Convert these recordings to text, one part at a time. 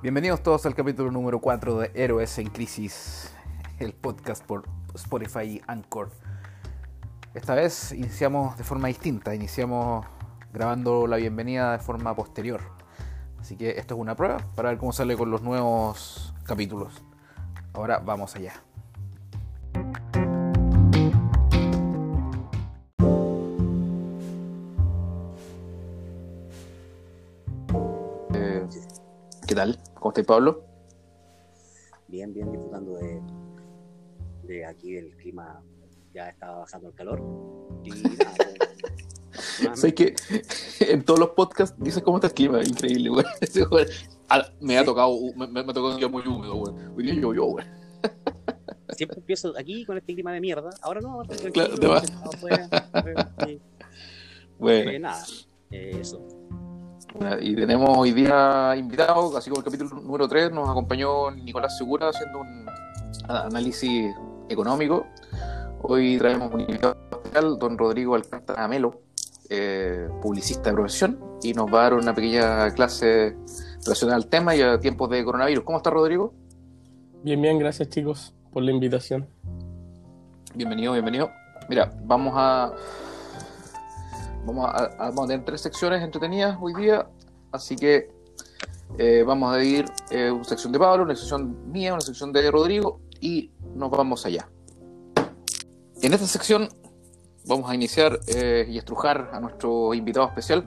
Bienvenidos todos al capítulo número 4 de Héroes en Crisis, el podcast por Spotify y Anchor. Esta vez iniciamos de forma distinta, iniciamos grabando la bienvenida de forma posterior. Así que esto es una prueba para ver cómo sale con los nuevos capítulos. Ahora vamos allá. Tal? ¿Cómo estás, Pablo? Bien, bien, disfrutando de, de aquí del clima. Ya estaba bajando el calor. Y nada, pues, Sé que en todos los podcasts dice cómo está el clima, increíble, güey. Me ha tocado, me, me ha tocado un día muy húmedo, güey. Hoy día llovió, güey. siempre empiezo aquí con este clima de mierda. Ahora no, ahora Claro, te vas. Bueno, Eh, nada, eh, eso. Y tenemos hoy día invitados, así como el capítulo número 3, nos acompañó Nicolás Segura haciendo un análisis económico. Hoy traemos un invitado especial, don Rodrigo Alcántara Melo, eh, publicista de profesión, y nos va a dar una pequeña clase relacionada al tema y a tiempos de coronavirus. ¿Cómo está Rodrigo? Bien, bien, gracias chicos por la invitación. Bienvenido, bienvenido. Mira, vamos a vamos a, tener tres secciones entretenidas hoy día, así que eh, vamos a ir eh, una sección de Pablo, una sección mía, una sección de Rodrigo y nos vamos allá. En esta sección vamos a iniciar eh, y estrujar a nuestro invitado especial.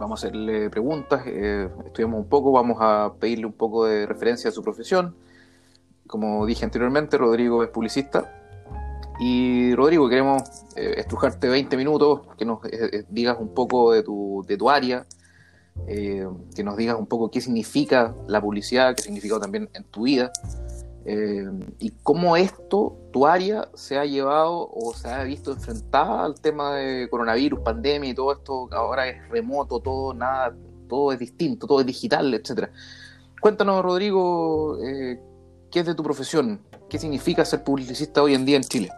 Vamos a hacerle preguntas, eh, estudiamos un poco, vamos a pedirle un poco de referencia a su profesión. Como dije anteriormente, Rodrigo es publicista. Y Rodrigo, queremos eh, estrujarte 20 minutos, que nos eh, eh, digas un poco de tu, de tu área, que nos digas un poco qué significa la publicidad, qué significa también en tu vida, y cómo esto, tu área, se ha llevado o se ha visto enfrentada al tema de coronavirus, pandemia y todo esto, ahora es remoto, todo, nada, todo es distinto, todo es digital, etcétera. Cuéntanos, Rodrigo, qué es de tu profesión, qué significa ser publicista hoy en día en Chile.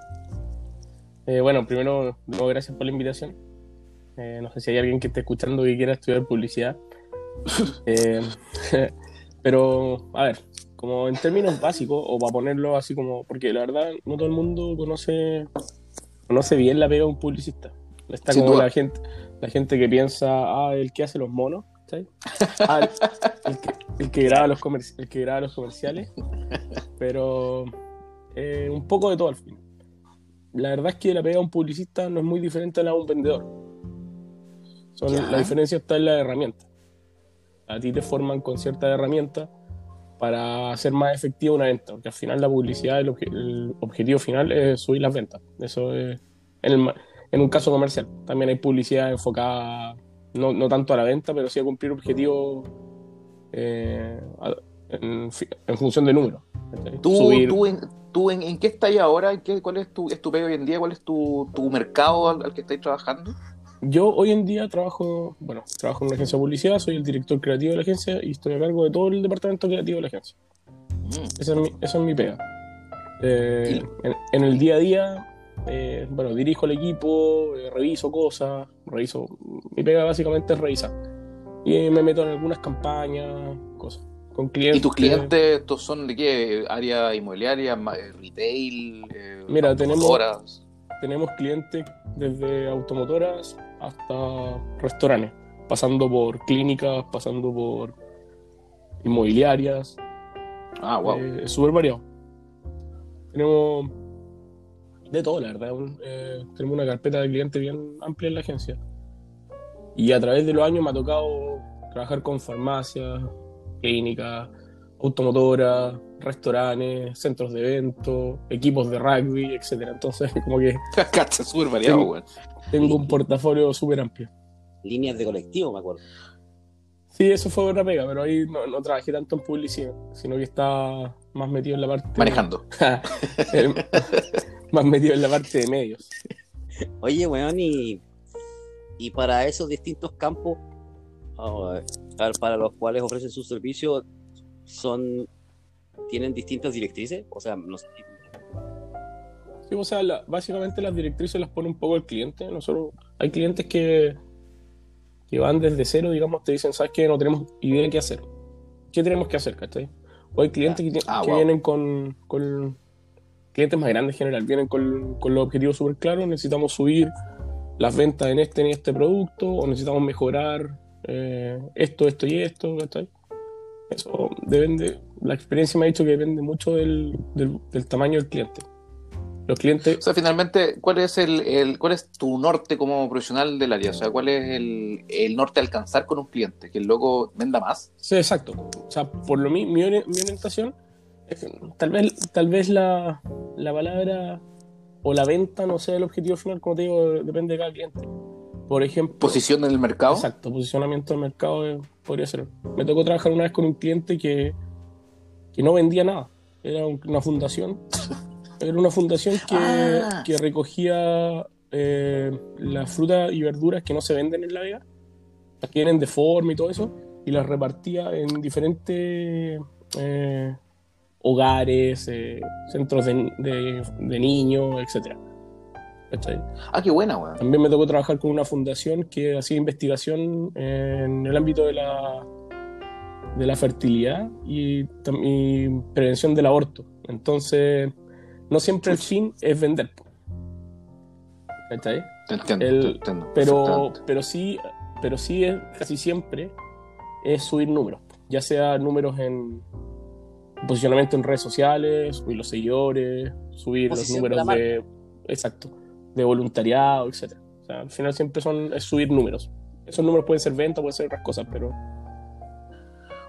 Eh, bueno, primero, gracias por la invitación. Eh, no sé si hay alguien que esté escuchando y quiera estudiar publicidad. Eh, pero, a ver, como en términos básicos, o para ponerlo así como, porque la verdad no todo el mundo conoce, conoce bien la pega de un publicista. Está Sin como duda. la gente, la gente que piensa, ah, el que hace los monos, Ah, el, el que, el que graba los comerci- el que graba los comerciales. Pero eh, un poco de todo al fin. La verdad es que la pega de un publicista no es muy diferente a la de un vendedor. Son- la diferencia está en la herramienta. A ti te forman con ciertas herramientas para hacer más efectiva una venta, porque al final la publicidad, el, obje- el objetivo final es subir las ventas. Eso es en, el en un caso comercial. También hay publicidad enfocada no, no tanto a la venta, pero sí a cumplir objetivos eh, en, en función de números. ¿Tú, Subir- tú, en, tú en, en qué estás ahora? ¿En qué, ¿Cuál es tu, es tu pega hoy en día? ¿Cuál es tu, tu mercado al, al que estáis trabajando? Yo hoy en día trabajo, bueno, trabajo en una agencia de publicidad, soy el director creativo de la agencia y estoy a cargo de todo el departamento creativo de la agencia. Mm. Esa es mi, esa es mi pega. Eh, en, en el día a día, eh, bueno, dirijo el equipo, eh, reviso cosas, reviso. Mi pega básicamente es revisar. Y me meto en algunas campañas, cosas. Con clientes. ¿Y tus clientes estos son de qué? ¿Área inmobiliaria, eh, retail? eh, Mira, tenemos-? Tenemos clientes desde automotoras hasta restaurantes, pasando por clínicas, pasando por inmobiliarias. Ah, wow. Es súper variado. Tenemos de todo, la verdad. un- eh, tenemos una carpeta de clientes bien amplia en la agencia. Y a través de los años me ha tocado trabajar con farmacias, clínicas, automotoras, restaurantes, centros de eventos, equipos de rugby, etcétera. Entonces, como que Cacha, súper variado, tengo- tengo un portafolio súper amplio. Líneas de colectivo, me acuerdo. Sí, eso fue otra pega, pero ahí no, no trabajé tanto en publicidad, sino que estaba más metido en la parte... Manejando. más metido en la parte de medios. Oye, weón, y, y para esos distintos campos ah, para- los cuales ofrecen sus servicios, son tienen distintas directrices. O sea, no sé, Sí, o sea, la- básicamente las directrices las pone un poco el cliente. Nosotros, hay clientes que, que van desde cero, digamos, te dicen, ¿sabes qué? No tenemos idea de qué hacer. ¿qué tenemos que hacer, ¿cachai? O hay clientes que, Ah, que wow. vienen con, con- clientes más grandes en general, vienen con, con los objetivos súper claros, necesitamos subir las ventas en este en este producto, o necesitamos mejorar eh, esto, esto y esto, ¿cachai? Eso depende, la experiencia me ha dicho que depende mucho del, del- del tamaño del cliente. Los clientes O sea, finalmente, ¿cuál es el, el- cuál es tu norte como profesional del área? O sea, ¿cuál es el, el norte a alcanzar con un cliente? ¿Que el loco venda más? Sí, exacto. O sea, por lo mi, mi, mi orientación, tal vez, tal vez la, la palabra o la venta no sea el objetivo final, como te digo, depende de cada cliente. Por ejemplo, ¿Posición en el mercado? exacto, posicionamiento del mercado eh, podría ser. Me tocó trabajar una vez con un cliente que, que no vendía nada. Era un- una fundación. Era una fundación que, Ah. que recogía eh, las frutas y verduras que no se venden en La Vega, las que vienen de forma y todo eso, y las repartía en diferentes eh, hogares, eh, centros de, de- de niños, etc. Ah, qué buena, weón. También me tocó trabajar con una fundación que hacía investigación en el ámbito de la, de la fertilidad y, y prevención del aborto. Entonces, no siempre el fin es vender. ¿Cachai? Te entiendo, El- te entiendo. Pero, pero sí, pero sí es, casi siempre es subir números, ya sea números en posicionamiento en redes sociales, subir los seguidores, subir los Posición números de, exacto, de voluntariado, etcétera. O sea, al final siempre son es subir números. Esos números pueden ser venta, pueden ser otras cosas, pero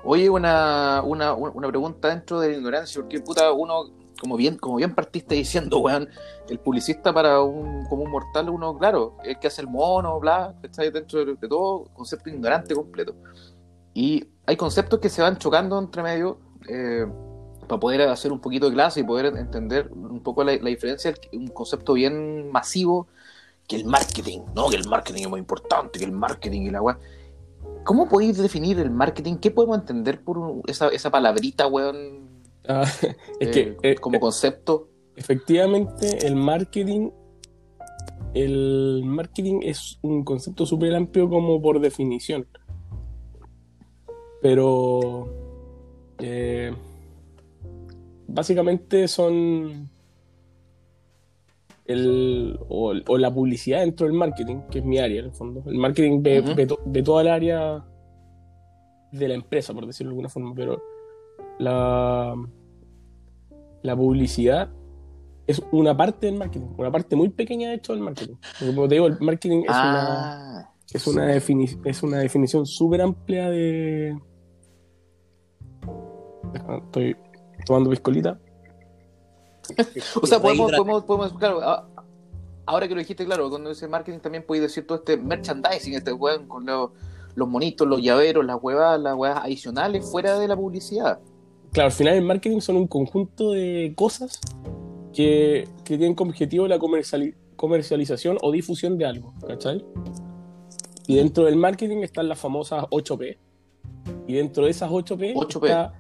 Oye, una, una, una pregunta dentro de la ignorancia, porque puta, uno, como bien, como bien partiste diciendo, weón, el publicista para un, como un mortal, uno, claro, el que hace el mono, bla, está dentro de, de todo, concepto ignorante completo. Y hay conceptos que se van chocando entre medio eh, para poder hacer un poquito de clase y poder entender un poco la, la diferencia, un concepto bien masivo que el marketing, ¿no? Que el marketing es muy importante, que el marketing y la weá. ¿Cómo podéis definir el marketing? ¿Qué podemos entender por esa, esa palabrita, weón? ah, es eh, que eh, como concepto. efectivamente el marketing el marketing es un concepto súper amplio como por definición pero eh, básicamente son el, o, o la publicidad dentro del marketing que es mi área en el fondo. El marketing to- de toda el área de la empresa por decirlo de alguna forma pero la la publicidad es una parte del marketing, una parte muy pequeña de hecho del marketing. Porque, como te digo, el marketing es una, ah, es una, defini- es una definición súper amplia de... Estoy tomando piscolita. o sea, podemos, podemos, podemos, claro, ahora que lo dijiste, claro, cuando dice marketing también podéis decir todo este merchandising, este weón con los, los monitos, los llaveros, las huevas, las huevas adicionales fuera de la publicidad. Claro, al final el marketing son un conjunto de cosas que, que tienen como objetivo la comerciali- comercialización o difusión de algo, ¿cachai? Y dentro del marketing están las famosas 8P. Y dentro de esas 8P, 8P. está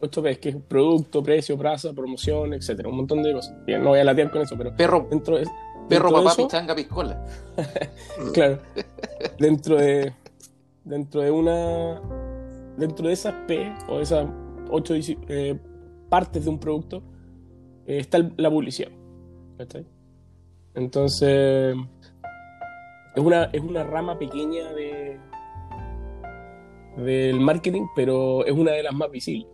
8P, que es producto, precio, plaza, promoción, etcétera, un montón de cosas. Bien, no voy a latear con eso, pero Perro, dentro de, perro, dentro de papá, eso- pichanga, piscola. Claro. dentro de dentro de una dentro de esas P o de esas ocho disi- eh, partes de un producto eh, está la publicidad. ¿cachai? Entonces es una, es una rama pequeña de del marketing, pero es una de las más visibles.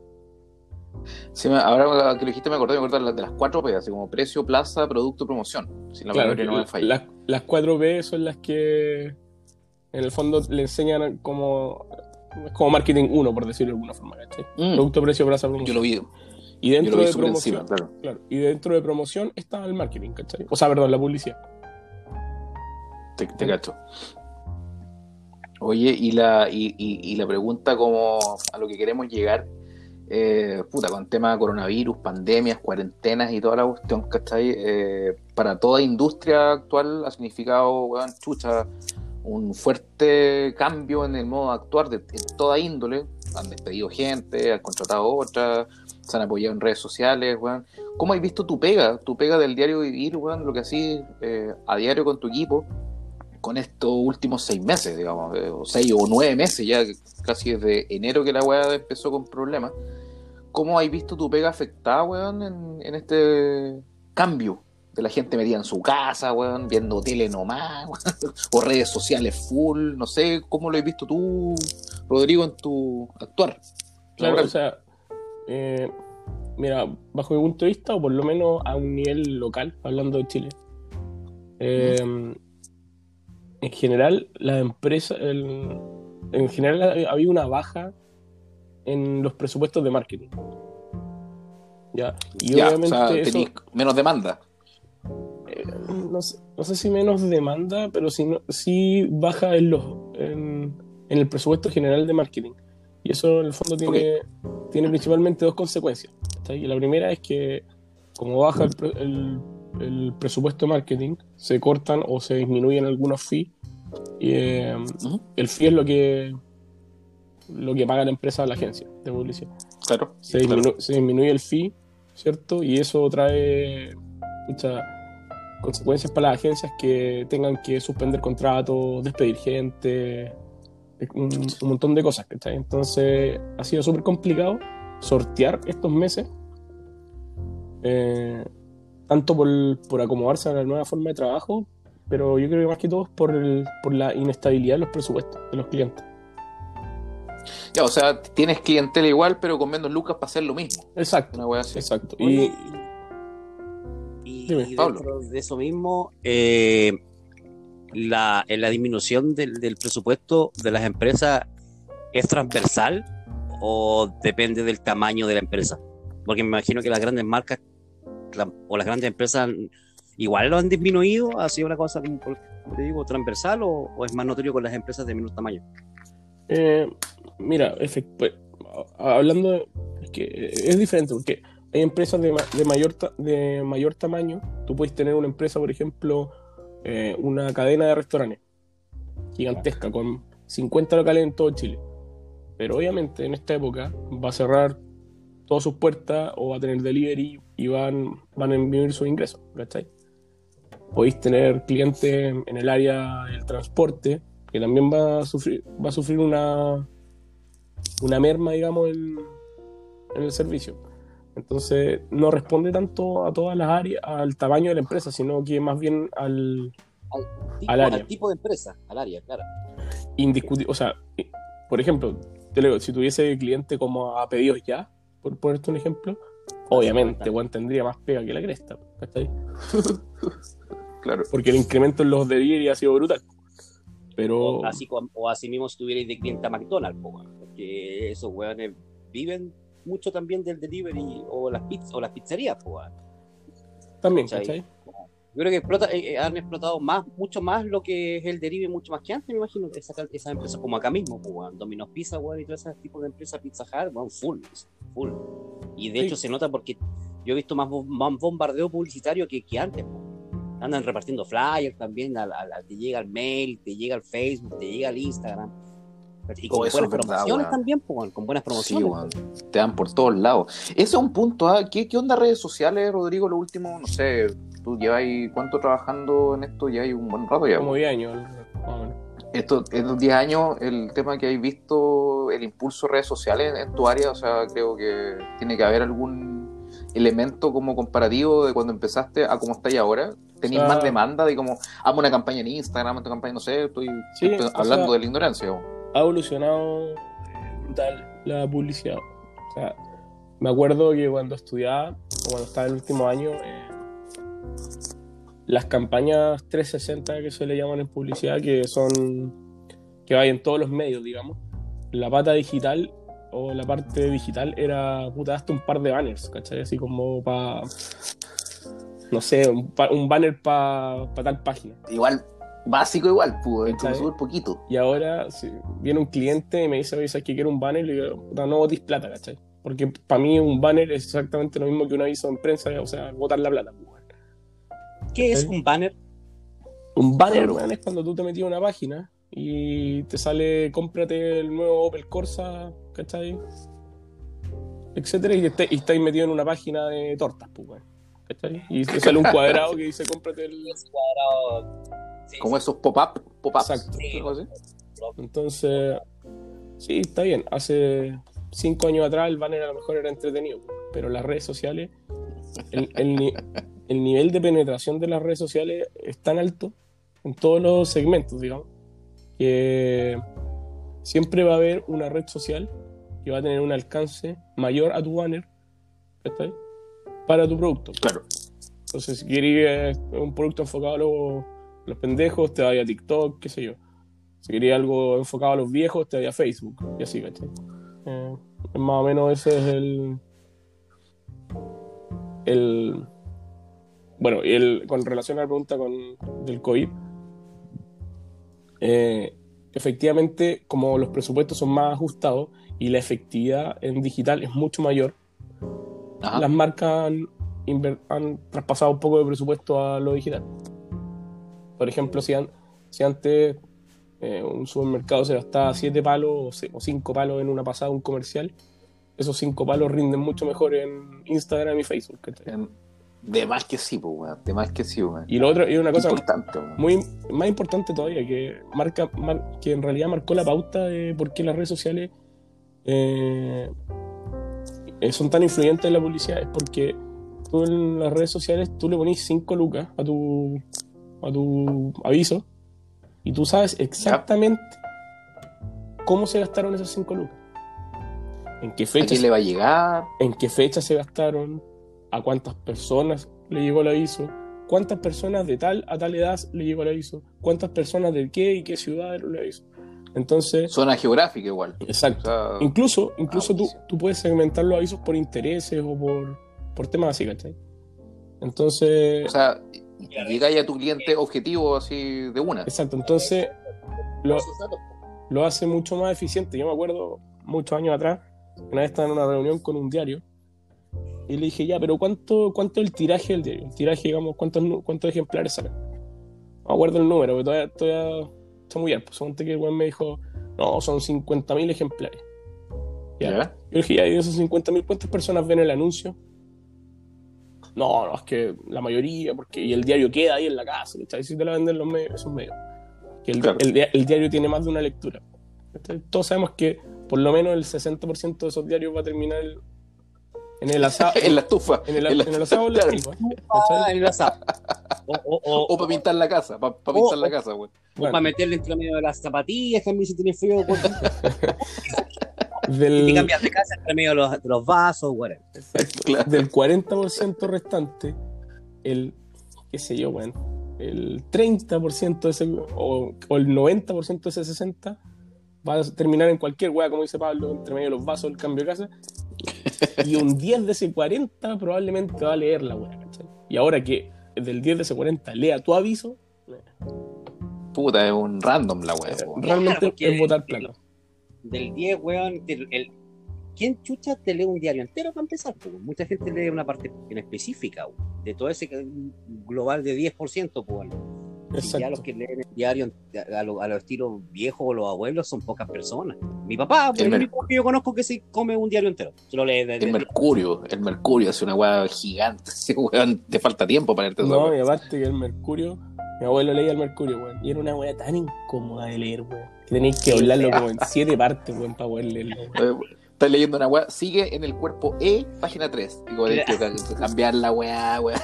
Sí, ahora que lo dijiste me acordé, me acordé de las, de las cuatro P, así como precio, plaza, producto, promoción. Si la Claro, no me falla. las, las 4B son las que en el fondo le enseñan como, como marketing 1, por decirlo de alguna forma. ¿cachai? Mm, Producto, precio, plaza, yo promoción. lo vi, Y yo dentro lo vi de súper promoción, encima, claro. claro, y dentro de promoción está el marketing, ¿cachai? O sea, perdón, la publicidad. Te, te cacho. Oye, y la, y, y- y la pregunta como a lo que queremos llegar, eh, puta, con tema de coronavirus, pandemias, cuarentenas y toda la cuestión, ¿cachai? Eh, para toda industria actual ha significado, weón, chucha, un fuerte cambio en el modo de actuar de, toda índole. Han despedido gente, han contratado otra, se han apoyado en redes sociales, weón. ¿Cómo has visto tu pega? Tu pega del diario vivir, weón, lo que así a diario con tu equipo con estos últimos seis meses, digamos, eh, o seis o nueve meses, ya casi desde enero que la weá empezó con problemas. ¿Cómo has visto tu pega afectada, weón, en, en este cambio de la gente metida en su casa, weón, viendo tele nomás, weón, o redes sociales full? No sé, ¿cómo lo has visto tú, Rodrigo, en tu actuar? Claro, o sea, eh, mira, bajo mi punto de vista, o por lo menos a un nivel local, hablando de Chile, eh, en general, la empresa, el- en general ha- había una baja en los presupuestos de marketing. ¿Ya? Y ya, o obviamente sea, eso, tenís menos demanda. eh, no, sé, no sé si menos demanda, pero sí, no- sí baja en, los, en, en el presupuesto general de marketing. Y eso en el fondo tiene, tiene principalmente dos consecuencias. la primera es que como baja el, el- el presupuesto de marketing, se cortan o se disminuyen algunos fees. Y eh, el fee es lo que, lo que paga la empresa a la agencia de publicidad Claro. se, claro. disminu- se disminuye el fee, ¿cierto? Y eso trae muchas consecuencias para las agencias que tengan que suspender contratos, despedir gente, un, un montón de cosas, ¿cachai? Entonces ha sido súper complicado sortear estos meses, eh, tanto por, por acomodarse a la nueva forma de trabajo, pero yo creo que más que todo es por, el- por la inestabilidad de los presupuestos de los clientes. Ya, o sea, tienes clientela igual, pero con menos lucas para hacer lo mismo. Exacto, Una wea así. exacto. Y, y, Pablo. de eso mismo, eh, la, en la disminución del, del presupuesto de las empresas es transversal o depende del tamaño de la empresa? Porque me imagino que las grandes marcas o las grandes empresas igual lo han disminuido, ha sido una cosa como, te digo, transversal o, es más notorio con las empresas de menor tamaño. Eh, mira, pues, hablando es que eh, es diferente porque hay empresas de, de mayor de mayor tamaño. Tú puedes tener una empresa, por ejemplo, eh, una cadena de restaurantes gigantesca con 50 locales en todo Chile. Pero obviamente en esta época va a cerrar todas sus puertas o va a tener delivery y van, van a disminuir sus ingresos, ¿cachai? Podéis tener clientes en el área del transporte que también va a sufrir, va a sufrir una, una merma, digamos, en, en el servicio. Entonces, no responde tanto a todas las áreas, al tamaño de la empresa, sino que más bien al Tipo- Al área. tipo de empresa, al área, claro. indiscutible. O sea, por ejemplo, te digo, si tuviese cliente como a pedidos ya, por ponerte un ejemplo, obviamente, Juan tendría más pega que la cresta, ¿cachai? Claro. Porque el incremento en los delivery ha sido brutal. Pero, O así, o así mismo si tuvierais de cliente a McDonald's, porque esos weones viven mucho también del delivery o las pizzas o las pizzerías, po, también, ¿cachai? ¿cachai? Yo creo que explota- eh, eh, han explotado más, mucho más lo que es el delivery, mucho más que antes, me imagino. Esa- Esas empresas como acá mismo, weón, Domino's Pizza, weón, y todos esos tipos de empresas, Pizza Hut, weón, full, full. Y de Sí. hecho se nota porque yo he visto más, más bombardeo publicitario que, que antes. Andan repartiendo flyers también, al- te llega el mail, te llega el Facebook, te llega el Instagram. Y con Oh, eso buenas verdad, promociones también, weón, con buenas Sí, promociones. weón. Te dan por todos lados. Ese es un punto, ¿ah? ¿Qué, ¿Qué onda redes sociales, Rodrigo? Lo último, no sé, tú llevas cuánto trabajando en esto, ya hay un buen rato ya. Como weón. 10 años, más o menos. Estos, estos 10 años, el tema que hay visto, el impulso de redes sociales en tu área, o sea, creo que tiene que haber algún elemento como comparativo de cuando empezaste a cómo estáis ahora. ¿Tenéis O sea- más demanda de como, hago una campaña en Instagram, otra campaña, no sé, estoy Sí, estoy o hablando sea- de la ignorancia. ha evolucionado eh, brutal la publicidad. O sea, me acuerdo que cuando estudiaba, o cuando estaba en el último año, eh, las campañas 360 que se le llaman en publicidad, que son que hay en todos los medios, digamos, la pata digital o la parte digital era puta hasta un par de banners, ¿cachai? Así como para no sé, un, pa- un banner para tal página. Igual, básico igual, pues, súper poquito. Y ahora si viene un cliente y me dice, oye, ¿sabes que quiero un banner? Y le digo, "Puta, no botis plata, ¿cachai? Porque para mí un banner es exactamente lo mismo que un aviso en prensa, o sea, botar la plata. pues. ¿Qué es un banner? Un banner, weón, es cuando tú te metías una página y te sale, cómprate el nuevo Opel Corsa, ¿cachai? Etcétera, y, te, y estáis metido en una página de tortas, pues, weón, ¿cachai? Y te sale un cuadrado que dice, cómprate el... Cuadrado Sí, Como esos pop-up, pop-ups. Exacto. Entonces, sí, está bien. Hace cinco años atrás el banner a lo mejor era entretenido, pero las redes sociales, el, el ni- el nivel de penetración de las redes sociales es tan alto en todos los segmentos, digamos, que siempre va a haber una red social que va a tener un alcance mayor a tu banner para tu producto. Claro. Entonces, si querías un producto enfocado a los, los pendejos, te vaya a TikTok, qué sé yo. Si querías algo enfocado a los viejos, te vaya a Facebook. Y así, ¿cachai? Eh, más o menos ese es el. el bueno, y el, con relación a la pregunta con, del COVID, eh, efectivamente, como los presupuestos son más ajustados y la efectividad en digital es mucho mayor, Ajá. las marcas han, traspasado un poco de presupuesto a lo digital. Por ejemplo, si, an- si antes eh, un supermercado se gastaba 7 palos o 5 palos en una pasada, un comercial, esos 5 palos rinden mucho mejor en Instagram y Facebook. En- De más que sí, pues, weón. De más que sí, weón. Y lo otro es una cosa Importante, muy más importante todavía, que marca mar- que en realidad marcó la pauta de por qué las redes sociales eh, son tan influyentes en la publicidad. Es porque tú en las redes sociales tú le ponís 5 lucas a tu, a tu aviso y tú sabes exactamente cómo se gastaron esas 5 lucas. En qué ¿A fecha, quién le va a llegar? en qué fecha se gastaron, a cuántas personas le llegó el aviso, cuántas personas de tal a tal edad le llegó el aviso, cuántas personas de qué y qué ciudad le aviso. Entonces, Zona geográfica igual. O exacto. sea, Incluso, incluso tú, buenísimo. tú puedes segmentar los avisos por intereses o por, por temas así, ¿cachai? Entonces, o sea, y- y llegáis a tu cliente objetivo así de una. exacto, entonces lo, lo hace mucho más eficiente. Yo me acuerdo muchos años atrás, una vez estaba en una reunión con un diario y le dije, ya, pero ¿cuánto, cuánto es el tiraje del diario? El tiraje, digamos, ¿cuántos, cuántos ejemplares salen? No acuerdo el número, porque todavía, todavía está muy bien. Pues suponte que el weón me dijo, no, son 50.000 ejemplares. Ya. ¿Ya? Yo dije, ya, y de esos 50.000, ¿cuántas personas ven el anuncio? No, no, es que la mayoría, porque y el diario queda ahí en la casa, ¿cachai? Si te la venden los medios, esos medios. Que el, Claro. el dia- el diario tiene más de una lectura. ¿cachai? Todos sabemos que por lo menos el 60% de esos diarios va a terminar en el asado. en la estufa. en el, en la- en el asado o en la Claro. estufa, Ah, en el asado. O, o, o, O para pintar la casa. Para O- pintar la o- casa, weón. Bueno, para meterle entre medio de las zapatillas también si tienes frío. pues, Y del, cambiar de casa entre medio de los, de los vasos, whatever. Claro. del 40% restante, el, qué sé yo, bueno, el 30% de ese, o, o el 90% de ese 60% va a terminar en cualquier wea, como dice Pablo, entre medio de los vasos del cambio de casa. Y un 10 de ese 40 probablemente va a leer la wea, ¿cachai? Y ahora que del 10 de ese 40 lea tu aviso, Puta, es un random la weá. eh, realmente porque- es botar plata. Del 10, weón, el, el- ¿quién chucha te lee un diario entero para empezar? Mucha gente lee una parte en específica, weón, de todo ese global de 10%, pues, ya los que leen el diario a los a los estilos viejos o los abuelos son pocas personas. Mi papá, El único que yo conozco que se come un diario entero. Se lo lee de, El Mercurio, el Mercurio hace una weá gigante. Ese weón, te falta tiempo para leerte esa No, y aparte que el Mercurio, mi abuelo leía el Mercurio, weón. Y era una weá tan incómoda de leer, weón. Que tenéis que hablarlo como en siete partes, weón, para poder leerlo, weón. Estás leyendo una weá, sigue en el cuerpo E, página 3. Digo, cambiar la weá, weá.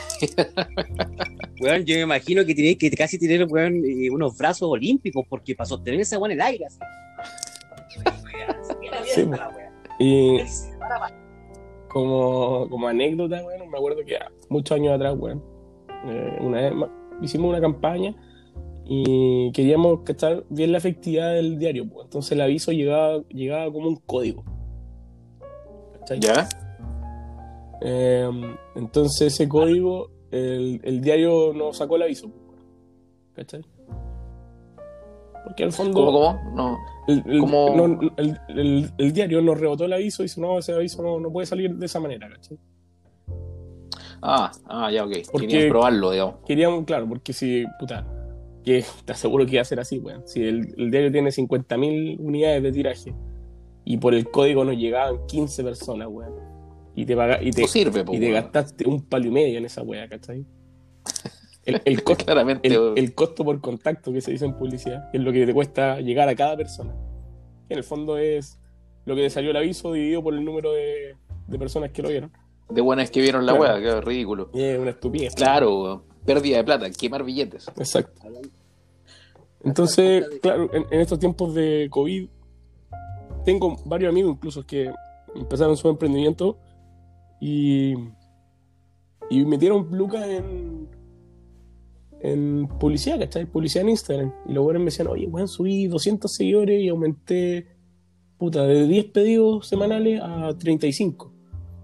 Weón, yo me imagino que tiene que casi tener weón, eh, unos brazos olímpicos porque para sostener esa weón en el aire. Así. Sí. Y como, como anécdota, weón, me acuerdo que muchos años atrás, weón, eh, una vez hicimos una campaña y queríamos cachar bien la efectividad del diario, pues. Entonces el aviso llegaba, llegaba como un código. ¿Cachai? ¿Ya? Eh, entonces ese código, el, el diario no sacó el aviso. ¿Cachai? Porque al fondo ¿Cómo, cómo? No. el, el- cómo- no, el- diario nos rebotó el aviso y dice, no, ese aviso no, no puede salir de esa manera, ¿cachai? Ah, ah, ya, ok. Porque- Querían probarlo, digamos. Queríamos, claro, porque si, puta, que te aseguro que iba a ser así, weón. Si el, el diario tiene 50.000 unidades de tiraje y por el código nos llegaban 15 personas, weón. Y te, paga, y te, No sirve, po, y te gastaste un palo y medio en esa weá, ¿cachai? el, el costo, Claramente. el, costo por contacto que se dice en publicidad, que es lo que te cuesta llegar a cada persona. En el fondo es lo que te salió el aviso dividido por el número de, de personas que lo vieron. De buenas que vieron la Claro. weá, que ridículo. Es una estupidez. Claro, weón. pérdida de plata, quemar billetes. Exacto. Entonces, claro, en, en estos tiempos de COVID, tengo varios amigos incluso que empezaron su emprendimiento y, y metieron lucas en, en publicidad, ¿cachai? Publicidad en Instagram. Y los buenos me decían, oye, weón, subí 200 seguidores y aumenté, puta, de 10 pedidos semanales a 35.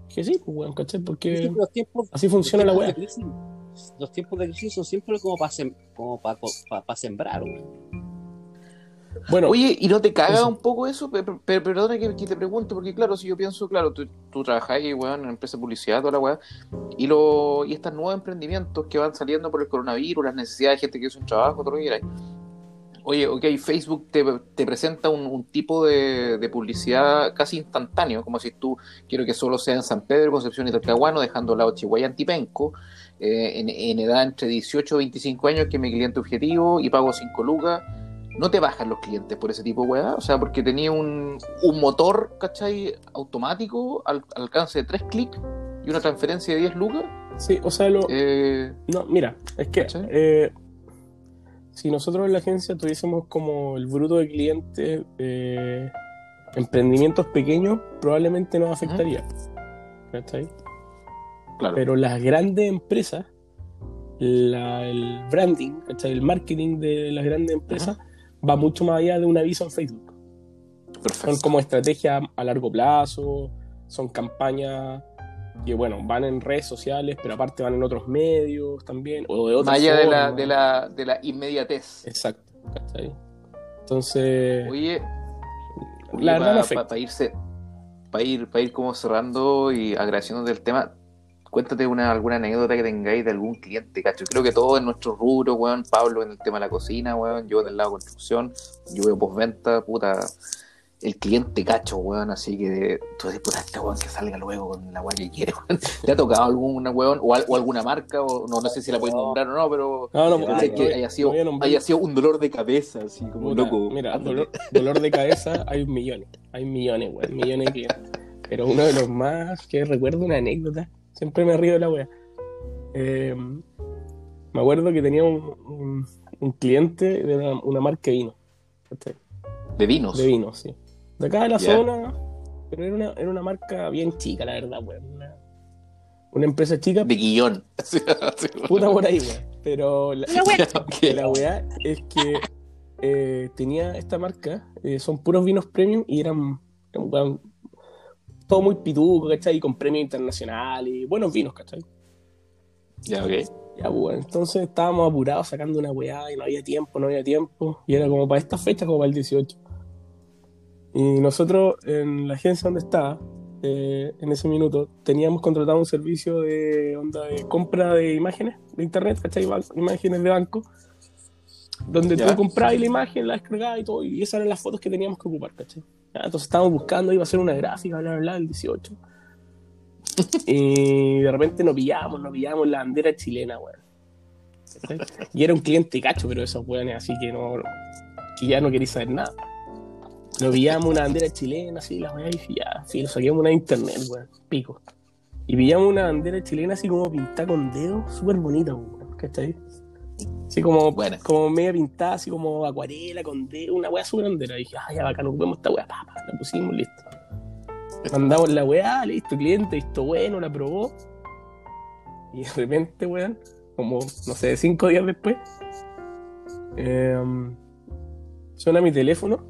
Dije, sí, pues, weón, ¿cachai? Porque tiempos, así funciona la weá. Los tiempos de crisis son siempre como para como pa, pa- pa sembrar, güey. Bueno, Oye, ¿y no te caga Eso. un poco eso? Pe- pe- perdona que, que te pregunto, porque claro, si yo pienso, claro, tú, tú trabajáis, weón, en empresa de publicidad, toda la weá, y, lo, y estos nuevos emprendimientos que van saliendo por el coronavirus, las necesidades de gente que hace un trabajo, todo lo que queráis. Oye, ok, Facebook te, te presenta un, un tipo de, de publicidad casi instantáneo, como si tú quiero que solo sea en San Pedro, Concepción y Talcahuano, dejando al lado Chihuahua y Antipenco, eh, en, en edad entre 18 y 25 años, que es mi cliente objetivo, y pago 5 lucas no te bajan los clientes por ese tipo de weá, o sea, porque tenía un, un motor, ¿cachai? Automático, al, al alcance de 3 clics y una transferencia de 10 lucas. sí, o sea, lo, Eh, No, mira, es que eh, si nosotros en la agencia tuviésemos como el bruto de clientes eh, emprendimientos pequeños, probablemente nos afectaría. ¿Cachai? claro. Pero las grandes empresas, la- el branding, ¿cachai? el marketing de las grandes empresas va mucho más allá de un aviso en Facebook. Son perfecto. como estrategias a largo plazo, son campañas que, bueno, van en redes sociales, pero aparte van en otros medios también, o de otras Más allá de la, de, la, de la inmediatez. Exacto, ¿cachai? Entonces, Oye, la verdad para afecta. irse, para ir, para ir como cerrando y agradeciendo del tema, cuéntate una, alguna anécdota que tengáis de algún cliente, cacho. Creo que todos en nuestro rubro, weón, Pablo en el tema de la cocina, weón, yo del lado de construcción, yo veo postventa, puta, el cliente cacho, weón, así que tú dices, puta, este weón que salga luego con la weón que quiere, weón. ¿Te ha tocado alguna weón o, o alguna marca? O, no, no sé si la puedes No. nombrar o no, pero no, no, pensé no, que haya sido, haya sido un dolor de cabeza, así como Puta, loco. Mira, dolor de cabeza hay millones, hay millones, weón, millones de clientes. Pero uno de los más que recuerdo una anécdota, siempre me río de la wea. Eh, me acuerdo que tenía un, un- un cliente de una, una marca de vino. ¿cachai? De vinos. De vino, sí. De acá de la zona, pero era una, era una marca bien chica, la verdad, weón. Una, una empresa chica, De así, puta por ahí, weón. Pero la, Ok. la weá es que eh, tenía esta marca, eh, son puros vinos premium y eran, todo muy pituco, ¿cachai? Y con premios internacionales, buenos vinos, ¿cachai? Ya, ok. Ya, bueno, entonces estábamos apurados sacando una weá y no había tiempo, no había tiempo. Y era como para esta fecha, como para el 18. Y nosotros en la agencia donde estaba, eh, en ese minuto, teníamos contratado un servicio de onda de compra de imágenes de internet, ¿cachai? Imágenes de banco, donde Ya. tú comprabas la imagen, la descargabas y todo, y esas eran las fotos que teníamos que ocupar, ¿cachai? Ya, entonces estábamos buscando, iba a ser una gráfica, bla, bla, bla, el 18. y de repente nos pillamos, nos pillamos la bandera chilena, weón. Y era un cliente cacho, pero esos weones así que no. que ya no queréis saber nada. Nos pillamos una bandera chilena, así, la weá, y ya, sí, lo saquemos una internet, weón, pico. Y pillamos una bandera chilena así como pintada con dedos, súper bonita, weón, ¿cachai? Así como, Buena. como media pintada, así como acuarela, con dedos, una weá súper bandera. Y dije, ah, ya bacán, ocupemos esta weá, pa, pa, la pusimos, listo. Mandamos la weá, listo, cliente, visto bueno, la probó. Y de repente, weón, como, no sé, cinco días después, em, suena mi teléfono.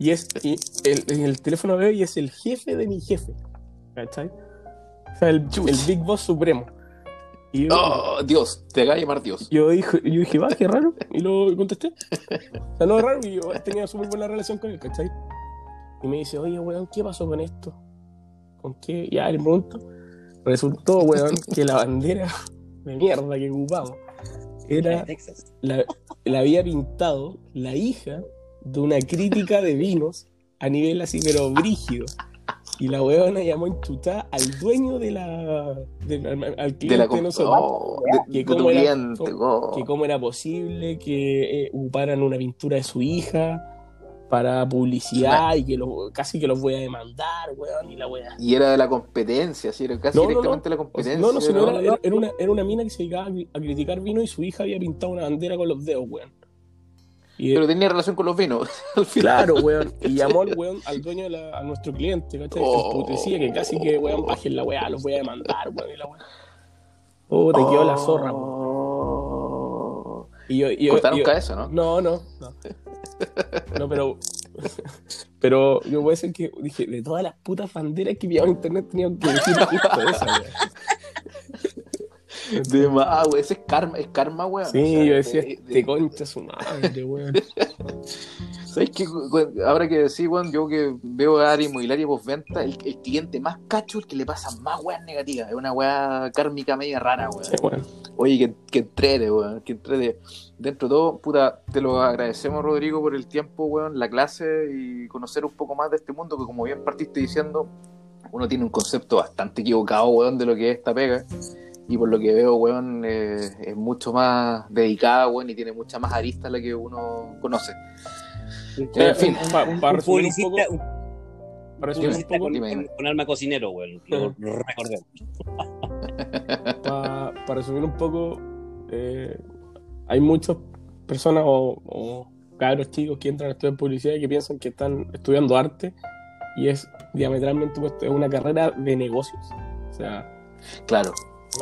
Y es y el, en el teléfono veo y es el jefe de mi jefe. ¿Cachai? O sea, el Big Boss supremo. Y yo, Oh, Dios, te haga llamar Dios. yo dije, yo dije, va, qué raro. Y lo contesté. O sea, no es raro, y yo tenía súper buena relación con él, ¿cachai? Y me dice, oye, weón, ¿qué pasó con esto? ¿Con qué? Ya, le pregunto. Resultó, weón, que la bandera de mierda que ocupamos era la había pintado la hija de una crítica de vinos a nivel así, pero brígido. Y la weona llamó enchutada al dueño de la. del- al, al cliente De la de nosotros. oh, de- que de cómo era- cliente, oh. que cómo era posible que eh, ocuparan una pintura de su hija para publicidad y que lo- casi que los voy a demandar, weón, y la weá. Y era de la competencia, sí, era casi No, no, directamente no. la competencia. no, no, sino ¿no? era, era- una, era una mina que se dedicaba a criticar vino y su hija había pintado una bandera con los dedos, weón. Y, Pero tenía relación con los vinos. al final. Claro, weón. Y llamó al weón, al dueño de la, a nuestro cliente, ¿cachai? Oh. Que casi que, weón, bajen la weá, los voy a demandar, weón, y la weá. Oh, te quedó la zorra, weón. Oh. Y yo, y yo- Cortaron y yo- cabeza, ¿no? No, no, no. No, pero. Pero yo voy a decir que dije, de todas las putas banderas que pillaban en internet tenían que decir justo esa, weón. De más, güey. Ese es karma, es karma, weón. Sí, O sea, yo decía, de- este de- concha su madre, weón. ¿Sabes qué? güey? Ahora que decís, weón, yo que veo área inmobiliaria postventa, el, el cliente más cacho, el que le pasa más weas negativas. Es una wea kármica media rara. Sí, weón. Oye, que, que entrete, weón, que entrete. Dentro de todo, puta, te lo agradecemos, Rodrigo, por el tiempo, weón, la clase y conocer un poco más de este mundo, que como bien partiste diciendo, uno tiene un concepto bastante equivocado, weón, de lo que es esta pega. Y por lo que veo, weón, eh, es mucho más dedicada, weón, y tiene mucha más arista la que uno conoce. En fin, para resumir un poco, para resumir un poco, con, dime, con- dime. con alma cocinero, weón. Lo, pa- para resumir un poco, eh, hay muchas personas o, o cabros chicos que entran a estudiar publicidad y que piensan que están estudiando arte y es diametralmente opuesto, es una carrera de negocios. O sea, Claro,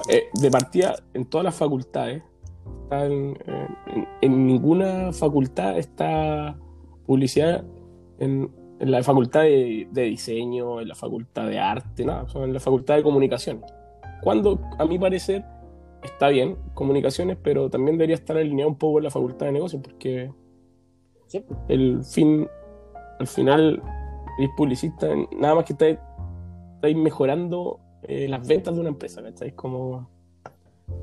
eh, de partida en todas las facultades, está en, en- en ninguna facultad está publicidad en, en la facultad de, de diseño, en la facultad de arte, nada, son en la facultad de comunicaciones. Cuando, a mi parecer, está bien comunicaciones, pero también debería estar alineado un poco en la facultad de negocios, porque Sí. el fin, al final, eres publicista, nada más que estáis, estáis mejorando eh, las ventas de una empresa, ¿cachai? Como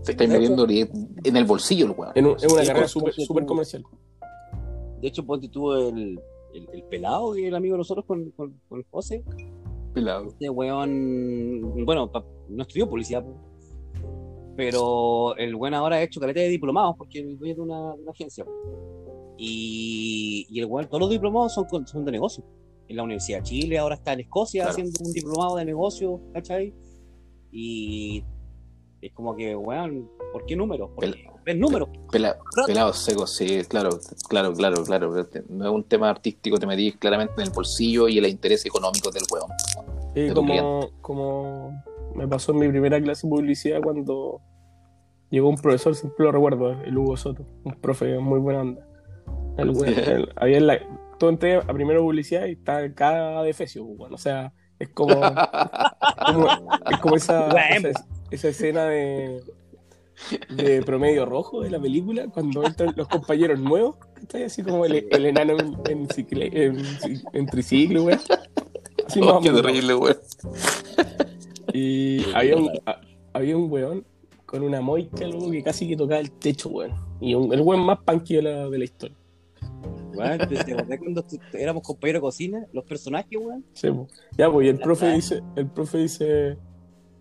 te estáis metiendo en el bolsillo, el weón. en, un- en una Sí, carrera con- súper súper comercial. De hecho, ponte tú el, el, el pelado, que es el amigo de nosotros con, con, con José. Pelado. Este weón, bueno, pa- no estudió publicidad, pero el weón ahora ha hecho caleta de diplomados porque es dueño de una, de una agencia. Y, y el weón, todos los diplomados son, son de negocio. En la Universidad de Chile, ahora está en Escocia Claro. haciendo un diplomado de negocio, ¿cachai? Y es como que, weón, ¿por qué números? Porque ves números. Pela- pelados secos, sí, claro, claro, claro, claro. No es un tema artístico, te metís claramente en el bolsillo y el interés económico del weón. Y de como, como me pasó en mi primera clase de publicidad cuando llegó un profesor, siempre lo recuerdo, el Hugo Soto, un profe muy buena onda. El, weón, el- había en la, tú entré a primero publicidad y está cada defecio, bueno, o sea, es como, como- es como esa, esa, esa escena de, de promedio rojo de la película, cuando entran los compañeros nuevos, está así como el, el enano en, en, cicle- en- en triciclo, güey. Así Oh, terrible, weón. Y había un, a- había un weón con una moica luego que casi que tocaba el techo, weón. Y un- el weón más punky de la, de la historia. Weón, ¿te, acordás cuando éramos compañeros de cocina? Los personajes, weón. Sí, po. Ya, pues, y el profe dice, el profe dice,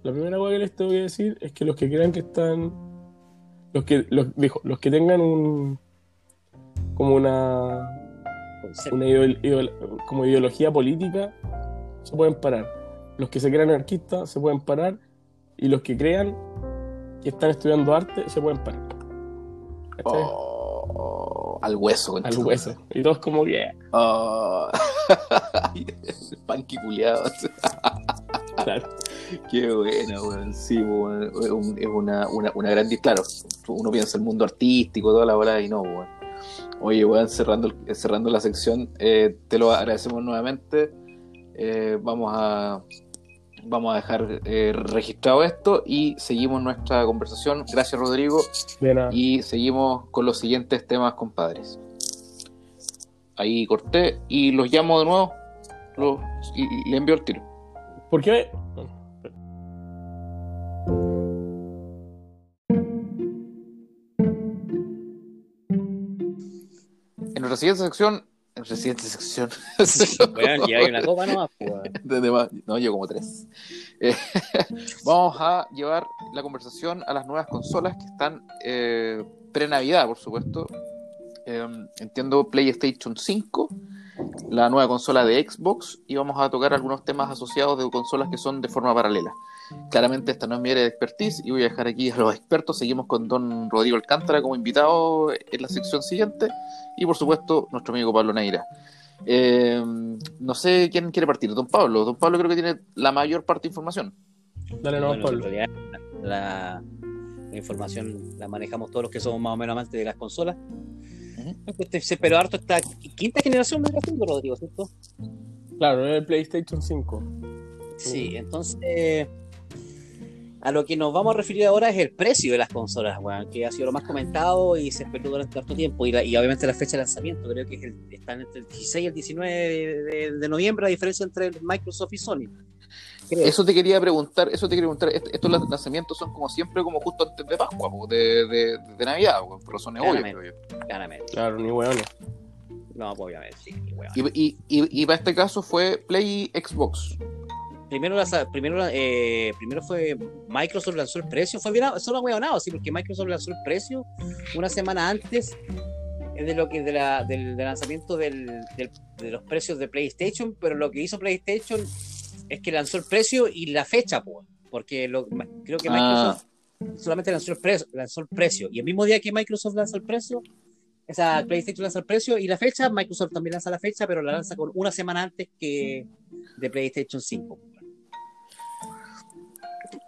la primera cosa que les tengo que decir es que los que crean que están, los que, los, dijo, los que tengan un, como una, Concepto. una ideo- ideo- como ideología política, se pueden parar. Los que se crean anarquistas se pueden parar y los que crean que están estudiando arte se pueden parar. ¿Cachai? Oh, al hueso, Al hueso. Y todos como que... Oh. el punky culiado. claro. Qué buena, weón. Sí, weón. Es un- es una, una, una gran. Claro, uno piensa el mundo artístico, toda la bola, y no, weón. Oye, weón, cerrando, el- cerrando la sección, eh, te lo agradecemos nuevamente. Eh, vamos a. Vamos a dejar eh, registrado esto y seguimos nuestra conversación. Gracias, Rodrigo. De nada. Y seguimos con los siguientes temas, compadres. Ahí corté y los llamo de nuevo. Los- y- y le envío el tiro. ¿Por qué? En nuestra siguiente sección en siguiente sección. Weón, lleva una copa nomás, pues, no, yo como tres. Eh, vamos a llevar la conversación a las nuevas consolas que están eh, pre-Navidad, por supuesto. Eh, entiendo PlayStation 5, la nueva consola de Xbox, y vamos a tocar algunos temas asociados de consolas que son de forma paralela. Claramente esta no es mi área de expertise y voy a dejar aquí a los expertos. Seguimos con don Rodrigo Alcántara como invitado en la sección siguiente y por supuesto nuestro amigo Pablo Neira. Eh, no sé quién quiere partir, don Pablo. Don Pablo creo que tiene la mayor parte de información. Dale, no, Bueno, en Pablo. realidad, la, la información la manejamos todos los que somos más o menos amantes de las consolas. Ujú. Este, se pero harto esta quinta generación de gráficos, Rodrigo, ¿cierto? Claro, es el PlayStation 5. Sí, entonces a lo que nos vamos a referir ahora es el precio de las consolas, weón, que ha sido lo más comentado y se esperó durante tanto tiempo. Y, la- y obviamente la fecha de lanzamiento, creo que es el, están entre el 16 y el 19 de, de- de noviembre, la diferencia entre Microsoft y Sony. Creo. Eso te quería preguntar, eso te quería preguntar. Est- Estos lan- lanzamientos son como siempre, como justo antes de Pascua, de, de, de Navidad, po, por razones obvias, Claramente. Claro, ni weones. No, pues, obviamente, sí, weón. Y, y, y, y para este caso fue Play Xbox. Primero, la- primero, eh, primero fue Microsoft lanzó el precio, fue bien, solo huevonado, sí, porque Microsoft lanzó el precio una semana antes de lo que de la- del, del lanzamiento del, del- de los precios de PlayStation, pero lo que hizo PlayStation es que lanzó el precio y la fecha, po, porque lo- creo que Ah. Microsoft solamente lanzó el, precio, lanzó el precio y el mismo día que Microsoft lanza el precio, esa PlayStation lanza el precio y la fecha, Microsoft también lanza la fecha, pero la lanza con una semana antes que de PlayStation 5.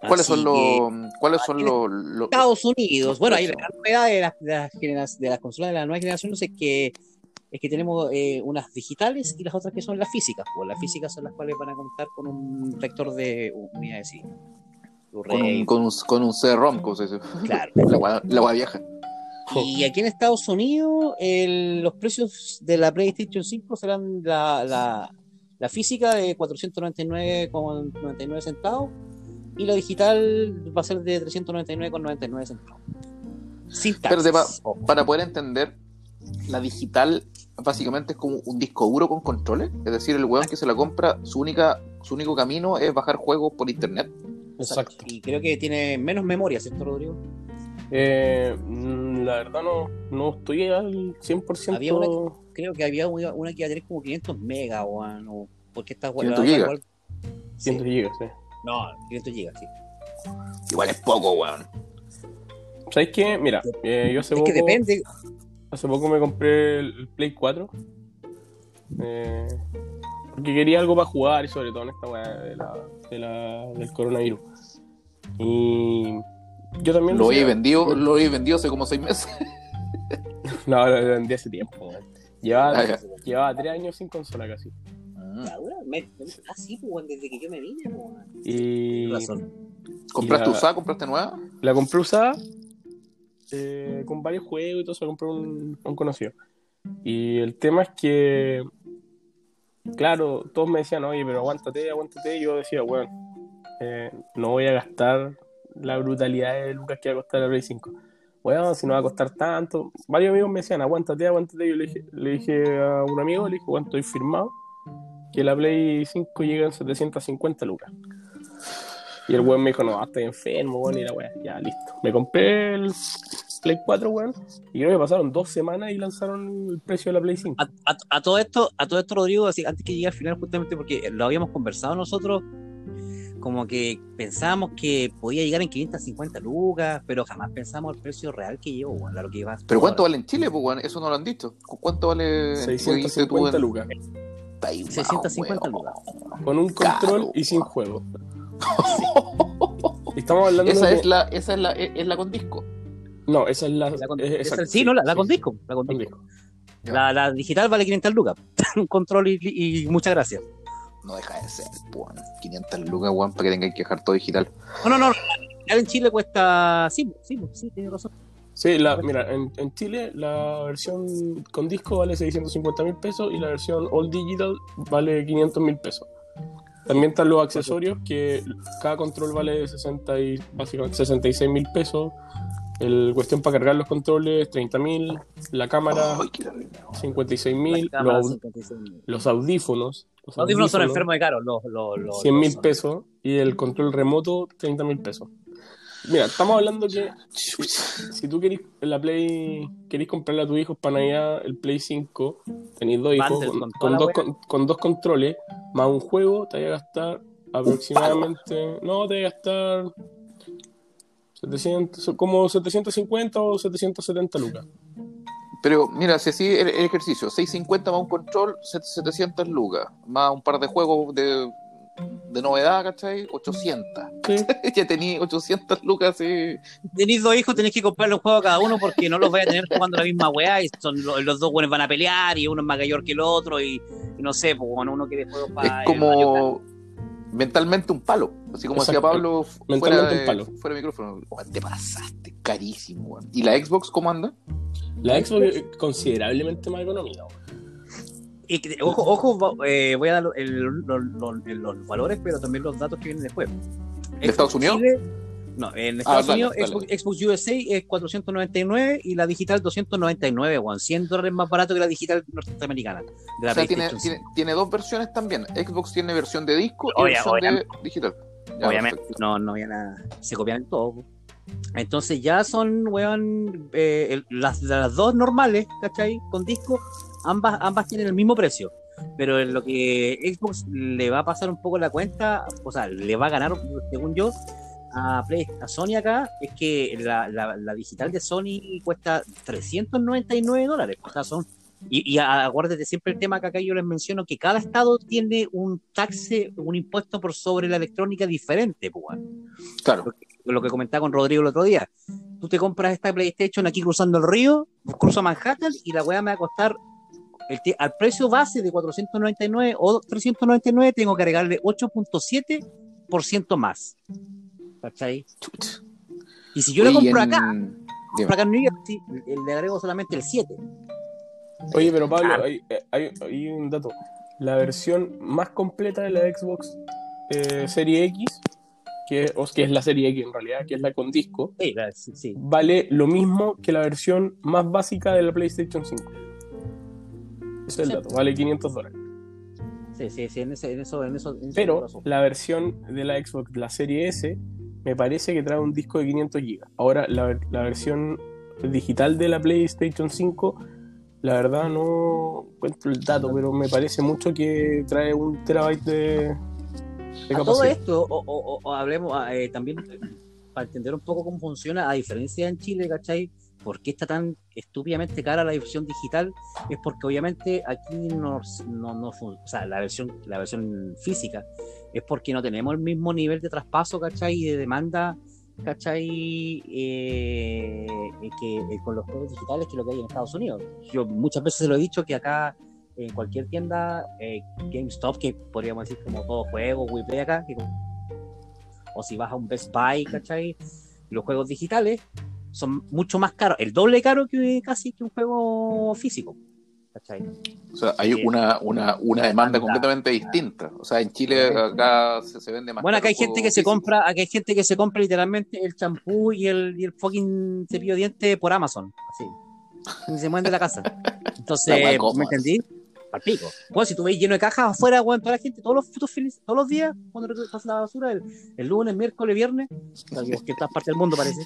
¿Cuáles son los cuáles son los, Estados Unidos, bueno, ahí la novedad de las, de las, de las consolas de la nueva generación es que es que tenemos eh, unas digitales y las otras que son las físicas. Pues las físicas son las cuales van a contar con un lector de unidad de cine. con un, con un, con un CD-ROM, como se dice. claro. La la vieja. Y aquí en Estados Unidos, el- los precios de la PlayStation 5 serán la, la, la física de 499,99 centavos y la digital va a ser de 399,99 centavos. Sin taxes. pa- para poder entender, la digital básicamente es como un disco duro con controles. Es decir, el weón que se la compra, su única su único camino es bajar juegos por internet. Exacto. Y creo que tiene menos memoria, ¿cierto, Rodrigo? Eh, mm, la verdad no, no estoy al 100%. Había una- Creo que había una, una que iba a tener como 500 megas, weón, o porque esta 500 la- gigas. igual- Sí. 100 gigas, sí. No, 500 gigas, sí. Igual es poco, weón. ¿Sabes qué? Mira, eh, yo hace Es poco, que depende. Hace poco me compré el, Play 4. eh, porque quería algo para jugar y sobre todo en esta weá de la, de la- del coronavirus. Y yo también Lo sé- he vendido, lo he vendido hace como seis meses. No, lo vendí hace tiempo. weón. Llevaba, Ah, llevaba tres años sin consola casi. Dura, me- Así, pues, desde que yo me vine, pues, weón. Y razón. ¿Compraste Y la- usada? ¿Compraste nueva? la compré usada eh, con varios juegos y todo eso. La compré un, un conocido. Y el tema es que, claro, todos me decían, oye, pero aguántate, aguántate. Y yo decía, bueno, eh, no voy a gastar la brutalidad de lucas que va a costar la Play 5. Bueno, si no va a costar tanto. Varios amigos me decían, aguántate, aguántate. Yo le dije, le dije a un amigo, le dije, bueno, estoy firmado, que la Play 5 llega en 750 lucas. Y el weón me dijo, no, estoy enfermo, weón, y la weá, ya, listo. Me compré el Play 4, weón, y creo que pasaron dos semanas y lanzaron el precio de la Play 5. A, a- a todo esto, a todo esto, Rodrigo, así, antes que llegue al final, justamente porque lo habíamos conversado nosotros, como que pensábamos que podía llegar en 550 lucas, pero jamás pensamos el precio real que llevó, weón, a lo que iba ¿Pero cuánto vale en Chile, pues, weón? Eso no lo han dicho. ¿Cu- ¿Cuánto vale? 650 lucas. Está ahí bajo, 650 weón. lucas. Con un control Caro, y sin juego. Estamos hablando Esa de... es la, esa es la, es, es la con disco. No, esa es la... La con- es- esa- exacto, sí, no, la, la sí, con disco, la con con disco. La, la digital vale 500 lucas. Un control y, y muchas gracias. No deja de ser, weón. 500 lucas, weón, para que tengáis que dejar todo digital. No, no, no. en Chile cuesta. Sí, sí, sí, tiene razón. Sí, la, mira, en, en Chile la versión con disco vale 650 mil pesos y la versión All Digital vale 500 mil pesos. También están los accesorios que cada control vale 60 y, básicamente 66 mil pesos. El cuestión para cargar los controles, 30.000. La cámara. 56.000. La cámara, Los, 56.000. los audífonos. Los audífonos son enfermos de caros, los, los, los- 100 mil pesos. Y el control remoto, 30 mil pesos. Mira, estamos hablando que si, si tú querés la Play, querés comprarle a tu hijo para Navidad el Play 5, tenéis dos hijos con, dos, con, con dos controles, más un juego, te vaya a gastar aproximadamente. No, te vaya a gastar. 700, como 750 o 770 lucas. Pero mira, si así el, el ejercicio, 650 más un control, 700 lucas, más un par de juegos de, de novedad, ¿cachai? 800. Sí. ya tenía 800 lucas y... Tenéis dos hijos, tenéis que comprarle un juego a cada uno porque no los vais a tener jugando la misma weá y son los, los dos buenos van a pelear y uno es más mayor que el otro y, y no sé, pues bueno, uno quiere juegos para es como mentalmente un palo. Así como decía. Pablo fu- fuera Mentalmente de, un palo. fuera de micrófono. Weón, te pasaste, carísimo. weón. ¿Y la Xbox cómo anda? La Xbox es considerablemente más económica. Y ojo, ojo, eh, voy a dar el- los valores, pero también los datos que vienen después. ¿De Estados Unidos? Chile- no, en Estados dale, Unidos dale. Xbox, Xbox USA es 499 y la digital 299, weón. 100 dólares más barato que la digital norteamericana. De la O sea, tiene, tiene, 5. tiene dos versiones también. Xbox tiene versión de disco y Obvia- versión de digital. Ya, Obviamente, perfecto. no, no había nada. Se copian todo. Entonces ya son, weón, eh, las, las dos normales, ¿cachai? Con disco, ambas, ambas tienen el mismo precio. Pero en lo que Xbox le va a pasar un poco la cuenta, o sea, le va a ganar, según yo, a, Play- a Sony acá, es que la, la- la digital de Sony cuesta 399 dólares. O sea, son y, y a- acuérdate siempre el tema que acá yo les menciono, que cada estado tiene un taxe, un impuesto por sobre la electrónica diferente, pues. Claro. lo que comentaba con Rodrigo el otro día. Tú te compras esta PlayStation aquí cruzando el río, cruzo Manhattan y la weá me va a costar el al precio base de 499 o 399 tengo que agregarle 8.7% más. ¿Cachai? Y si yo lo compro en- acá, compro acá en New York, sí, le agrego solamente el 7. Oye, pero Pablo, Claro. hay, hay- hay un dato. La versión más completa de la Xbox eh, Serie X, que, o que es la Serie X en realidad, que es la con disco, Sí, la- sí, sí. vale lo mismo que la versión más básica de la PlayStation 5. Ese es el dato, vale 500 dólares. Sí, sí, sí, en, ese, en eso, en eso, en Pero la versión de la Xbox, la Serie S, me parece que trae un disco de 500 GB. Ahora, la, la versión digital de la PlayStation 5, la verdad no encuentro el dato, pero me parece mucho que trae un terabyte de, de A todo esto, o, o- o- o hablemos ah, eh, también eh, para entender un poco cómo funciona, a diferencia en Chile, ¿cachai? ¿Por qué está tan estúpidamente cara la versión digital? Es porque obviamente aquí no, no, no o sea, la versión, la versión física, es porque no tenemos el mismo nivel de traspaso, ¿cachai? Y de demanda, ¿cachai? Eh, que eh, con los juegos digitales que lo que hay en Estados Unidos. Yo muchas veces lo he dicho que acá en cualquier tienda, eh, GameStop, que podríamos decir como todo juego, WePlay acá, que- o si vas a un Best Buy, ¿cachai? Los juegos digitales son mucho más caros, el doble caro que casi que un juego físico, ¿cachai? O sea, hay una, una, una demanda completamente distinta. O sea, en Chile acá se, se vende más. Bueno, acá hay gente que se compra, acá hay gente que se compra literalmente el champú y el, y el fucking cepillo de dientes por Amazon, así. Y se mueven de la casa. Entonces. ¿me entendí? Bueno, si tú veis lleno de cajas afuera, weón, toda la gente, todos los felices, todos los días, cuando pasan la basura, el, el lunes, miércoles, viernes, que en todas partes del mundo parece,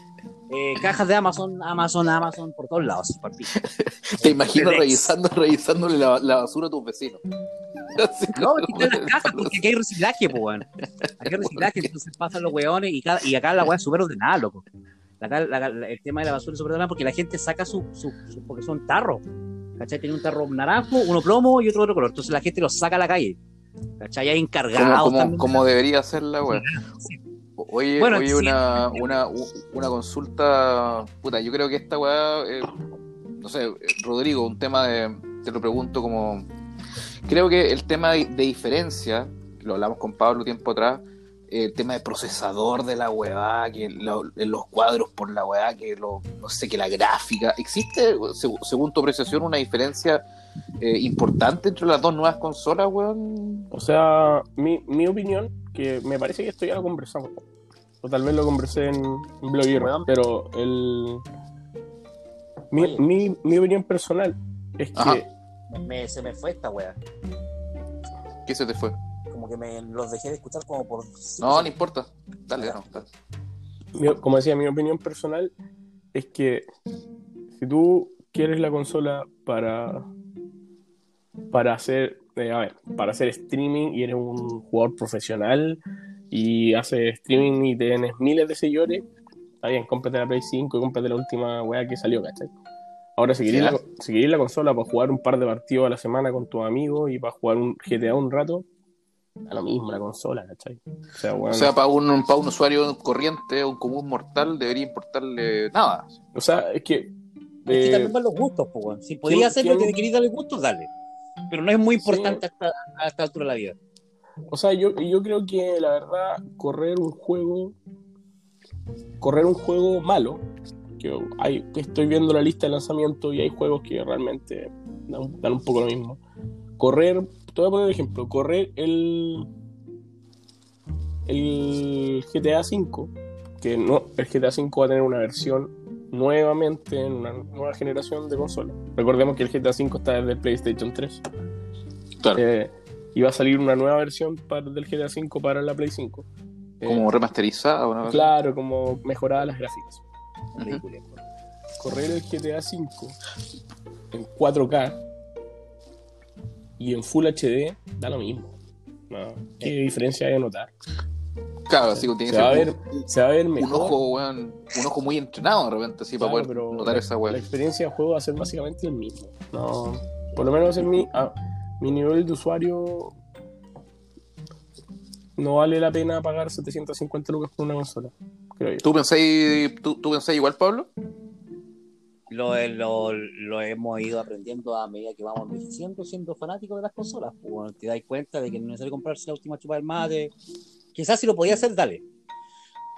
eh, cajas de Amazon, Amazon, Amazon, por todos lados, pa'l pico. Te imagino revisando, revisándole la, la basura a tus vecinos. No, como- es que están las cajas, porque aquí hay reciclaje, pues, weón. Aquí hay reciclaje, entonces pasan los weones y, cada- y acá la weá es súper ordenada, loco. La- el tema de la basura es súper ordenada porque la gente saca su, su, su- porque son tarros. ¿Cachai? Tiene un tarro naranjo, uno plomo y otro otro color. Entonces la gente los saca a la calle. ¿Cachai? Hay encargados como, como debería ser la. Sí. Oye, Bueno, oye sí. una, una, una consulta. Puta, yo creo que esta weá. eh, no sé, Rodrigo, un tema de. Te lo pregunto como. Creo que el tema de, de diferencia, lo hablamos con Pablo tiempo atrás, el tema de procesador de la weá, que lo- los cuadros por la weá, que lo, no sé, que la gráfica. ¿Existe, seg- según tu apreciación, una diferencia eh, importante entre las dos nuevas consolas, weón? O sea, mi, mi opinión, que me parece que esto ya lo conversamos, O tal vez lo conversé en, Weón. pero el. Mi, mi, mi opinión personal es que. Me- se me fue esta wea. ¿Qué se te fue? Como que me los dejé de escuchar como por. No, no importa. Dale, no, dale. mi- como decía, mi opinión personal es que si tú quieres la consola para para hacer eh, a ver, para hacer streaming y eres un jugador profesional y haces streaming y tienes miles de seguidores, está bien, cómprate la Play 5 y cómprate la última weá que salió, ¿cachai? Ahora, si queréis, la, si la consola para jugar un par de partidos a la semana con tus amigos y para jugar un GTA un rato, da lo mismo la consola, ¿cachai? O sea, O sea, para un, para un usuario corriente, un común mortal, debería importarle nada. o sea, es que... Es que eh, también van los gustos, pues. Si ¿quién- podías hacer lo que querías darle gustos, dale. Pero no es muy Sí. importante hasta, a esta altura de la vida. O sea, yo, yo creo que la verdad, correr un juego. Correr un juego malo. Que hay, que estoy viendo la lista de lanzamiento y hay juegos que realmente dan, dan un poco lo mismo. Correr, te voy a poner un ejemplo. Correr el. El GTA V. Que no, el GTA V va a tener una versión nuevamente en una nueva generación de consolas. Recordemos que el GTA V está desde el PlayStation 3. Claro. Eh, y va a salir una nueva versión para, del GTA V para la Play 5. Eh, como remasterizada. una claro, como mejoradas las gráficas. Ridículo. Correr el GTA V en 4K y en Full HD da lo mismo. No, ¿Qué diferencia hay a notar? Claro, así que tiene Se que va, a ser ver, un, se va a ver un mejor. ojo, weón, un ojo muy entrenado de repente, así Claro, para poder pero notar la, esa la weón. experiencia de juego va a ser básicamente el mismo. No, por lo menos en mi, a- mi nivel de usuario no vale la pena pagar 750 lucas por una consola, creo yo. ¿Tú pensáis, tú, tú pensáis igual, Pablo? Lo, lo, lo hemos ido aprendiendo a medida que vamos envejeciendo, siendo fanáticos de las consolas. Pues, te das cuenta de que no es necesario comprarse la última chupa del mate. Quizás si lo podía hacer, dale.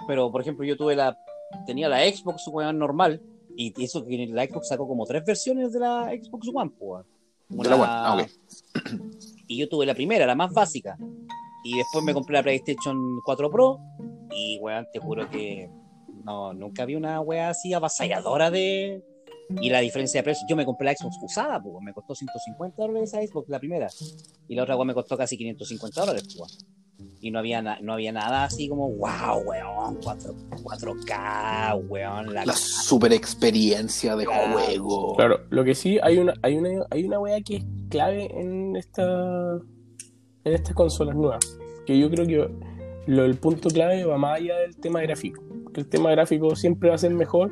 Pero, por ejemplo, yo tuve la. Tenía la Xbox One normal. Y eso que la Xbox sacó como tres versiones de la Xbox One. Pues, De la One, ah, ok. Y yo tuve la primera, la más básica. Y después me compré la PlayStation 4 Pro. Y, weón, te juro que no, nunca vi una weá así avasalladora de. Y la diferencia de precio, yo me compré la Xbox usada, pues, me costó 150 dólares esa Xbox, la primera. Y la otra weá me costó casi 550 dólares, pues. Y no había, na- no había nada así como, wow, weón, 4, 4K, weón, la La super experiencia de Claro. juego. Claro, lo que sí, hay una, hay una, hay una wea que es clave en esta en estas consolas nuevas. Que yo creo que lo, el punto clave va más allá del tema gráfico. Que el tema gráfico siempre va a ser mejor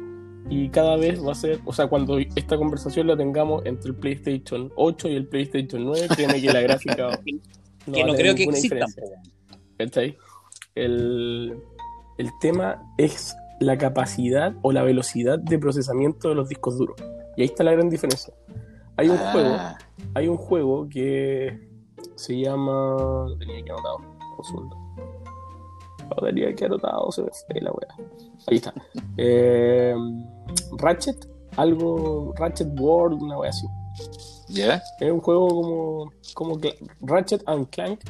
y cada vez va a ser, o sea, cuando esta conversación la tengamos entre el PlayStation 8 y el PlayStation 9, créeme que la gráfica que no creo que. ¿Cachai? El, el tema es la capacidad o la velocidad de procesamiento de los discos duros. Y ahí está la gran diferencia. Hay un Ah, juego, hay un juego que se llama. Lo tenía que anotado. Un segundo. Tenía que anotado, se me fue la wea. Ahí está. Eh, Ratchet, algo. Ratchet World, una wea así. ¿Ya? Es un juego como, como Ratchet and Clank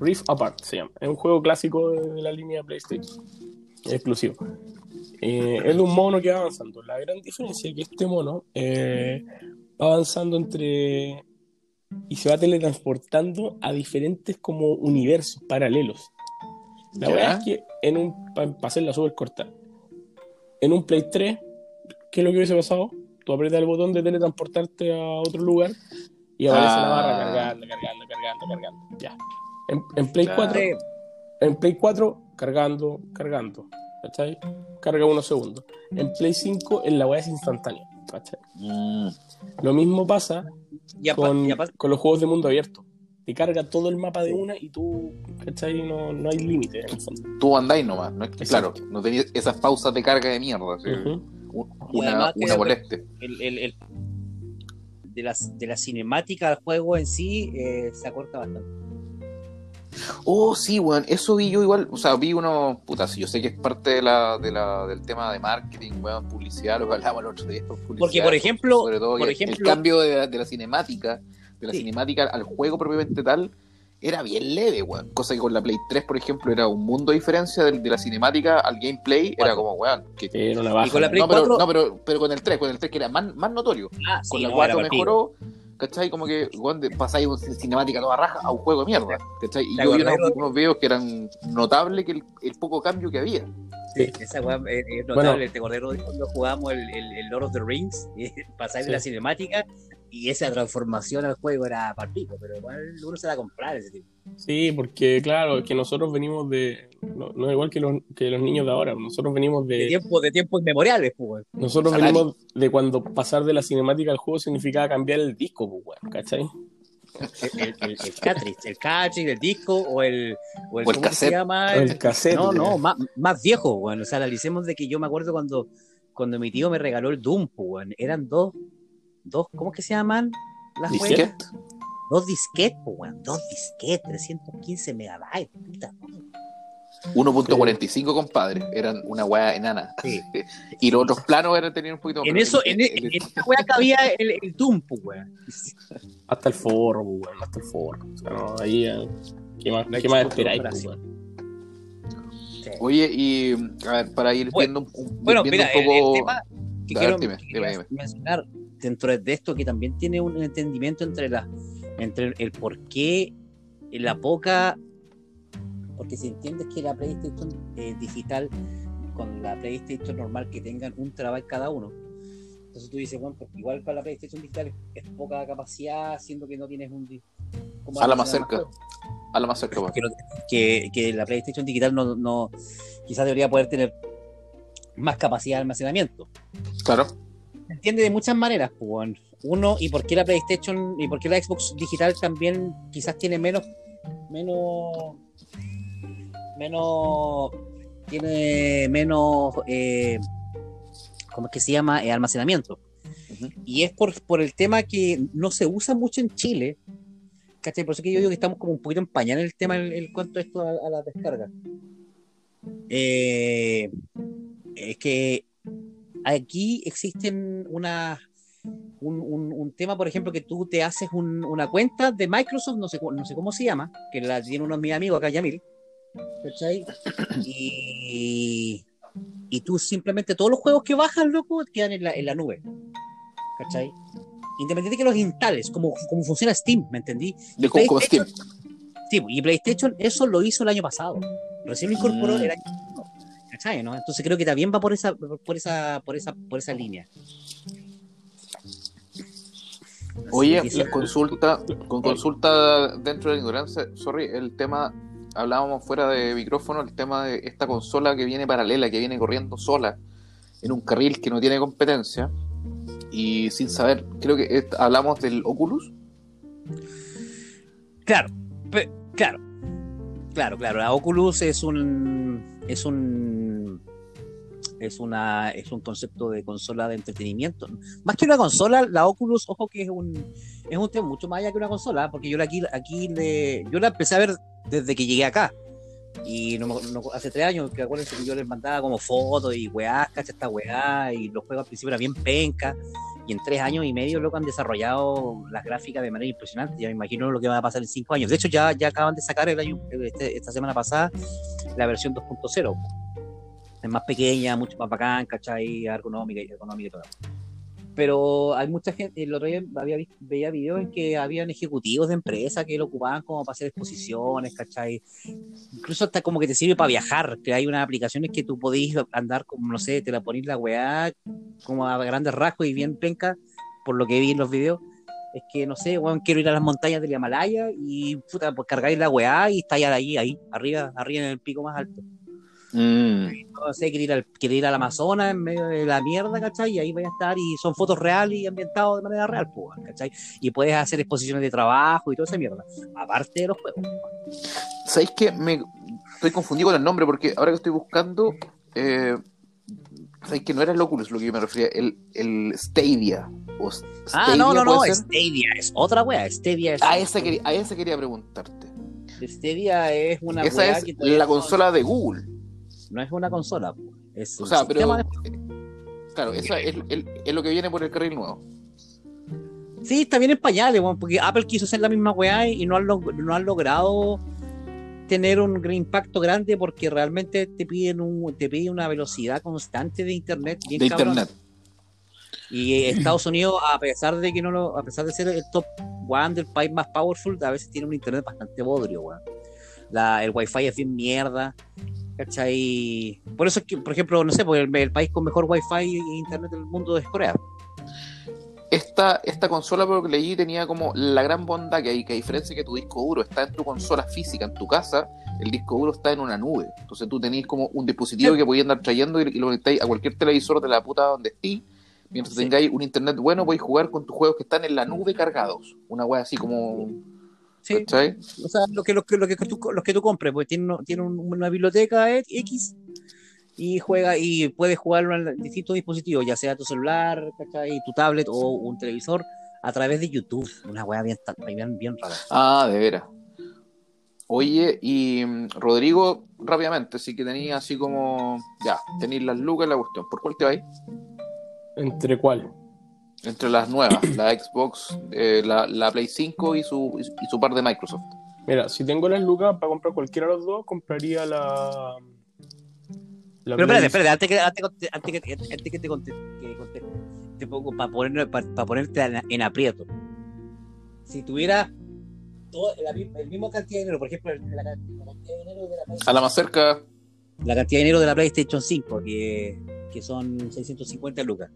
Rift Apart se llama. Es un juego clásico de, de la línea PlayStation. Exclusivo. Eh, es de un mono que va avanzando. La gran diferencia es que este mono eh, va avanzando entre y se va teletransportando a diferentes como universos paralelos. La verdad es que en un para hacerla súper corta, en un Play 3, ¿qué es lo que hubiese pasado? Tú aprietas el botón de teletransportarte a otro lugar y aparece la Ah. barra cargando, cargando, cargando, cargando. Ya. En, en Play Claro. 4, en Play 4, cargando, cargando. ¿Cachai? Carga unos segundos. En Play 5, en la weá es instantánea. ¿Cachai? Mm, Lo mismo pasa con, y apa- con los juegos de mundo abierto. Te carga todo el mapa de una y tú, ¿cachai? No, no hay límite en el fondo. tú andáis nomás, ¿no? Es que, claro, Exacto. no tenías esas pausas de carga de mierda. Y Una, además una molestia. el, el- el- de, las, de la cinemática del juego en sí eh, se acorta bastante. Oh, sí, weón, eso vi yo igual, o sea, vi uno, puta, sí, yo sé que es parte de la, de la, del tema de marketing, weón, publicidad, lo que hablábamos el otro día. publicidad, Porque, por ejemplo, sobre todo por ejemplo- el cambio de, la- de la cinemática, de la Sí. cinemática al juego propiamente tal, era bien leve, weón. Cosa que con la Play 3, por ejemplo, era un mundo de diferencia de, de la cinemática al gameplay. Era como, weón. Que... Baja. Y con la Play No, pero, 4 no pero, pero con el 3, con el 3 que era más, más notorio. Ah, Con sí, la no, 4 era partido. mejoró, ¿cachai? Como que, weón, de- pasáis una cinemática toda raja a un juego de mierda, ¿cachai? Y ¿Te yo vi unos, unos videos que eran notables que el, el poco cambio que había. Sí, esa weá es, es Bueno. notable. ¿Te acordás Rodrigo, cuando jugábamos el, el, el Lord of the Rings? Pasáis de Sí. la cinemática y esa transformación al juego era partido, pero igual uno se la comprar ese tipo. Sí, porque claro, es que nosotros venimos de. No, no es igual que los, que los niños de ahora. Nosotros venimos De de. tiempos de tiempos inmemoriales, pues. weón. Nosotros venimos de cuando pasar de la cinemática al juego significaba cambiar el disco, pues, weón, ¿cachai? El, el, el, cartridge, el disco o el, o el, O el ¿cómo se llama? El cassette. No, no, más, más viejo, weón. O sea, analicemos de que yo me acuerdo cuando, cuando mi tío me regaló el Doom, pues, weón. Eran dos, dos, ¿cómo que se llaman? Las weas? ¿Disquete? Dos disquetes, pues, weón. Dos disquetes, 315 megabytes, puta. 1.45, compadre. Eran una weá enana. Sí. Y los otros planos eran, tenían un poquito más. En pero eso, el- en, el- en esa wea cabía el, el weón. Hasta el forro, weón, hasta el forro. O sea, no, ahí. eh, ¿Qué más, No ¿qué más esperáis, comprar weón? Sí. Oye, y a ver, para ir Bueno, viendo, un- Bueno, viendo mira, un el, poco. el tema que quiero, dime, dime, dime. mencionar dentro de esto que también tiene un entendimiento entre la entre el por qué la poca porque si entiendes que la PlayStation eh, digital con la PlayStation normal que tengan un terabyte cada uno entonces tú dices bueno porque igual para la PlayStation digital es, poca capacidad siendo que no tienes un ¿cómo A la más cerca. A la más cerca, que, que la PlayStation digital no, no quizás debería poder tener más capacidad de almacenamiento Claro. se entiende de muchas maneras, pues. Uno, y por qué la PlayStation y por qué la Xbox digital también quizás tiene menos, menos, menos, tiene menos, eh, ¿cómo es que se llama? Eh, almacenamiento. Y es por, por el tema que no se usa mucho en Chile. ¿Cachai? Por eso que yo digo que estamos como un poquito en pañal en el tema, el cuanto a esto a, a la descarga. Eh, es que aquí existen una un, un- un tema, por ejemplo, que tú te haces un- una cuenta de Microsoft, no sé, no sé cómo se llama, que la tiene uno de mis amigos acá, Yamil, ¿cachai? Y, y tú simplemente todos los juegos que bajas, loco, quedan en la, en la nube, ¿cachai? Independiente de que los instales, como, como funciona Steam, ¿me entendí? De como, Steam. Sí, y PlayStation eso lo hizo el año pasado. Recién lo incorporó Mm. el año pasado. ¿Cachai? ¿no? Entonces creo que también va por esa, por esa, por esa, por esa línea. Así Oye, consulta, con consulta dentro de la ignorancia, sorry, el tema, hablábamos fuera de micrófono, el tema de esta consola que viene paralela, que viene corriendo sola en un carril que no tiene competencia y sin saber, creo que hablamos del Oculus. Claro, claro, claro, claro. La Oculus es un, es un, es una, es un concepto de consola de entretenimiento. Más que una consola, la Oculus, ojo que es un, es un tema mucho más allá que una consola, porque yo la aquí, aquí le, yo la empecé a ver desde que llegué acá. Y no, no- hace tres años, que acuérdense que yo les mandaba como fotos y weá, cacha esta weá, y los juegos al principio eran bien penca. Y en tres años y medio, loco, han desarrollado las gráficas de manera impresionante. Ya me imagino lo que va a pasar en cinco años. De hecho, ya, ya acaban de sacar el año, este- esta semana pasada la versión 2.0. Es más pequeña, mucho más bacán, ¿cachai? Ergonómica y ergonómica y todo. Pero hay mucha gente, el otro día había veía videos en que habían ejecutivos de empresas que lo ocupaban como para hacer exposiciones, ¿cachai? Incluso hasta como que te sirve para viajar, que hay unas aplicaciones que tú podéis andar como, no sé, te la ponís la weá como a grandes rasgos y bien penca, por lo que vi en los videos, es que, no sé, weón, quiero ir a las montañas del Himalaya y, puta, pues cargáis la weá y estáis ahí, ahí, arriba, arriba en el pico más alto. Mm, No sé, quiero ir al, quiero ir al Amazonas en medio de la mierda, ¿cachai? Y ahí voy a estar y son fotos reales y ambientados de manera real, pues, ¿cachai? Y puedes hacer exposiciones de trabajo y toda esa mierda, aparte de los juegos. ¿Sabéis que me estoy confundido con el nombre? Porque ahora que estoy buscando, eh, ¿sabéis que no era el Oculus lo que yo me refería? El, el Stadia. O Ah, no, no, no, ¿puede ser? Stadia es otra wea, Stadia es... A esa, quería, a esa quería preguntarte. Stadia es una Esa es que la no- consola de Google. No es una consola, es O un sea, pero. de- eh, Claro, esa es, lo que viene por el carril nuevo. Sí, está bien en pañales, porque Apple quiso hacer la misma weá y no han, log- no han logrado tener un impacto grande porque realmente te piden un, te piden una velocidad constante de internet bien De cabrón. internet. Y Estados Unidos, a pesar de que no lo, a pesar de ser el top one del país más powerful, a veces tiene un internet bastante bodrio, weón. El wifi es bien mierda. ¿Cachai? Por eso es que, por ejemplo, no sé, porque el, el país con mejor wifi e internet del mundo es Corea. Esta, esta consola, por lo que leí, tenía como la gran bondad que hay, que a diferencia que tu disco duro está en tu consola física, en tu casa, el disco duro está en una nube. Entonces tú tenés como un dispositivo Sí. que podías andar trayendo y, y lo conectáis a cualquier televisor de la puta donde estés. Mientras Sí. tengáis un internet bueno, podéis jugar con tus juegos que están en la nube cargados. Una wea así como. Sí, ¿Cachai? o sea, lo que, lo que, lo que, tú, los que tú compres, pues tiene, uno- tiene un- una biblioteca X y juega y puedes jugarlo en distintos dispositivos, ya sea tu celular, ¿cachai? tu tablet o un televisor a través de YouTube. Una weá bien, bien, bien rara. Ah, de veras. Oye, y mm, Rodrigo, rápidamente, sí que tenía así como. Ya, tenéis las lucas la cuestión. ¿Por cuál te vais? ¿Entre cuál? Entre las nuevas, la Xbox, eh, la, la Play 5 y su, y su par de Microsoft. Mira, si tengo las lucas para comprar cualquiera de los dos, compraría la. la Pero Play- espérate, espérate, antes que, antes, que- antes que, antes que te conteste, te pongo para poner, para, ponerte en, en aprieto. Si tuviera todo, la, mi- el mismo cantidad de dinero, por ejemplo, la, can- la cantidad de dinero de la, Play- A la más cerca, la cantidad de dinero de la PlayStation 5, que, que son 650 lucas.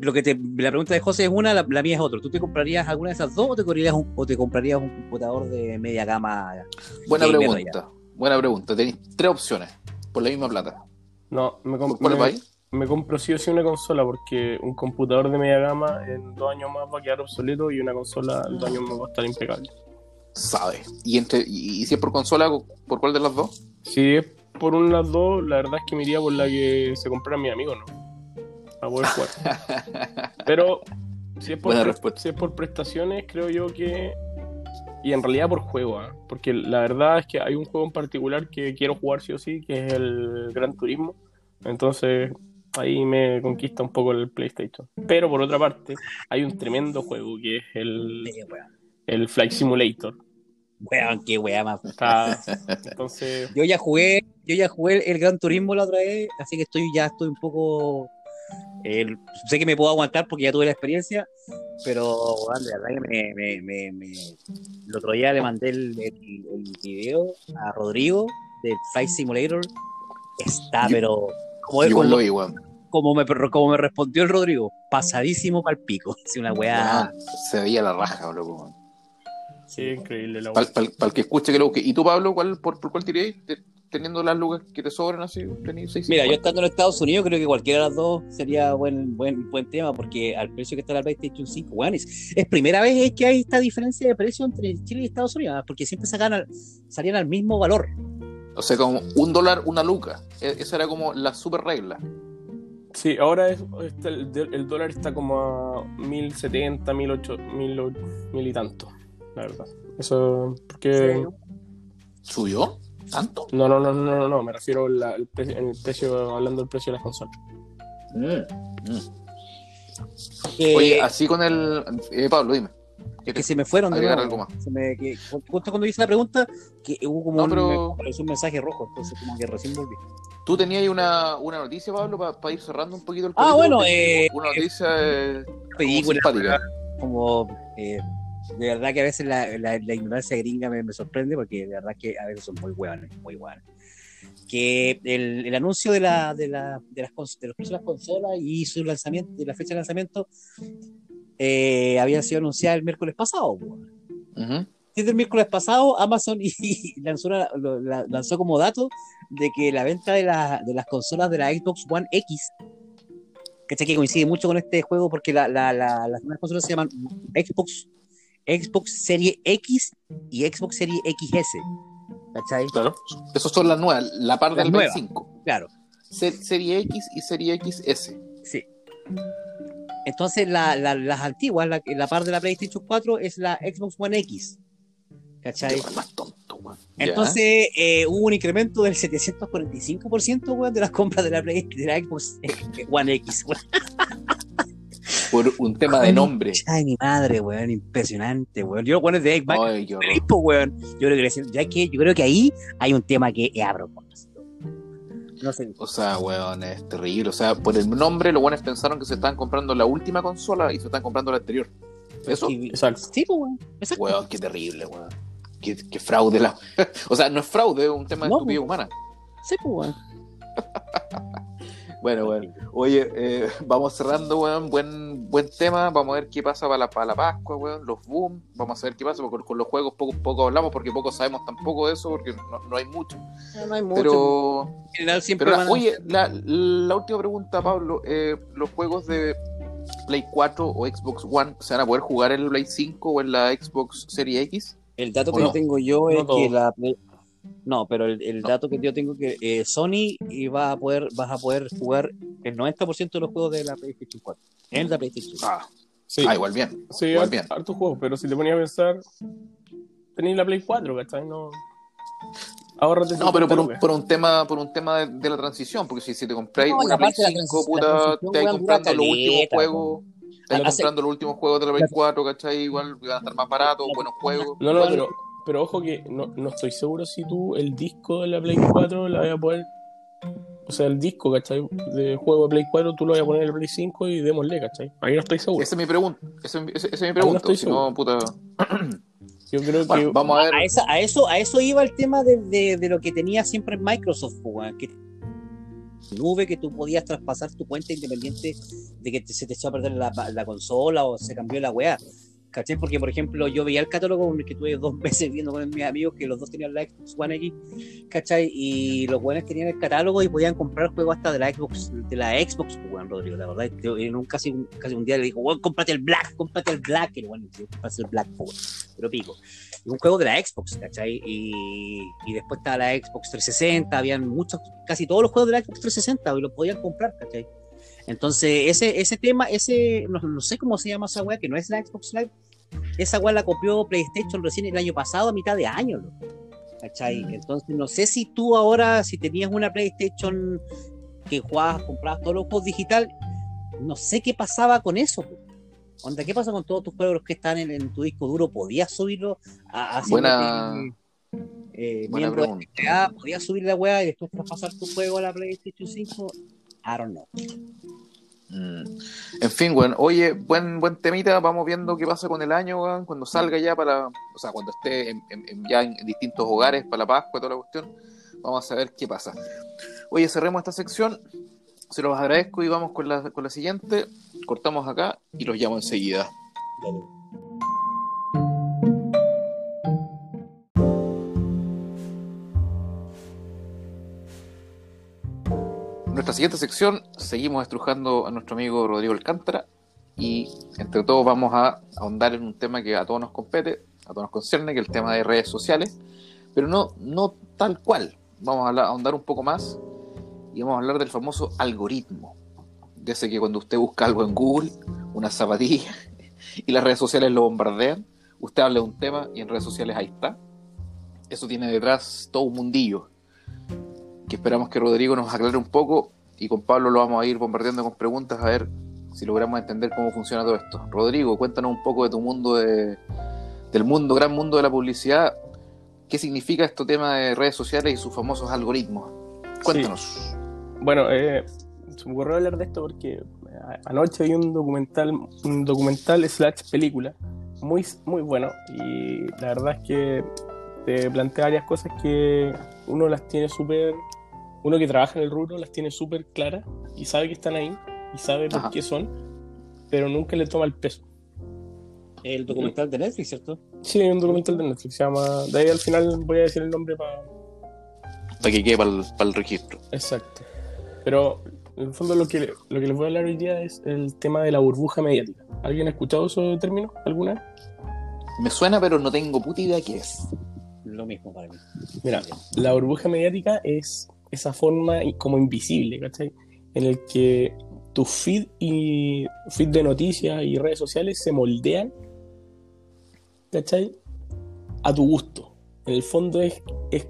Lo que te, la pregunta de José es una, la, la mía es otra. ¿Tú te comprarías alguna de esas dos o te comprarías un, o te comprarías un computador de media gama? buena pregunta. Buena pregunta. Tenéis tres opciones por la misma plata. No, me, ¿Por com- cuál me- compro sí o sí una consola porque un computador de media gama en dos años más va a quedar obsoleto y una consola en dos años más va a estar impecable. Sabe. ¿Y, entre, y, y si es por consola, por cuál de las dos? Si es por un las dos, la verdad es que me iría por la que se compraran mis amigos, ¿no? Para poder jugar. Pero si es, por Buena pre- respuesta. si es por prestaciones, creo yo que. Y en realidad por juego, ¿ah? porque la verdad es que hay un juego en particular que quiero jugar sí o sí, que es el Gran Turismo. Entonces ahí me conquista un poco el PlayStation. Pero por otra parte, hay un tremendo juego que es el, el Flight Simulator. Weón, qué weá más. Está- entonces, Yo ya jugué, yo ya jugué el Gran Turismo la otra vez, así que estoy ya estoy un poco el- sé que me puedo aguantar porque ya tuve la experiencia, pero bueno, de verdad que me, me, me, me- el otro día le mandé el, el, el video a Rodrigo del Flight Simulator. Está, Yo- pero como, Igual como, lo vi, weón. como me, como me respondió el Rodrigo, pasadísimo para el pico. Así una weá. Weón, Se veía la raja, loco. sí, increíble la Para el que escuche que lo busque. ¿Y tú, Pablo, cuál, por, por cuál tiréis? Te- Teniendo las lucas que te sobran así, tenéis seis Mira, yo estando en Estados Unidos creo que cualquiera de las dos sería buen buen buen tema porque al precio que está la PlayStation 5, weón, es, es primera vez que hay esta diferencia de precio entre Chile y Estados Unidos, ¿ah? porque siempre sacan al- salían al mismo valor. O sea, como un dólar, una luca. E- Esa era como la super regla. Sí, ahora es, está el, el dólar está como a 1070, 1008, 1000, mil y tanto, la verdad. Eso, porque... ¿Subió? ¿Tanto? No, no, no, no, no, no, me refiero al al pre- en el precio, hablando del precio de las consolas. Que, Oye, así con el. eh, Pablo, dime. que se me fueron de nuevo. algo más. Se me, que, justo cuando hice la pregunta, que hubo como No, un, pero- me apareció un mensaje rojo, entonces como que recién volví. Tú tenías ahí una, una noticia, Pablo, para ir cerrando un poquito el Ah, bueno, eh, Una noticia eh, como Película, simpática. como eh, de verdad que a veces la, la- la ignorancia gringa me, me sorprende porque de verdad que a veces son muy hueones, muy hueones. Que el, el anuncio de, la, de, la, de, las, cons- de los precios de las consolas y su lanzamiento, de la fecha de lanzamiento, eh, había sido anunciada el miércoles pasado. po. Ujú. Desde el miércoles pasado, Amazon y, y lanzó, lo- la- lanzó como dato de que la venta de, la- de las consolas de la Xbox One X, que coincide mucho con este juego porque la- la- la- las consolas se llaman Xbox, Xbox Serie X y Xbox Serie XS. ¿Cachai? Claro. Esas son las nuevas, la par del Play nuevas. 5. Claro, Se- serie X y Serie XS. sí. Entonces, la- la- las antiguas, la, la par de la PlayStation 4 es la Xbox One X. ¿Cachai? Más tonto. Ya. Entonces eh, hubo un incremento del 745% weón, de las compras de la, Play- de la Xbox eh, One X. weón. Por un tema de nombre. Ay, mi madre, weón, impresionante, weón. Yo, bueno, de Xbox, Ay, horror. Felipe, weón. Yo creo que, ya que yo creo que ahí hay un tema que es a propósito. No sé. O sea, weón, es terrible. O sea, por el nombre, los buenos pensaron que se estaban comprando la última consola y se están comprando la anterior. ¿Eso? Sí, Exacto. Sí, pues, weón. Exacto. Weón, qué terrible, weón. Qué, qué fraude la. o sea, no es fraude, es un tema de No, estupidez humana. Sí, pues, weón. Bueno, bueno. Oye, eh, vamos cerrando, weón. Buen, buen tema. Vamos a ver qué pasa para la, para la Pascua, weón. Los boom. Vamos a ver qué pasa. Porque con los juegos poco, poco hablamos porque poco sabemos tampoco de eso porque no, no hay mucho. No, no hay mucho. Pero, en general siempre pero la- van a- oye, la, la última pregunta, Pablo. eh, ¿Los juegos de Play 4 o Xbox One se van a poder jugar en el Play 5 o en la Xbox Series X? El dato ¿O que no? yo tengo yo No es que la Play- no, pero el, el dato que yo tengo que eh, Sony y va a poder vas a poder jugar el 90% de los juegos de la PlayStation 4 en la PlayStation 4. Ah, Sí, ah, igual bien. sí igual bien. hartos juegos, pero si te ponías a pensar, tenéis la Play 4, ¿cachai? No. Ahorrate No, pero por un, 50 por un tema, por un tema de, de la transición, porque si, si te compráis No, una Play aparte la 5, transi- puta, te vais comprando los últimos juegos, te vais Hace- comprando los últimos juegos de la Play 4, ¿cachai? Igual van a estar más baratos, buenos juegos. No, no, pero, pero ojo que no, no estoy seguro si tú el disco de la Play 4 la vas a poder. O sea, el disco, ¿cachai? De juego de Play 4 tú lo vas a poner en el Play 5 y démosle, ¿cachai? Ahí no estoy seguro. Esa es mi pregunta. Esa, es mi no pregunta. estoy si no, puta. Yo creo Bueno, que. vamos a ver. A, esa- a eso a eso iba el tema de, de- de lo que tenía siempre Microsoft, weón, que nube que tú podías traspasar tu cuenta independiente de que te- se te echó a perder la, la consola o se cambió la weá. ¿Cachai? Porque, por ejemplo, yo veía el catálogo que tuve dos meses viendo con mis amigos que los dos tenían la Xbox One X, ¿cachai? Y los buenos tenían el catálogo y podían comprar juegos hasta de la Xbox, de la Xbox, pues, weón, Rodrigo, la verdad. Yo, en un, casi, un, casi un día le dijo, weón, cómprate el Black, cómprate el Black, y bueno, comprarse el Black, pues, pero pico un juego de la Xbox. Y, y después estaba la Xbox 360, habían muchos, casi todos los juegos de la Xbox 360 y los podían comprar, ¿cachai? Entonces, ese, ese tema, ese, no, no sé cómo se llama esa weá, que no es la Xbox Live, esa weá la copió PlayStation recién el año pasado, a mitad de año, loco, ¿cachai? Entonces, no sé si tú ahora, si tenías una PlayStation que jugabas, comprabas todos los juegos digital, no sé qué pasaba con eso, po. Onda, ¿qué pasa con todos tus juegos que están en, en tu disco duro? ¿Podías subirlo a, a Buena- eh, Buena miembro de pregunta. GTA? ¿Podías subir la weá y después traspasar tu juego a la PlayStation 5? I don't know. Mm. En fin, weón. Oye, buen, buen temita. Vamos viendo qué pasa con el año, weón. Cuando salga ya para. O sea, cuando esté en- en- en- ya en distintos hogares para la Pascua toda la cuestión. Vamos a saber qué pasa. Oye, cerremos esta sección. Se los agradezco y vamos con la, con la siguiente. Cortamos acá y los llamo enseguida. En nuestra siguiente sección seguimos estrujando a nuestro amigo Rodrigo Alcántara y entre todos vamos a ahondar en un tema que a todos nos compete, a todos nos concierne, que es el tema de redes sociales, pero no, no tal cual. Vamos a ahondar un poco más y vamos a hablar del famoso algoritmo. De ese que cuando usted busca algo en Google, una zapatilla, y las redes sociales lo bombardean, usted habla de un tema y en redes sociales ahí está. Eso tiene detrás todo un mundillo que esperamos que Rodrigo nos aclare un poco y con Pablo lo vamos a ir bombardeando con preguntas a ver si logramos entender cómo funciona todo esto. Rodrigo, cuéntanos un poco de tu mundo, de, del mundo, gran mundo de la publicidad. ¿Qué significa este tema de redes sociales y sus famosos algoritmos? Cuéntanos. Bueno, eh, se me ocurrió hablar de esto porque eh, anoche vi un documental, un documental slash película muy, muy bueno y la verdad es que te plantea varias cosas que uno las tiene súper, uno que trabaja en el rubro las tiene súper claras y sabe que están ahí y sabe por Ajá. qué son, pero nunca le toma el peso. El documental de Netflix, ¿cierto? Sí, un documental de Netflix, se llama, de ahí al final voy a decir el nombre para... Para que quede para el, para el registro. Exacto. Pero en el fondo lo que, lo que les voy a hablar hoy día es el tema de la burbuja mediática. ¿Alguien ha escuchado esos términos alguna? vez? Me suena, pero no tengo puta idea qué es. Lo mismo para mí. Mira, la burbuja mediática es esa forma como invisible, ¿cachai? En el que tu feed y feed de noticias y redes sociales se moldean, ¿cachai? A tu gusto. En el fondo es, es,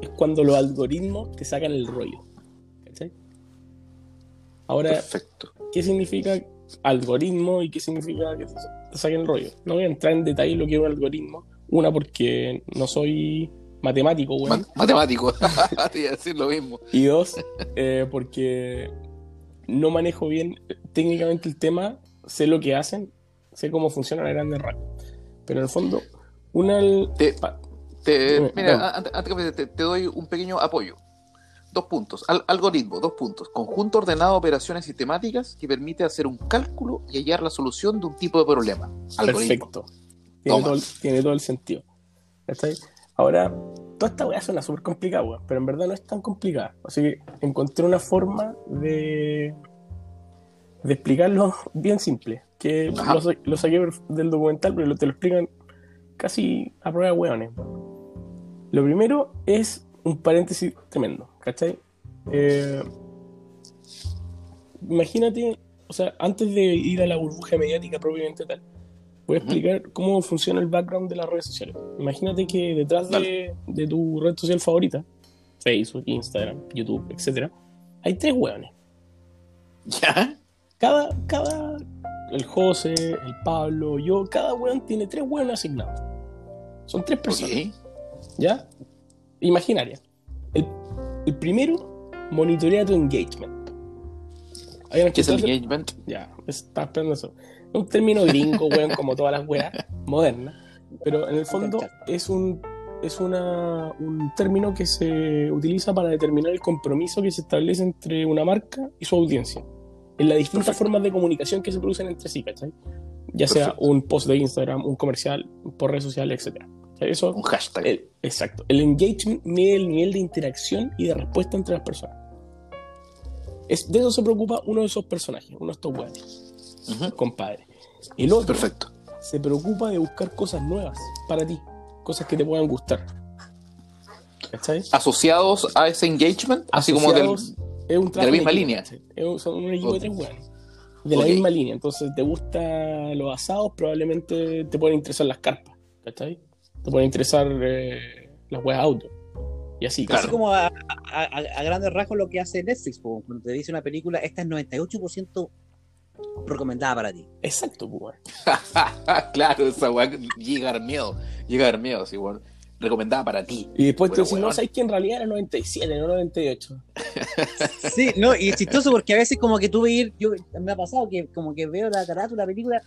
es cuando los algoritmos te sacan el rollo, ¿cachai? Ahora, Perfecto. ¿Qué significa algoritmo y qué significa que te saquen el rollo. No voy a entrar en detalle lo que es un algoritmo. Una, porque no soy matemático, weón. Ma- matemático. Te iba a decir lo mismo. Y dos, eh, porque no manejo bien eh, técnicamente el tema, sé lo que hacen, sé cómo funciona a grandes rasgos. Pero en el fondo, una... el- Te- Te- Dime, mira, antes, antes que me- te, te doy un pequeño apoyo. Dos puntos. Al- algoritmo, dos puntos. Conjunto ordenado de operaciones sistemáticas que permite hacer un cálculo y hallar la solución de un tipo de problema. Algoritmo. Perfecto. Tiene todo, el, tiene todo el sentido. ¿Cachai? Ahora, toda esta weá suena súper complicada, weón, pero en verdad no es tan complicada. Así que encontré una forma de, de explicarlo bien simple. Que lo, lo saqué del documental, pero te lo explican casi a prueba de weones. Lo primero es un paréntesis tremendo, ¿cachai? Eh, imagínate, o sea, antes de ir a la burbuja mediática propiamente tal, voy a explicar cómo funciona el background de las redes sociales. Imagínate que detrás de, de tu red social favorita, Facebook, Instagram, YouTube, etcétera, hay tres hueones. ¿Ya? Cada, cada, el José, el Pablo, yo, cada hueón tiene tres hueones asignados. Son tres personas. Ok. ¿Ya? Imaginaria. El, el primero monitorea tu engagement. ¿Habían ¿Qué es el engagement? Ya, estaba esperando eso. Un término gringo, weón, como todas las weas modernas. Pero en el fondo es un es una, un término que se utiliza para determinar el compromiso que se establece entre una marca y su audiencia. En las distintas Perfecto. formas de comunicación que se producen entre sí, ¿cachai? Ya sea Perfecto. un post de Instagram, un comercial, por redes sociales, etc. Eso Un hashtag. el- exacto. El engagement mide el nivel de interacción y de respuesta entre las personas. Es, de eso se preocupa uno de esos personajes, uno de estos weones, Compadre. El otro Perfecto. se preocupa de buscar cosas nuevas para ti, cosas que te puedan gustar. ¿Cachai? Asociados a ese engagement, así como del. Es un de la misma equipo, línea. ¿cachai? Es un- son un equipo de Ok. tres weones. De la misma línea. Entonces, te gustan los asados, probablemente te pueden interesar las carpas. ¿Cachai? Te pueden interesar eh, las weas auto. Y así, Claro. Así como a, a- a- a grandes rasgos lo que hace Netflix, po, cuando te dice una película, esta es 98% recomendada para ti. Exacto, pues, weón. claro, esa weá llega a dar miedo. Llega a dar miedo, sí, bueno. Recomendada para ti. Y después te dicen, no, weón. sabes que en realidad era 97, no 98. Sí, no, y es chistoso porque a veces como que tú veis, yo me ha pasado que como que veo la carátula, la película,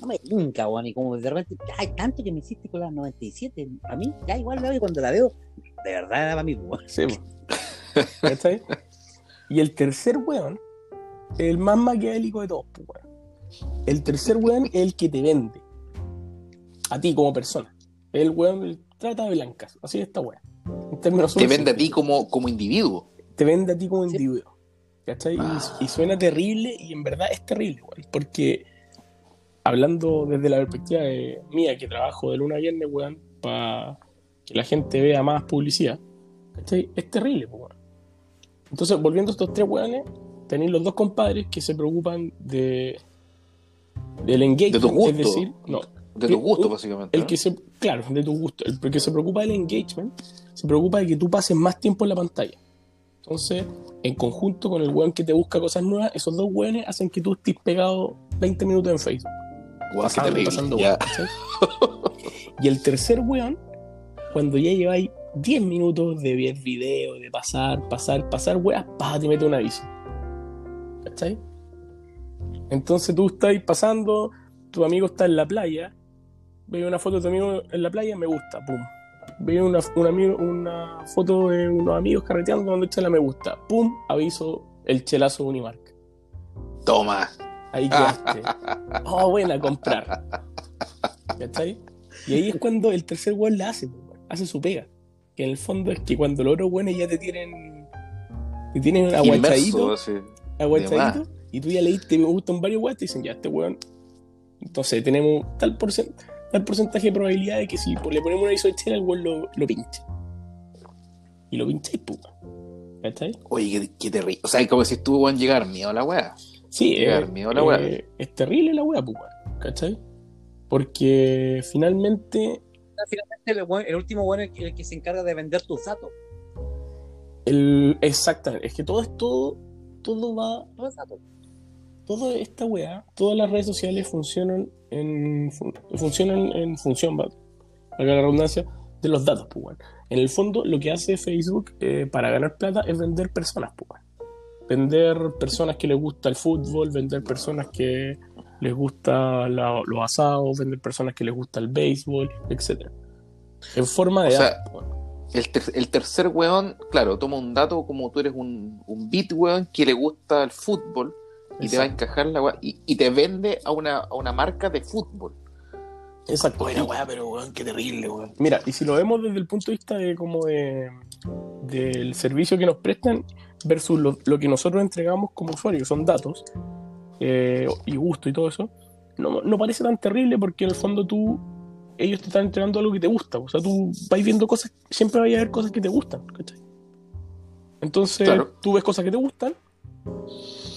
no me tinca, weón, y como de repente, ya, hay tanto que me hiciste con la 97, a mí, ya igual la veo y cuando la veo, de verdad era para mí, weón. Sí, pues. ¿Cachai? Y el tercer weón, el más maquiavélico de todos, pues, weón. El tercer weón es el que te vende. A ti como persona. El weón el trata de blancas. Así es esta weón. Te vende a ti como, como individuo. Te vende a ti como Sí. individuo. ¿Cachai? Y- Ah. Y, suena terrible y en verdad es terrible, weón. Porque hablando desde la perspectiva de mía, que trabajo de luna a viernes, weón, para que la gente vea más publicidad, ¿cachai? Es terrible, pues, weón. Entonces, volviendo a estos tres weones, tenéis los dos compadres que se preocupan de del engagement, De tu gusto. es decir, no, De tu gusto, básicamente. el ¿no? que se, claro, de tu gusto, el que se preocupa del engagement, se preocupa de que tú pases más tiempo en la pantalla. Entonces, en conjunto con el weón que te busca cosas nuevas, esos dos weones hacen que tú estés pegado 20 minutos en Facebook. Guau, qué Pasando- terrible. pasando Ya. weón, ¿cachai? y el tercer weón, cuando ya lleváis 10 minutos de ver video, de pasar, pasar, pasar, weas, pa, te mete un aviso. ¿Cachai? Entonces tú estás pasando, tu amigo está en la playa, veo una foto de tu amigo en la playa, me gusta, pum. Veo una, una foto de unos amigos carreteando cuando la me gusta, pum, aviso el chelazo Unimark. Toma. Ahí quedaste. Oh, buena, comprar. ¿Cachai? Y ahí es cuando el tercer weón la hace, pues, hace su pega. Que en el fondo es que cuando los otros weones ya te tienen. Te tienen aguachadito, Inmerso, así. aguachadito, y tú ya leíste me gustan varios weones, te dicen ya, este weón. Entonces tenemos tal, porcent- tal porcentaje de probabilidad de que si le ponemos un aviso de chela, el weón lo, lo pinche. Y lo pincháis, pues. weón. ¿Cachai? Oye, qué, qué terrible. O sea, como si tú, weón, llegar miedo a la weá. Sí, Llegar eh, miedo a la weá. eh, es terrible la weá, pues, weón, ¿cachai? Porque finalmente Finalmente el, weón- el último bueno es el que, el que se encarga de vender tus datos. el exactamente, es que todo es todo, todo va, toda esta weá, todas las redes sociales funcionan en, fun- funcionan en función, va- valga la redundancia, de los datos, pues. En el fondo, lo que hace Facebook eh, para ganar plata es vender personas, pues. Vender personas que les gusta el fútbol, vender personas que les gusta la- los asados, vender personas que les gusta el béisbol, etc. En forma de O sea, datos, pues, weón. El, ter- el tercer weón, claro, toma un dato como tú eres un, un beat weón que le gusta el fútbol y te va a encajar la weá y, y te vende a una, a una marca de fútbol. Exacto. Buena weá, pero weón, qué terrible weón. Mira, y si lo vemos desde el punto de vista de como de del servicio que nos prestan versus lo, lo que nosotros entregamos como usuarios, son datos eh, y gusto y todo eso, no, no parece tan terrible porque en el fondo tú, ellos te están entregando algo que te gusta, o sea, tú vas viendo cosas, siempre va a haber cosas que te gustan, ¿cachai? Entonces, Claro. tú ves cosas que te gustan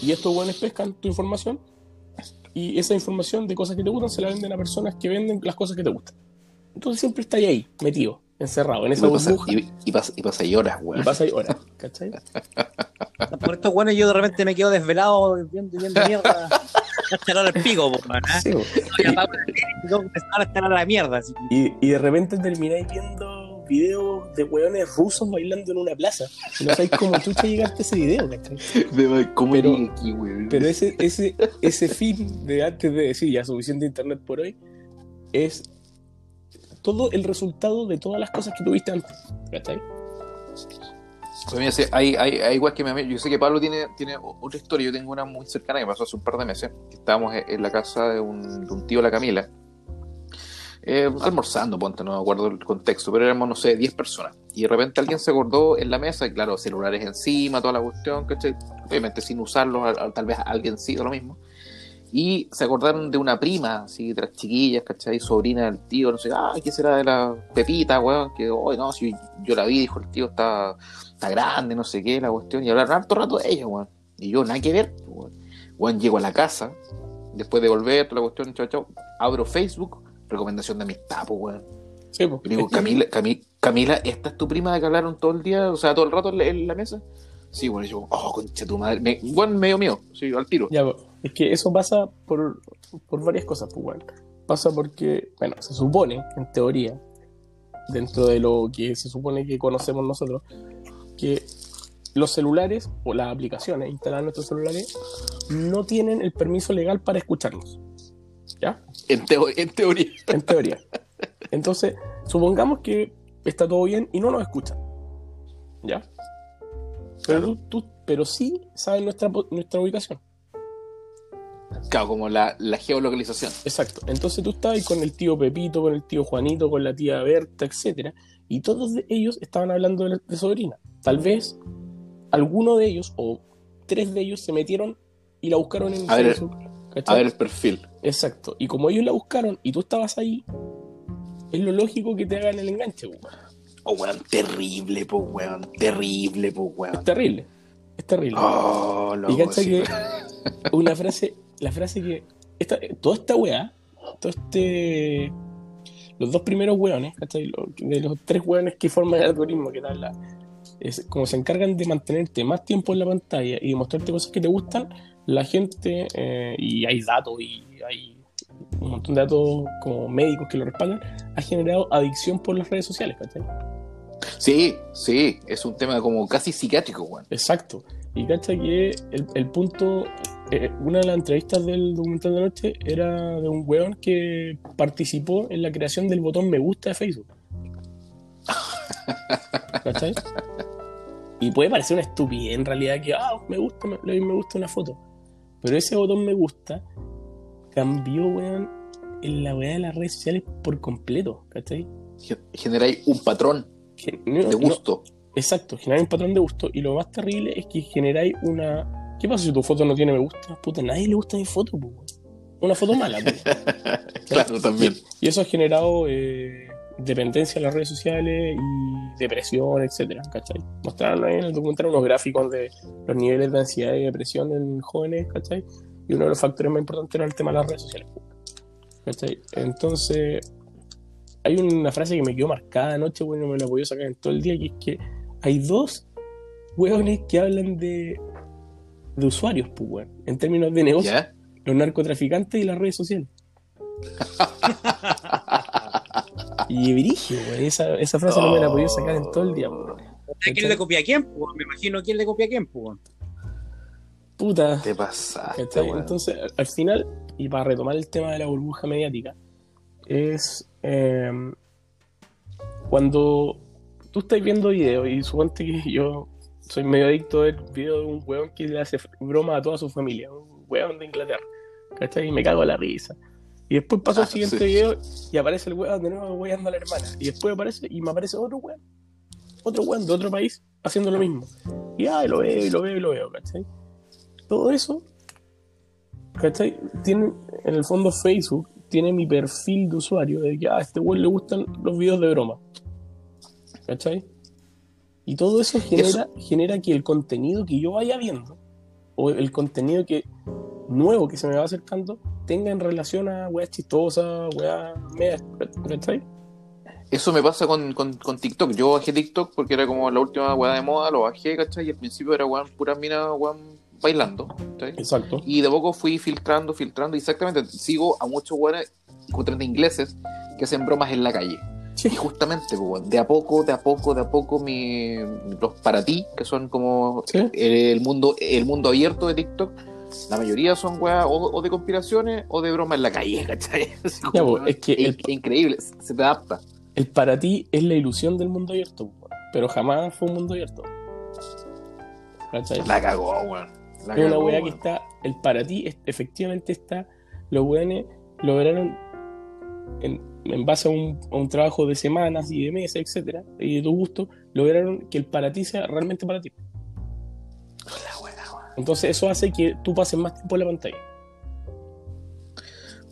y estos buenos pescan tu información y esa información de cosas que te gustan se la venden a personas que venden las cosas que te gustan. Entonces siempre está ahí, metido, encerrado en Y esa burbuja y, y, y pasa, y pasa ahí horas, weón. pasa ahí horas, ¿cachai? Por estos buenos yo de repente me quedo desvelado viendo, viendo mierda. Hasta ahora el pico, man, ¿ah? Sí. Y y a la mierda. así. y, y de repente termináis viendo videos de hueones rusos bailando en una plaza. Y no sabéis cómo chucha llegaste a ese video, ¿cachai? ¿Cómo Pero- aquí, weón? Pero ese, ese, ese fin de antes de decir ya suficiente internet por hoy es todo el resultado de todas las cosas que tuviste antes. ¿Cachai? Pues mira, sí, hay, hay, hay igual que mi. Yo sé que Pablo tiene, tiene otra historia. Yo tengo una muy cercana que pasó hace un par de meses. Estábamos en la casa de un, tío, la Camila, eh, almorzando, ponte, no me acuerdo el contexto, pero éramos, no sé, 10 personas. Y de repente alguien se acordó en la mesa, y claro, celulares encima, toda la cuestión, ¿cachai? Obviamente sin usarlos, al- al- tal vez alguien sí, lo mismo. Y se acordaron de una prima, así, de las chiquillas, ¿cachai? Sobrina del tío, no sé, ah, ¿qué será de la Pepita, weón? Que, hoy no, si yo la vi, dijo el tío, está, está grande, no sé qué, la cuestión. Y hablaron harto rato de ella, weón. Y yo, nada que ver, weón. Weón, llego a la casa, después de volver, toda la cuestión, chao, chao, abro Facebook, recomendación de amistad, pues, weón. Sí, le digo, Es que- Camila, Cami- Camila, ¿esta es tu prima de que hablaron todo el día, o sea, todo el rato en la, en la mesa? Sí, bueno, y yo, oh, concha tu madre. Me, bueno, medio mío, sí, al tiro. Ya, po. Es que eso pasa por, por varias cosas, pues. Pasa porque, bueno, se supone, en teoría, dentro de lo que se supone que conocemos nosotros, que los celulares o las aplicaciones instaladas en nuestros celulares no tienen el permiso legal para escucharnos. ¿Ya? En, teo- en teoría. En teoría. Entonces, supongamos que está todo bien y no nos escuchan. ¿Ya? Pero, tú, pero sí saben nuestra, nuestra ubicación. Claro, como la, la geolocalización. Exacto. Entonces tú estabas ahí con el tío Pepito, con el tío Juanito, con la tía Berta, etcétera, y todos de ellos estaban hablando de, de sobrina. Tal vez alguno de ellos o tres de ellos se metieron y la buscaron en A ver. A ver el perfil. Exacto. Y como ellos la buscaron y tú estabas ahí, es lo lógico que te hagan el enganche. weón. Oh, weón, terrible, pues, weón. Terrible, Es weón. terrible. Es terrible. Oh, loco, y cacha sí. que una frase, la frase que esta, toda esta weá, todo este los dos primeros weones, ¿cachai? De los tres weones que forman el algoritmo, que tal la, es, como se encargan de mantenerte más tiempo en la pantalla y de mostrarte cosas que te gustan, la gente, eh, y hay datos y hay un montón de datos como médicos que lo respaldan, ha generado adicción por las redes sociales, ¿cachai? Sí, sí, es un tema como casi psiquiátrico, weón. Exacto. Y cacha que el, el punto, eh, una de las entrevistas del documental de noche era de un weón que participó en la creación del botón me gusta de Facebook. ¿Cachai? Y puede parecer una estupidez en realidad que, ah, me gusta, me, me gusta una foto. Pero ese botón me gusta cambió, weón, en la weá de las redes sociales por completo, ¿cachai? Ge- Generáis un patrón no- de gusto. Exacto, generáis un patrón de gusto. Y lo más terrible es que generáis una. ¿Qué pasa si tu foto no tiene me gusta? Puta, a nadie le gusta mi foto, po. Una foto mala. Claro, también. Y eso ha generado eh, dependencia en las redes sociales y depresión, etcétera, ¿cachai? Mostraron ahí en el documental unos gráficos de los niveles de ansiedad y depresión en jóvenes, ¿cachai? Y uno de los factores más importantes era el tema de las redes sociales, ¿cachai? Entonces, hay una frase que me quedó marcada anoche, bueno, me la podía sacar en todo el día, que es que hay dos hueones que hablan de de usuarios, pues, weón, en términos de negocio, los narcotraficantes y las redes sociales. y virigio, weón, esa, esa frase no me la podía sacar en todo el día, weón. ¿A quién le copia a quién? pues? Me imagino quién le copia a quién. pues. Puta. Te pasaste, ¿Cachai? weón. Entonces, al- al final, y para retomar el tema de la burbuja mediática, es eh, cuando tú estás viendo videos y suponte que yo soy medio adicto a ver videos de un weón que le hace broma a toda su familia, un weón de Inglaterra, ¿cachai? Y me cago en la risa. Y después paso al Ah, siguiente sí. video y aparece el weón de nuevo weando a la hermana. Y después aparece y me aparece otro weón, otro weón de otro país haciendo lo mismo. Y ay, lo veo y lo veo y lo veo, ¿cachai? Todo eso ¿Cachai? Tiene, en el fondo Facebook tiene mi perfil de usuario de que a este güey le gustan los videos de broma. ¿Cachai? Y todo eso genera, genera que el contenido que yo vaya viendo, o el contenido que nuevo que se me va acercando, tenga en relación a weas chistosas, weas medias, ¿cachai? Eso me pasa con, con, con TikTok. Yo bajé TikTok porque era como la última weá de moda, lo bajé, ¿cachai? Y al principio era weón, pura mina, weón, bailando, ¿cachai? Exacto. Y de poco fui filtrando, filtrando, exactamente, sigo a muchos weones, justamente ingleses, que hacen bromas en la calle. Sí. Y justamente, pues, de a poco, de a poco, de a poco, mi, los para ti, que son como Sí. el mundo, el mundo abierto de TikTok, la mayoría son weas o, o de conspiraciones o de bromas en la calle, ¿cachai? Ya, pues, es que es- el- increíble, se te adapta. El para ti es la ilusión del mundo abierto, pero jamás fue un mundo abierto. ¿Cachai? La cagó, weón. Es una cagó, weá que weón. está, el para ti es- efectivamente está, los weones lograron en, en base a un, a un trabajo de semanas y de meses, etcétera, y de tu gusto, lograron que el para ti sea realmente para ti. Entonces eso hace que tú pases más tiempo en la pantalla.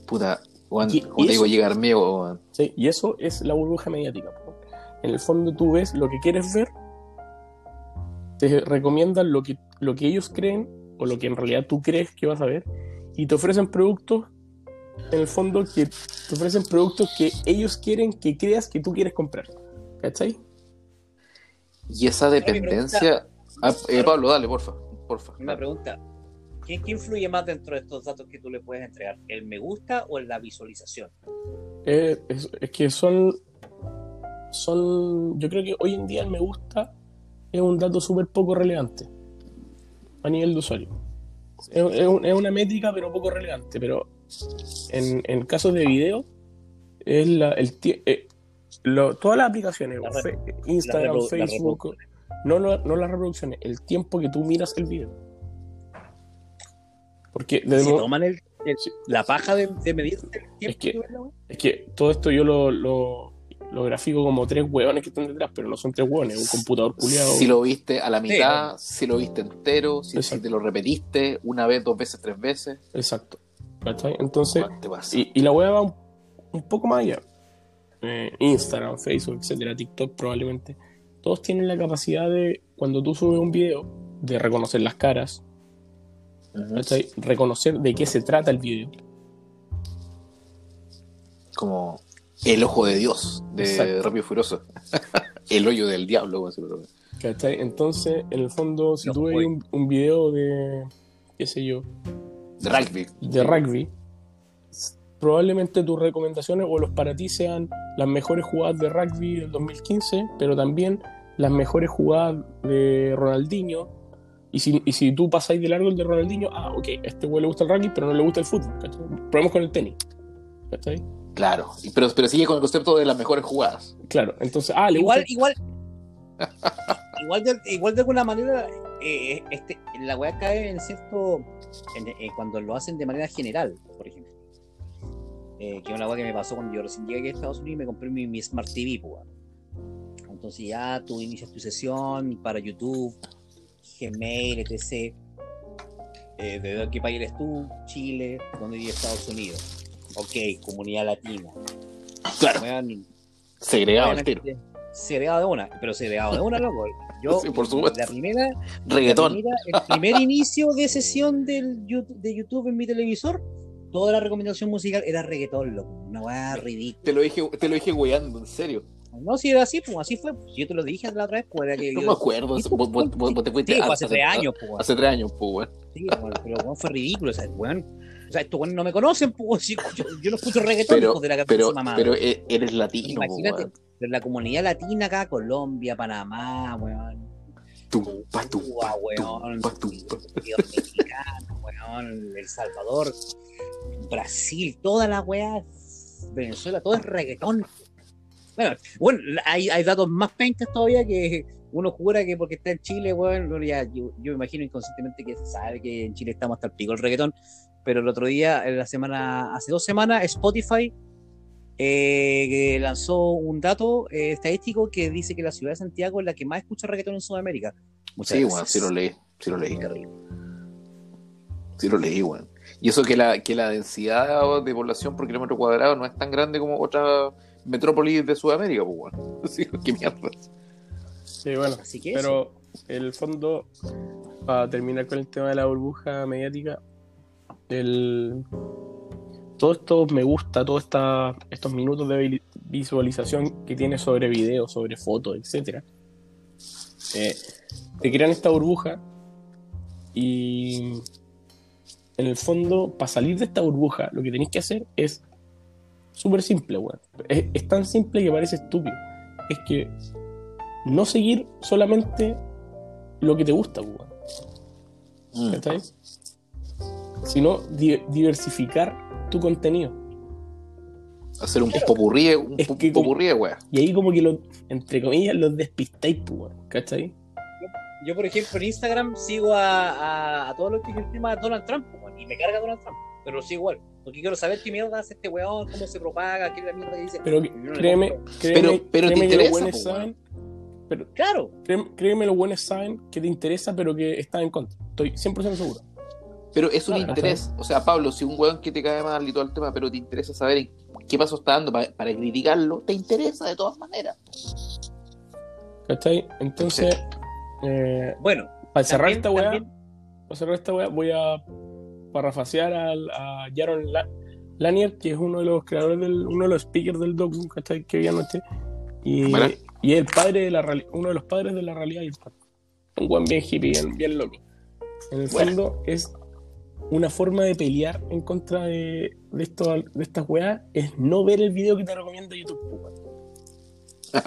Puta, weón, Y- como y te digo, llegar. ¿sí? Y eso es la burbuja mediática. En el fondo tú ves lo que quieres ver, te recomiendan lo que, lo que ellos creen o lo que en realidad tú crees que vas a ver y te ofrecen productos, en el fondo, que te ofrecen productos que ellos quieren que creas que tú quieres comprar. ¿Cachai? Y esa dependencia. Ah, eh, Pablo, dale, porfa. porfa Una pregunta. ¿Qué, qué influye más dentro de estos datos que tú le puedes entregar? ¿El me gusta o la visualización? Eh, es, es que son, son. Yo creo que hoy en día el me gusta es un dato súper poco relevante a nivel de usuario. Es, es un- es una métrica, pero poco relevante. Pero en, en casos de video, es la, el, tie- eh, lo- todas las aplicaciones, La re- Fe- Instagram, la Facebook, no, no, no las reproducciones, el tiempo que tú miras el video. Porque de ¿Se nuevo- toman el, la paja de, de medir el tiempo Es que-? Es que todo esto yo lo, lo, lo grafico como tres hueones que están detrás, pero no son tres hueones, es un computador culiado. Si lo viste a la mitad, si lo viste entero, si, si te lo repetiste una vez, dos veces, tres veces. Exacto. ¿Cachai? Entonces, y, y la web va un, un poco más allá. Eh, Instagram, Facebook, etcétera, TikTok probablemente. Todos tienen la capacidad de, cuando tú subes un video, de reconocer las caras. ¿cachai? reconocer de qué se trata el video. Como el ojo de Dios de Exacto. Rápido y Furioso. el hoyo del diablo, ¿cachai? Entonces, en el fondo, si No, tú ves un video de, qué sé yo, De rugby. de rugby, probablemente tus recomendaciones o los para ti sean las mejores jugadas de rugby del 2015, pero también las mejores jugadas de Ronaldinho. Y si, y si tú pasáis de largo el de Ronaldinho, ah, ok, a este güey le gusta el rugby, pero no le gusta el fútbol. ¿cachai? Probemos con el tenis. ¿cachai? Claro. Pero, pero sigue con el concepto de las mejores jugadas. Claro, entonces, ah, le Igual, gusta. igual, igual, de, igual de alguna manera, eh, este, la weá cae en cierto. en- eh, cuando lo hacen de manera general, por ejemplo. Eh, que es una weá que me pasó cuando yo recién llegué a Estados Unidos y me compré mi, mi Smart TV, pues, weón. Entonces ya tú inicias tu sesión para YouTube, Gmail, etc. Eh, ¿De qué país eres tú? Chile, ¿dónde vive Estados Unidos? Ok, comunidad latina. Claro. Segregado al tiro. Segregado de una, pero segregado de una, loco. Yo, Sí, por supuesto. la primera, la Reggaetón. primera- el primer inicio de sesión del de YouTube en mi televisor, toda la recomendación musical era reggaetón, loco. Una weá ridícula. Te lo dije, te lo dije weando, en serio. No, si era así, pues así fue. Yo te lo dije la otra vez, pues era que. No yo- me acuerdo. Sí, vos, vos- te fuiste Sí, pues, hace, hace tres años, pues. Hace tres años, pues, weón. Sí, pero weón, fue ridículo, o sea, weón. O sea, estos weones no me conocen, pues. yo, yo no escucho reggaetón, Pero, de la cabeza pero, mamada. pero e- eres latino, pues, Imagínate, pero la comunidad latina acá, Colombia, Panamá, weón. Tumpa, tumpa, weón. tumpa, tumpa. Dominicano, weón. El Salvador, Brasil, toda la weá. Venezuela, todo es reggaetón. Bueno, bueno hay, hay datos más pencas todavía que uno jura que porque está en Chile, weón, bueno, ya, yo, yo me imagino inconscientemente que se sabe que en Chile estamos hasta el pico el reggaetón, pero el otro día, en la semana, hace dos semanas, Spotify eh, lanzó un dato eh, estadístico que dice que la ciudad de Santiago es la que más escucha reggaetón en Sudamérica. Muchas Sí, weón, sí lo leí. Sí lo leí. Sí lo leí, weón. Y eso que la, que la densidad de población por kilómetro cuadrado no es tan grande como otras metrópolis de Sudamérica, pues, weón. Sí, qué mierda. Sí, bueno. Así que. Pero en el fondo, para terminar con el tema de la burbuja mediática, el, todo esto me gusta, todos estos minutos de vi- visualización que tiene sobre video, sobre fotos, etcétera, eh, te crean esta burbuja y en el fondo, para salir de esta burbuja, lo que tenéis que hacer es súper simple, weón. Es, es tan simple que parece estúpido. Es que no seguir solamente lo que te gusta, weón. Mm. ¿Cachai? Sino di- diversificar tu contenido. Hacer un popurrí, un Es que popurrí, weón. Y ahí como que, lo, entre comillas, los despistáis, pues, weón. ¿Cachai? Yo, por ejemplo, en Instagram sigo a, a, a todo lo que de Donald Trump, po, weón, y me carga Donald Trump, pero lo sigo igual. Porque quiero saber qué mierda hace este weón, cómo se propaga, qué es la mierda que dice. Pero no créeme, compro. créeme, Pero- pero te créeme que interesa, los weón. saben, pero Claro, créeme, créeme, los buenos saben que te interesa, pero que estás en contra. Estoy 100% seguro. Pero es un Claro, interés. O sea, Pablo, si un weón que te cae mal y todo el tema, pero te interesa saber en qué paso está dando pa- para, criticarlo, te interesa de todas maneras. ¿Cachai? Entonces, eh, bueno. para cerrar también- esta weá, también- para cerrar esta weá, voy a parrafasear al- a Jaron La- Lanier, que es uno de los creadores del, uno de los speakers del docu, ¿cachai? Que vi anoche. Y, Vale. y es el padre de la uno de los padres de la realidad virtual. Un buen bien hippie, bien, bien loco. En el fondo es una forma de pelear en contra de, de, esto, de estas weas, es no ver el video que te recomienda YouTube.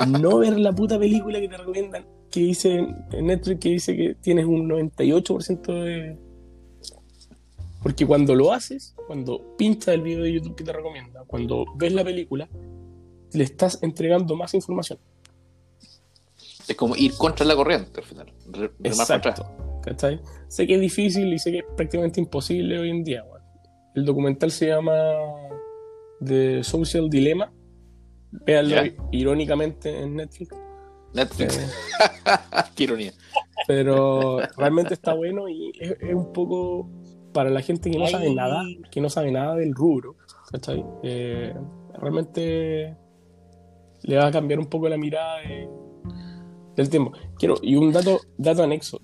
no ver la puta película que te recomiendan, que dice en Netflix que dice que tienes un 98% de... Porque cuando lo haces, cuando pinchas el video de YouTube que te recomienda, cuando ves la película, le estás entregando más información. Es como ir contra la corriente al final. para atrás. ¿Cachai? Sé que es difícil y sé que es prácticamente imposible hoy en día. El documental se llama The Social Dilemma. Véanlo Ya. irónicamente en Netflix. Netflix. Eh, Qué ironía. pero realmente está bueno y es, es un poco para la gente que no sabe nada, que no sabe nada del rubro. ¿cachai? Eh, realmente le va a cambiar un poco la mirada de- del tema. Quiero, y un dato, dato anexo.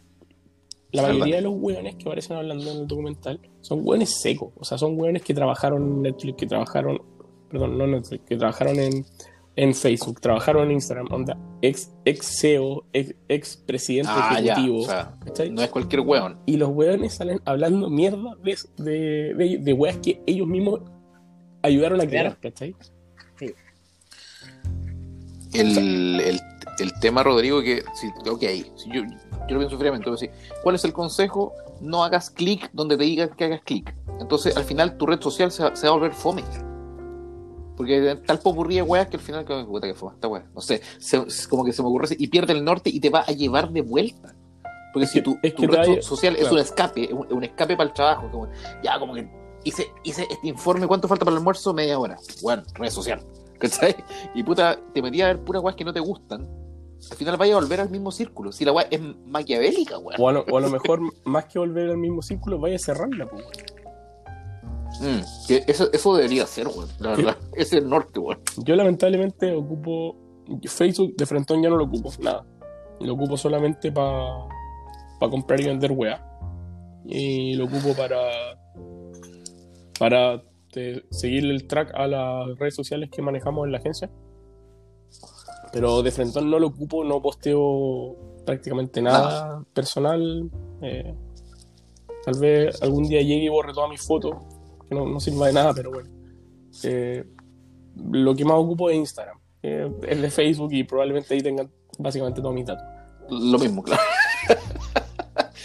La mayoría de los hueones que aparecen hablando en el documental son hueones secos. O sea, son hueones que trabajaron en Netflix, que trabajaron, perdón, no en Netflix, que trabajaron en, en Facebook, trabajaron en Instagram, onda, ex, ex CEO, ex, ex presidente Ah, ya. ejecutivo. O sea, ¿cachai? no es cualquier weón. Y los hueones salen hablando mierda de, de, de, que ellos mismos ayudaron a crear. ¿cachai? El, el, el tema, Rodrigo, que, sí, ok, si yo, yo lo pienso fríamente, pero sí, ¿cuál es el consejo? No hagas clic donde te digan que hagas clic. Entonces, al final, tu red social se, va- se va a volver fome. Porque tal popurrí de weas que al final, que, puta que fome esta wea. No sé, se- como que se me ocurre y pierde el norte y te va a llevar de vuelta. Porque Es si que- tu, es tu red social es un escape, es un, es un escape para el trabajo, como, ya, como que hice, hice este informe, ¿cuánto falta para el almuerzo? Media hora. Bueno, red social. ¿Cachai? Y puta, te metí a ver puras weas que no te gustan. Al final vaya a volver al mismo círculo. Si la wea es maquiavélica, weón. O a, lo, o a lo mejor, más que volver al mismo círculo, vaya a cerrarla, pues. Mm, eso, eso debería ser, weón. La verdad. Ese es el norte, weón. Yo lamentablemente ocupo Facebook de frentón ya no lo ocupo, nada. Lo ocupo solamente para comprar y vender weá. Y lo ocupo para para eh, seguirle el track a las redes sociales que manejamos en la agencia. Pero de frente no lo ocupo, no posteo prácticamente nada personal. eh, tal vez algún día llegue y borre todas mis fotos, que no, no sirva de nada, pero bueno. Eh, lo que más ocupo es Instagram. eh, es de Facebook y probablemente ahí tengan básicamente todos mis datos. Lo mismo, claro.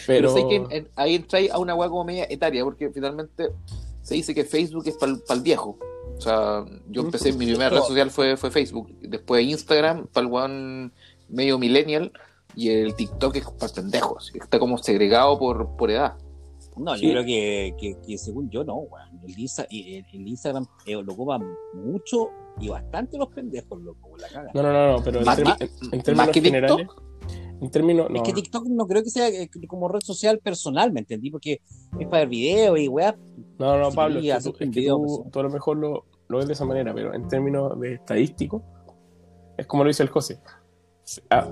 Pero, Pero, sé que en- en- ahí entráis a una weá como media etaria, porque finalmente se dice que Facebook es para el viejo. O sea, yo empecé, mi primera red social fue, fue Facebook, después Instagram para el weón medio millennial, y el TikTok es para pendejos, está como segregado por, por edad. No, Sí. yo creo que, que, que según yo no, weón. El, Insta- el, el Instagram eh, lo ocupan mucho y bastante los pendejos, loco, la caga. no, no, no, no, pero en, Más, en- que generales, TikTok, en términos, no, Es que TikTok no creo que sea eh, como red social personal, ¿me entendí? Porque es para ver videos y weá. No, no, Pablo, es que, tú, es un que video, tú- pues. tú a lo mejor lo, lo ves de esa manera, pero en términos de estadístico, es como lo dice el José. Ah,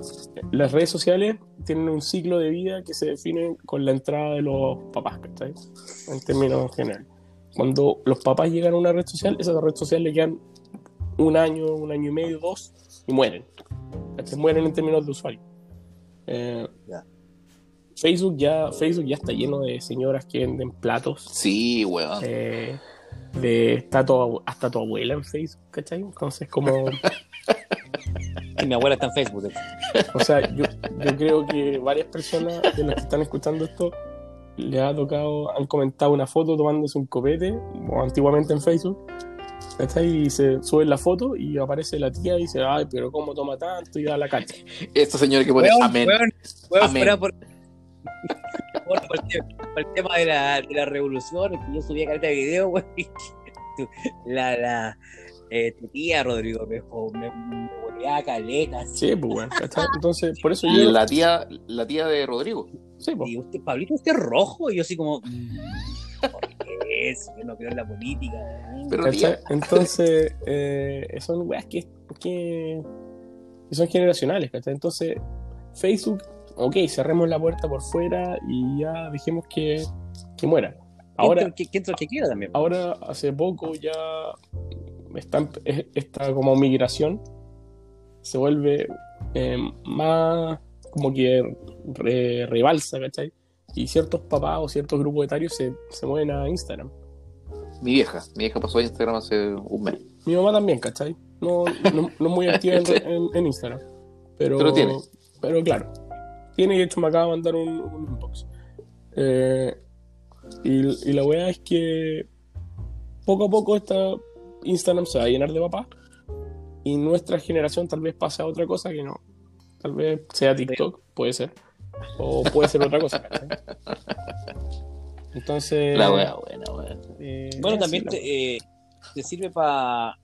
las redes sociales tienen un ciclo de vida que se define con la entrada de los papás, ¿cachai? En términos generales. Cuando los papás llegan a una red social, esa red social le quedan un año, un año y medio, dos, y mueren. ¿cachai? Mueren en términos de usuario. Eh, Ya. Facebook ya, Facebook ya está lleno de señoras que venden platos sí, weón. eh, de está tu- hasta tu abuela en Facebook, ¿cachai? Entonces, como, Y mi abuela está en Facebook. o sea, yo, yo creo que varias personas de las que están escuchando esto les ha tocado, han comentado una foto tomándose un copete, o antiguamente en Facebook, ¿cachai? Y se suben la foto y aparece la tía y dice, ay, pero ¿cómo toma tanto? Y da la cacha. Esta señora que pone Weón, amén. weón, weón, Amén. por, por, por el, te- por el tema de la, de la revolución, que yo subía careta de video, weón. y tu- La, la, eh, tu tía, Rodrigo, me, me, me volvía caleta. así. Sí, pues, bueno. Entonces, por eso Y yo... la tía, la tía de Rodrigo. Sí, pues. Y usted, Pablito, usted es rojo. Y yo así como, ¿por qué eso? Yo no creo en la política. Pero Entonces, eh, son weas que, que, son generacionales, ¿cachai? Entonces, Facebook, ok, cerremos la puerta por fuera y ya dejemos que, que muera. Ahora, Que, que, que, quiera también. ahora, hace poco ya está, es- esta como migración se vuelve eh, más como que re- rebalsa, ¿cachai? Y ciertos papás o ciertos grupos etarios se, se mueven a Instagram. mi vieja. Mi vieja pasó a Instagram hace un mes. Mi mamá también, ¿cachai? No, no, no muy activa en, en- en Instagram. Pero, Pero tiene. Pero claro. Tiene y de hecho me acaba de mandar un, un inbox. Eh, y, y la weá es que poco a poco esta Instagram se va a llenar de papás. Y nuestra generación tal vez pase a otra cosa que no. Tal vez sea TikTok, puede ser. O puede ser otra cosa, ¿cachai? Entonces. La wea, buena, weón. eh, Bueno, también te, eh, te sirve para.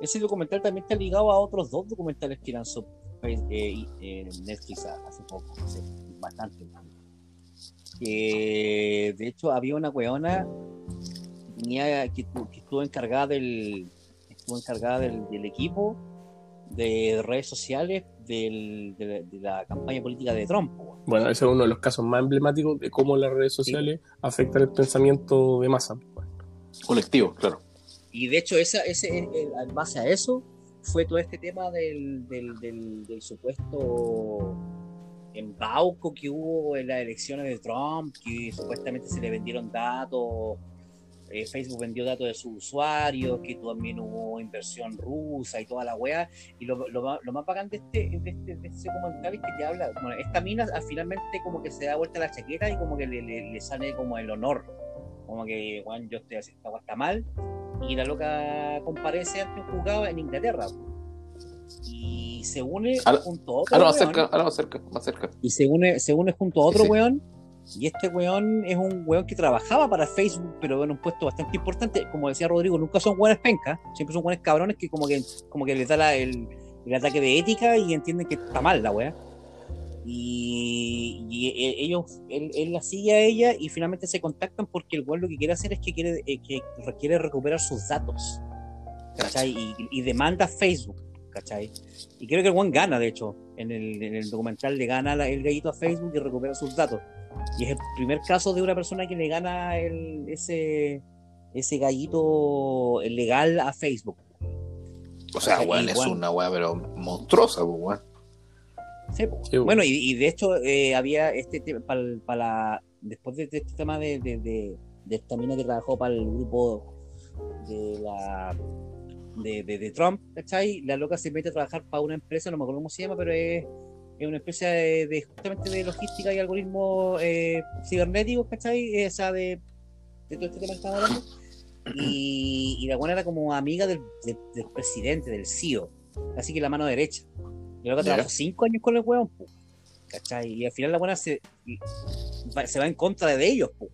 Ese documental también está ligado a otros dos documentales que lanzó eh, eh, eh, Netflix hace poco, hace bastante. Que de hecho había una weona que, tenía, que, tu- que estuvo encargada del estuvo encargada del, del equipo de redes sociales del- de, la, de la campaña política de Trump. Bueno, ese es uno de los casos más emblemáticos de cómo las redes sociales afectan el pensamiento de masa. Colectivo, claro. Y de hecho, esa, ese, en base a eso, fue todo este tema del, del, del, del supuesto embauco que hubo en las elecciones de Trump, que supuestamente se le vendieron datos, eh, Facebook vendió datos de sus usuarios, que también hubo inversión rusa y toda la wea. Y lo, lo, más- lo más bacán de este, de este, de este documental es que te habla, bueno, esta mina ah, finalmente como que se da vuelta la chaqueta y como que le, le- le sale como el honor. Como que, bueno, yo estoy haciendo esta está mal, y la loca comparece ante un juzgado en Inglaterra y se une junto a otro Ahora más weón, cerca, ahora más cerca, más cerca. y se une, se une junto a otro Sí, sí. weón y este weón es un weón que trabajaba para Facebook pero en un puesto bastante importante. Como decía Rodrigo nunca son weones pencas siempre son weones cabrones que como que como que les da la- el, el ataque de ética y entienden que está mal la wea. Y, y e- ellos él, él la sigue a ella y finalmente se contactan porque el weón lo que quiere hacer es que quiere eh, que quiere recuperar sus datos. Y, y demanda Facebook ¿cachai? Y creo que el weón gana, de hecho. En el, en el documental le gana la- el gallito a Facebook y recupera sus datos. Y es el primer caso de una persona que le gana el, ese, ese gallito legal a Facebook. O sea, weón, Y, es una weá, pero monstruosa, pues, weón. Sí, po. Sí, bueno, y, y de hecho eh, había este tema para la después de, de este tema de, de, de, de esta mina que trabajó para el grupo de la de, de, de Trump, ¿cachai? La loca se mete a trabajar para una empresa, no me acuerdo cómo se llama, pero es, es una empresa de, de- justamente de logística y algoritmos eh, cibernéticos, ¿cachai? O sea, de, de todo este tema que estamos hablando. Y, y la buena era como amiga del, del, del presidente, del CEO, así que la mano derecha. Luego Ya. trabajó cinco años con el po, ¿cachai? Y al final la buena se, se va en contra de ellos, po,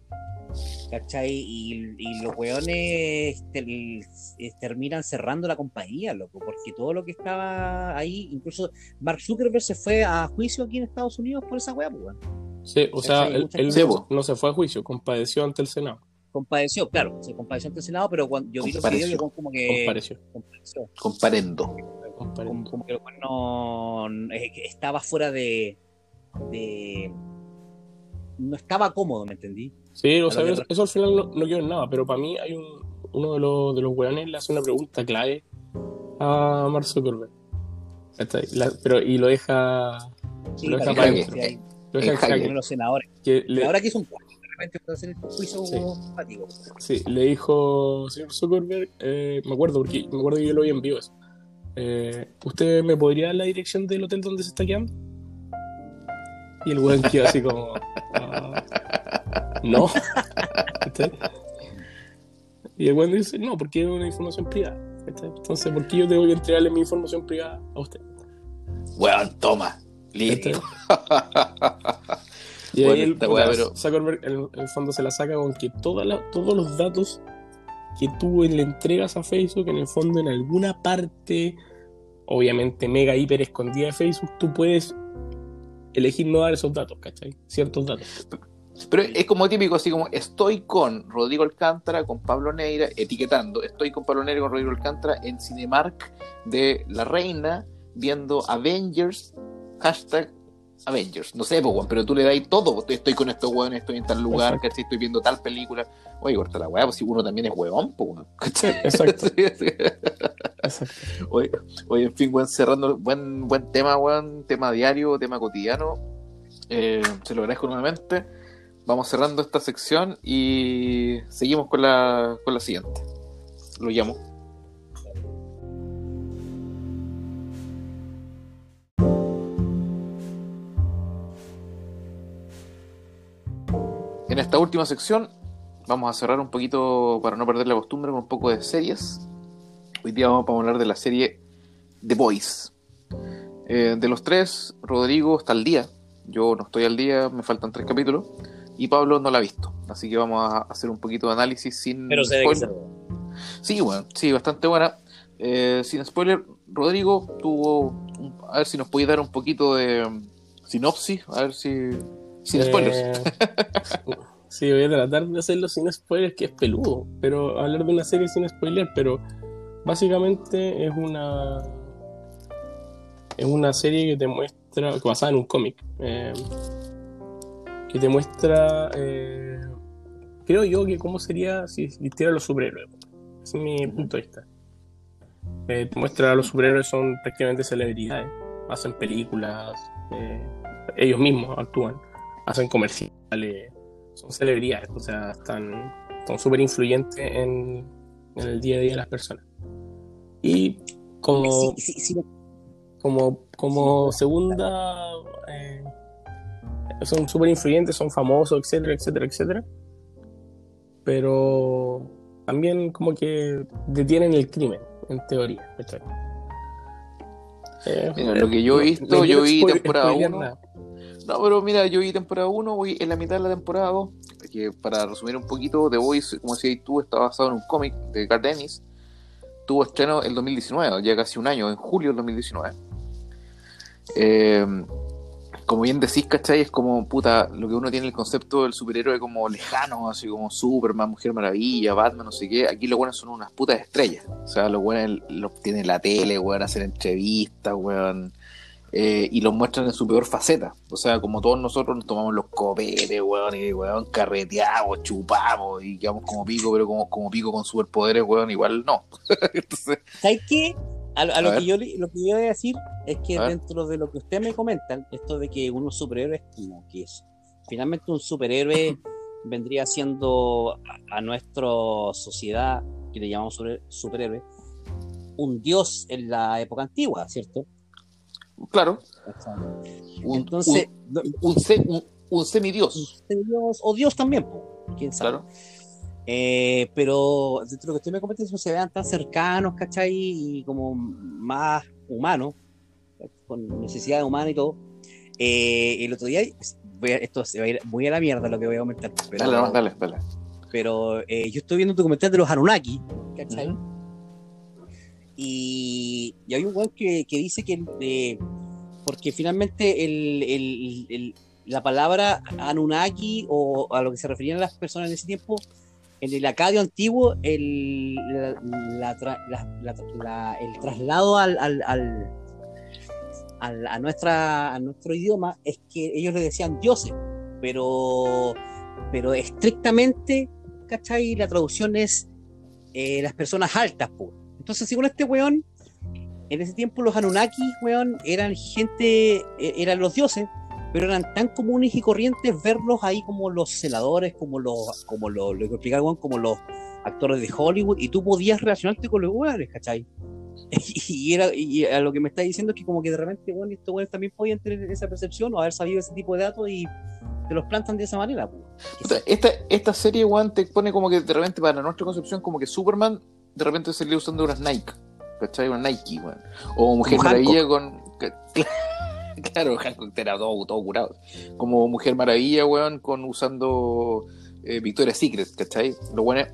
¿cachai? Y, y los weones eh, terminan cerrando la compañía, loco, porque todo lo que estaba ahí, incluso Mark Zuckerberg se fue a juicio aquí en Estados Unidos por esa weá, weón. Sí, o sea, él, él no se fue a juicio, compadeció ante el Senado. Compadeció, claro, se compadeció ante el Senado, pero cuando yo vi los videos, yo como que Compareció. Comparendo. como, como que el weón no que estaba fuera de, de no estaba cómodo, ¿me entendí? Sí, o sea, eso, eso al final no, no quedó en nada, pero para mí hay un, uno de los, de los weones le hace una pregunta clave a Mark Zuckerberg. Pero, y lo deja, Sí, Lo deja para lo deja jaque. jaque. los senadores. Que Y le, ahora que son cuatro, de repente para hacer el juicio Sí. simpático. sí, le dijo, señor Zuckerberg, eh, me acuerdo, porque me acuerdo que yo lo vi en vivo eso. Eh, ¿Usted me podría dar la dirección del hotel donde se está quedando? Y el weón quedó así como. "Ah, no. Y el weón dice: No, porque es una información privada. Entonces, ¿por qué yo tengo que entregarle mi información privada a usted? Weón, toma. Listo. Y Bueno, ahí el, pero- Zuckerberg en el fondo se la saca con que toda la- todos los datos que tú le entregas a Facebook, en el fondo en alguna parte, obviamente mega hiper escondida de Facebook, tú puedes elegir no dar esos datos, ¿cachai? Ciertos datos. Pero es como típico, así como estoy con Rodrigo Alcántara, con Pablo Neira, etiquetando, estoy con Pablo Neira y con Rodrigo Alcántara en Cinemark de La Reina, viendo Avengers, hashtag Avengers. No sé, weón, pero tú le das todo, pues, estoy con estos weones, estoy en tal lugar, Exacto. ¿cachai? Estoy viendo tal película. Oye, corta la weá, pues si uno también es weón, pues. Exacto. Sí, sí. Exacto. Oye, oye, en fin, weón, cerrando, buen, buen tema, weón, tema diario, tema cotidiano. Eh, se lo agradezco nuevamente. Vamos cerrando esta sección y seguimos con la, con la siguiente. Lo llamo. En esta última sección vamos a cerrar un poquito, para no perder la costumbre, con un poco de series. Hoy día vamos a hablar de la serie The Boys. Eh, de los tres, Rodrigo está al día. Yo no estoy al día, me faltan tres capítulos. Y Pablo no la ha visto. Así que vamos a hacer un poquito de análisis sin Pero se spoiler. Sí, bueno, sí, bastante buena. Eh, sin spoiler, Rodrigo tuvo. un- a ver si nos puede dar un poquito de um, sinopsis. A ver si. Sin spoilers. Eh, sí, voy a tratar de hacerlo sin spoilers, que es peludo. Pero hablar de una serie sin spoiler, pero básicamente es una. Es una serie que te muestra. basada en un cómic. eh, que te muestra. eh, creo yo que cómo sería si existieran los superhéroes. Ese es mi punto de vista. Eh, te muestra a los superhéroes son prácticamente celebridades. Hacen películas. eh, ellos mismos actúan hacen comerciales, son celebridades, o sea, están son súper influyentes en, en el día a día de las personas. Y como, Sí, sí, sí, como, como segunda, eh, son súper influyentes, son famosos, etcétera, etcétera, etcétera. Pero también como que detienen el crimen, en teoría. Eh, Mira, lo que yo he visto, yo vi temporada spoilear 1. nada. No, pero mira, yo vi temporada 1, voy en la mitad de la temporada 2. Que para resumir un poquito, The Voice, como decías tú, está basado en un cómic de Garth Ennis. Tuvo estreno el 2019, ya casi un año, en julio del 2019. Eh, como bien decís, ¿cachai? Es como, puta, lo que uno tiene el concepto del superhéroe como lejano, así como Superman, Mujer Maravilla, Batman, no sé qué. Aquí los buenos son unas putas estrellas. O sea, los buenos los tienen en la tele, weón, hacen entrevistas, weón. eh, y los muestran en su peor faceta. O sea, como todos nosotros nos tomamos los copetes, weón, y weón, carreteamos, chupamos y quedamos como pico, pero como, como pico con superpoderes, weón, igual no. ¿Sabes qué? A, a A lo, que yo, lo que yo voy a decir es que A ver. dentro de lo que ustedes me comentan, esto de que unos superhéroes, como que es, finalmente un superhéroe vendría siendo a, nuestra sociedad, que le llamamos super- superhéroe, un dios en la época antigua, ¿cierto? Claro. Entonces, un, un, un- un semidios. un dios, o dios también, quién sabe. Claro. Eh, pero dentro de lo que usted me comenta, eso se vean tan cercanos, ¿cachai? Y como más humanos, con necesidad humana y todo. Eh, el otro día, a- esto se va a ir muy a la mierda lo que voy a comentar, pero, Dale, dale, dale. pero eh, yo estoy viendo un documental de los Anunnaki, ¿cachai? Ujú. y, y hay un weón que, que dice que eh, porque finalmente el, el- el- la palabra Anunnaki o a lo que se referían las personas en ese tiempo en el acadio antiguo el, la- la la- el traslado al, al- a, nuestra, a nuestro idioma es que ellos le decían dioses pero pero estrictamente ¿cachai? la traducción es eh, las personas altas po. entonces según este weón en ese tiempo los Anunnaki, weón, eran gente, eh, eran los dioses, pero eran tan comunes y corrientes verlos ahí como los celadores, como los, como los, lo que explicaba, weón, como los actores de Hollywood, y tú podías relacionarte con los weones, ¿cachai? Y, era, y a lo que me está diciendo es que como que de repente, weón, estos weones también podían tener esa percepción o haber sabido ese tipo de datos y te los plantan de esa manera. Puta, Esta, esta serie, weón, te pone como que de repente para nuestra concepción, como que Superman de repente salía usando unas Nike, ¿cachai? Una Nike, weón. O Mujer Maravilla con. Claro, Hancock era todo, todo curado. Como Mujer Maravilla, weón, con usando eh, Victoria's Secret, ¿cachai? Lo bueno es,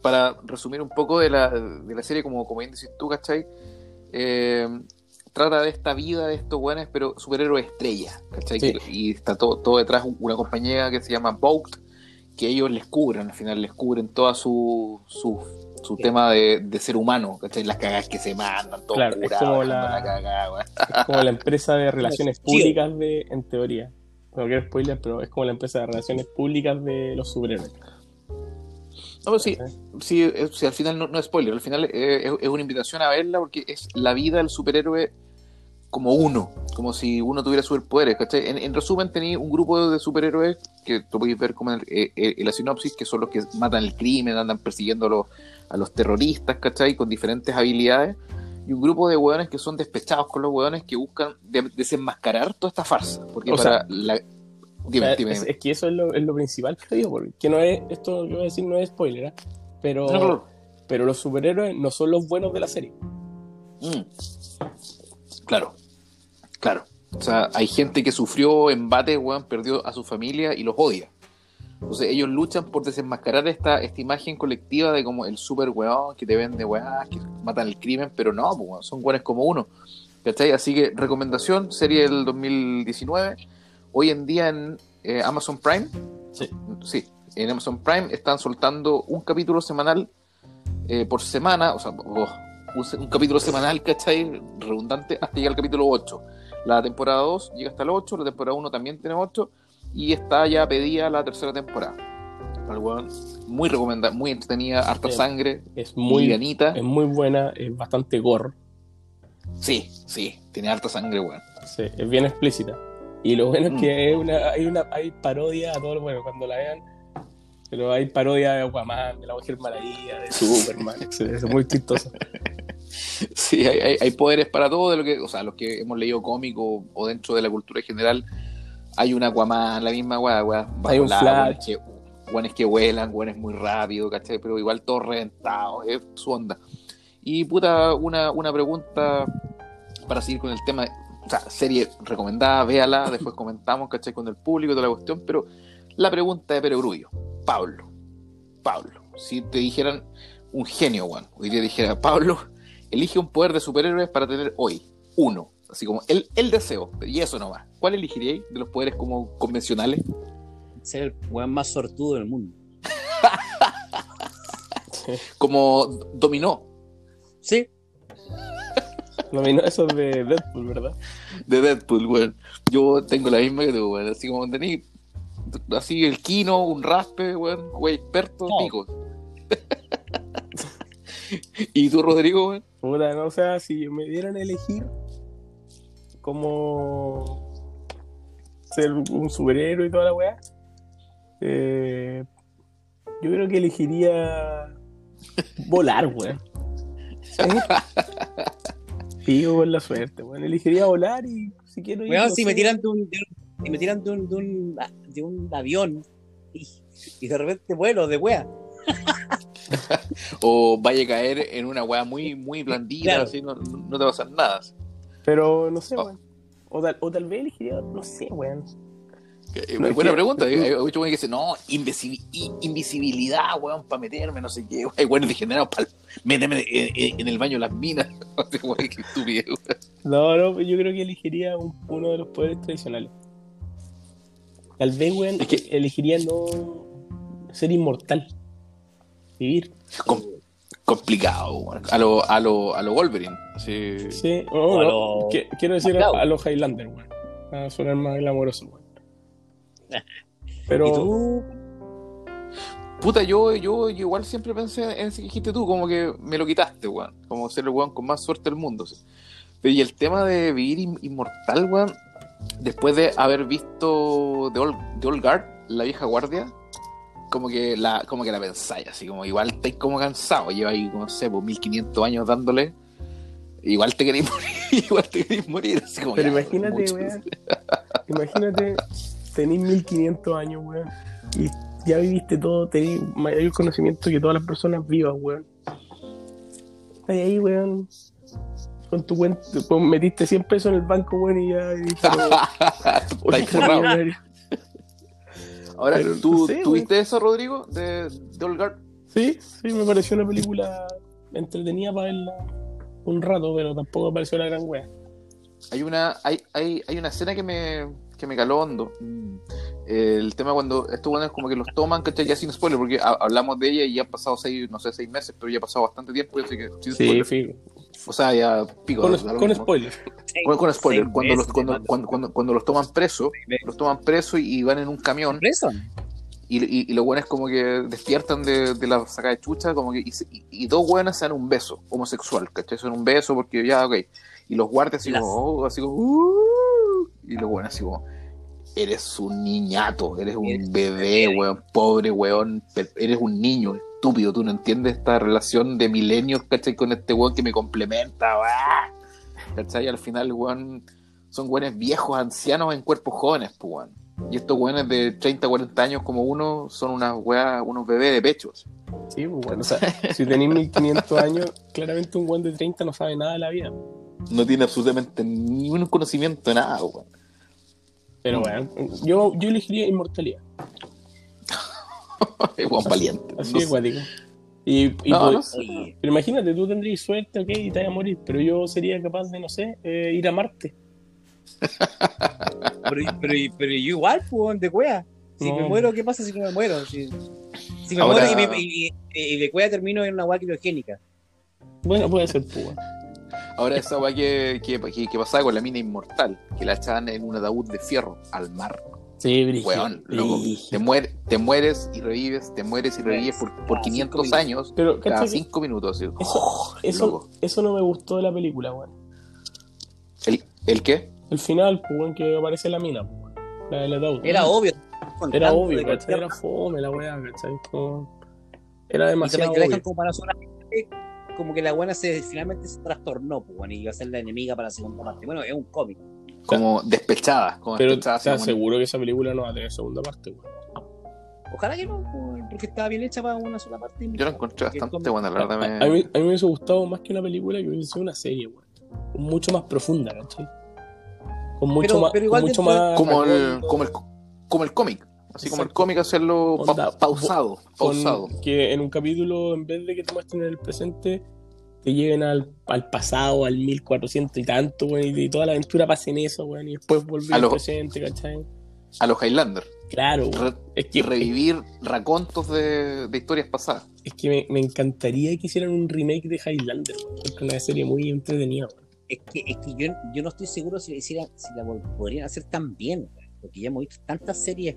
para resumir un poco de la, de la serie, como, como bien dices tú, ¿cachai? Eh, trata de esta vida de estos weones, pero superhéroes estrellas, ¿cachai? Sí. Y está todo, todo detrás una compañía que se llama Vogt, que ellos les cubren, al final les cubren toda su, su, su Sí. tema de, de ser humano, ¿cachai? Las cagas que se mandan, todo Claro, es como dejando la- cagada. Es como la empresa de relaciones públicas de, en teoría. No quiero spoiler, pero es como la empresa de relaciones públicas de los superhéroes. No, pero sí, sí, es- sí, al final no, no es spoiler, al final eh, es, es una invitación a verla porque es la vida del superhéroe como uno, como si uno tuviera superpoderes, ¿cachai? En, en resumen, tenéis un grupo de superhéroes que tú podéis ver como en, el- eh, eh, en la sinopsis, que son los que matan el crimen, andan persiguiendo a los, a los terroristas, ¿cachai? Con diferentes habilidades. Y un grupo de hueones que son despechados con los hueones que buscan de- desenmascarar toda esta farsa. Porque O para la... Dime, O sea, dime, es, dime. es que eso es lo, es lo principal que digo, porque no es, esto que voy a decir no es spoiler, ¿eh? pero, No, no, pero los superhéroes no son los buenos de la serie. Mm. Claro, claro. O sea, hay gente que sufrió embate, weón, perdió a su familia y los odia. Entonces ellos luchan por desenmascarar esta, esta imagen colectiva de como el super weón que te vende weón, que matan el crimen, pero no, pues, son weones como uno. ¿Cachai? Así que recomendación, serie del 2019. Hoy en día en eh, Amazon Prime, Sí. sí, en Amazon Prime están soltando un capítulo semanal eh, por semana, o sea, oh, un, un capítulo semanal, ¿cachai? Redundante, hasta llegar al capítulo 8. La temporada 2 llega hasta el 8, la temporada 1 también tiene 8, y está ya pedida la tercera temporada. Muy recomendada, muy entretenida, harta sangre, Es muy lianita. es muy buena, es bastante gore, Sí, sí, tiene harta sangre, weón. sí, es bien explícita. Y lo bueno Mm. es que es una, hay una hay parodia a todo bueno cuando la vean. Pero hay parodia de Aquaman, de la Mujer Maravilla, de Superman. Es muy chistoso. Sí, hay, hay- hay poderes para todo, de lo que, o sea, los que hemos leído cómico o dentro de la cultura en general, hay un Aquaman, la misma bajo Hay un Flash. weones que, weones que vuelan, weones muy rápido, ¿cachai? Pero igual todo reventado, es su onda. Y puta, una, una pregunta para seguir con el tema, o sea, serie recomendada, véala, después comentamos, ¿cachai? Con el público toda la cuestión, pero la pregunta de Perogrullo, Pablo, Pablo, si te dijeran un genio, weón, hoy día dijera, Pablo, elige un poder de superhéroes para tener hoy, uno, así como el, el deseo, y eso nomás. ¿Cuál elegiríais de los poderes como convencionales? Ser el weón más sortudo del mundo. Como dominó Sí, no, eso es de Deadpool, ¿verdad? de Deadpool, weón. Yo tengo la misma que tú, weón, así como tení, así el Kino, un raspe, weón, güey experto, No. pico. ¿Y tú, Rodrigo, weón? Puta, no, o sea, si me dieran a elegir como ser un superhéroe y toda la weá, eh, yo creo que elegiría volar, weón. Sigo con la suerte, weón. Elegiría volar y si quiero ir. Weón, no si sé, me tiran de un, de un- si me tiran de un, de un, de un avión y, y de repente vuelo de wea. O vaya a caer en una weá muy, muy blandita, Claro. así, no, no te va a pasar nada. Pero no sé, Oh. weón. O tal, o tal vez elegiría, no sé, weón. Eh, No, buena que- pregunta. Hay hay muchos güeyes que dicen, no, invisibi- i- invisibilidad, weón, para meterme, no sé qué. Hay güeyes degenerados para meterme en, en- en el baño de las minas. Güey, qué estúpido. weón. No, no, yo creo que elegiría un- uno de los poderes tradicionales. Tal vez, weón, Es que- elegiría no ser inmortal. Vivir. Complicado. A lo, a lo, a lo Wolverine. Así. Sí, no, O a no, lo- que- quiero decir a, los Highlander, weón. A sonar más glamoroso, weón. Pero, Y tú, Puta, yo, yo, yo igual siempre pensé en ese que dijiste tú, como que me lo quitaste, weón. Como ser el weón con más suerte del mundo. sí. Pero y el tema de vivir in- inmortal, weón, después de haber visto The Old, The Old Guard, la vieja guardia, como que la, como que la pensáis, así como igual estáis como cansado, lleváis, no sé, pues 1500 años dándole. Igual te queréis morir, igual te queréis morir, así como pero ya, imagínate, weón. Imagínate, tenés 1500 años, weón. Y ya viviste todo, tenés mayor conocimiento que todas las personas vivas, weón. Estás ahí, weón. Con tu cuenta, con- metiste 100 pesos en el banco, weón, y ya. y- pero-. Ahora, Pero ¿tú, no sé, ¿tú güey. viste eso, Rodrigo? De, de Old Guard. Sí, sí, me pareció una película entretenida para verla un rato, pero tampoco me pareció la gran wea. Hay una, hay, hay, hay una escena que me, que me caló hondo. El tema cuando estos buenos como que los toman, ¿cachai? Ya sin spoiler, porque ha- hablamos de ella y ya han pasado seis, no sé, seis meses, pero ya ha pasado bastante tiempo, así que sin Sí, spoiler. O sea, ya pico. Con, lo con spoiler. Con, con spoiler. Cuando los, cuando, cuando, cuando, cuando los toman presos, los toman presos y, y van en un camión preso. y, y, y los buenos como que despiertan de, de la saca de chucha como que, y, se- y- y dos buenas se dan un beso homosexual, ¿cachai? Se dan un beso porque ya, ok. Y los guardias así Las- como, oh, así como, "Uh", y los buenos así como, eres un niñato, eres un Eres bebé, bebé. weón, pobre weón, eres un niño, estúpido, tú no entiendes esta relación de milenios, ¿cachai? Con este weón que me complementa, ¡ah! ¿cachai? Al final, weón, son weones viejos, ancianos en cuerpos jóvenes, pues, weón. Y estos weones de 30, 40 años como uno son unas weas, unos bebés de pechos. Sí, pues, bueno, o sea, si tenéis 1500 años, claramente un buen de 30 no sabe nada de la vida. No tiene absolutamente ni un conocimiento de nada, weón. Pero bueno, yo, yo elegiría inmortalidad. Es weón valiente. Así sé. cuático. Y, y No, pod- no sé. Pero imagínate, tú tendrías suerte, ok, y te vas a morir, pero yo sería capaz de, no sé, eh, ir a Marte. pero, pero, pero yo igual, pues, de wea. Si No. me muero, ¿qué pasa si me muero? Si, si me Ahora- muero y, me, y, y- y de wea termino en una wea criogénica. Bueno, puede ser púa. Ahora esa que, que, que, que pasaba con la mina inmortal, que la echaban en un ataúd de fierro al mar. Sí. Weón, brígido. Te, muere, te mueres y revives, te mueres y revives por, por Cada 500 cinco años, Pero, cada ¿cachai? 5 minutos. así. Eso, eso, loco. eso no me gustó de la película, weón. ¿El, ¿El qué? El final, pues, weón, que aparece la mina, pues, weón. La del ataúd. Era obvio. Era obvio, Era fome la weá, ¿cachai? Como- Era demasiado obvio. como para sonar como que la buena se finalmente se trastornó, pues, bueno, y iba a ser la enemiga para la segunda parte. Bueno, es un cómic. Como despechada. Como Pero despechada, así ¿estás como- seguro que esa película no va a tener segunda parte, weón? Ojalá que no, porque estaba bien hecha para una sola parte. Yo la encontré bastante buena, la verdad. A, a Me... mí, a mí me hubiese gustado más que una película que hubiese sido una serie, weón. Mucho más profunda, ¿cachai? Con mucho Pero- más. pero igual con mucho más Como, el, como, el, como el cómic. Así como el cómic, hacerlo pa- pausado. con- Pausado. que en un capítulo, en vez de que te muestren el presente, te lleven al, al pasado, al 1400 y tanto, weón, y, y toda la aventura pasa en eso, weón, y después volver al presente, ¿cachai? A los Highlanders. Claro. Re- Es y que, revivir racontos de, de historias pasadas. es que me, me encantaría que hicieran un remake de Highlander, porque es una serie muy entretenida. Es que, es que yo, yo no estoy seguro si, la si la podrían hacer tan bien, porque ya hemos visto tantas series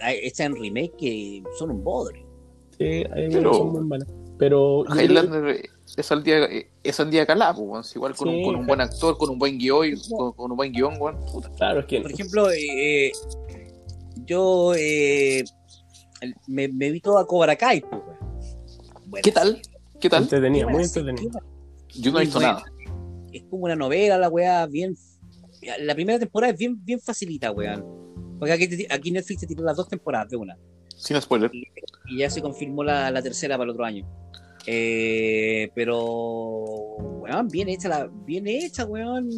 ah, hechas en remake que son un bodrio. Sí, hay Pero- son muy malas. Pero. Highlander eh, es al día, eh, es al día calado, weón. Si Igual con, un, Sí, con un buen actor, con un buen guion, con, con un buen guion, weón. puta. Claro, es que. Por ejemplo, eh, yo eh, el- me, me vi toda Cobra Kai, pues, weón. Bueno, ¿Qué tal? ¿Qué tal? Entretenida, muy entretenida. Yo no he visto buena. nada. Es como una novela, la weá, bien. La primera temporada es bien, bien facilita, weón. Porque aquí, aquí Netflix te tiró las dos temporadas de una. Sin spoiler. Y ya se confirmó la, la tercera para el otro año. Eh, pero, weón, bien hecha, la, bien hecha, weón.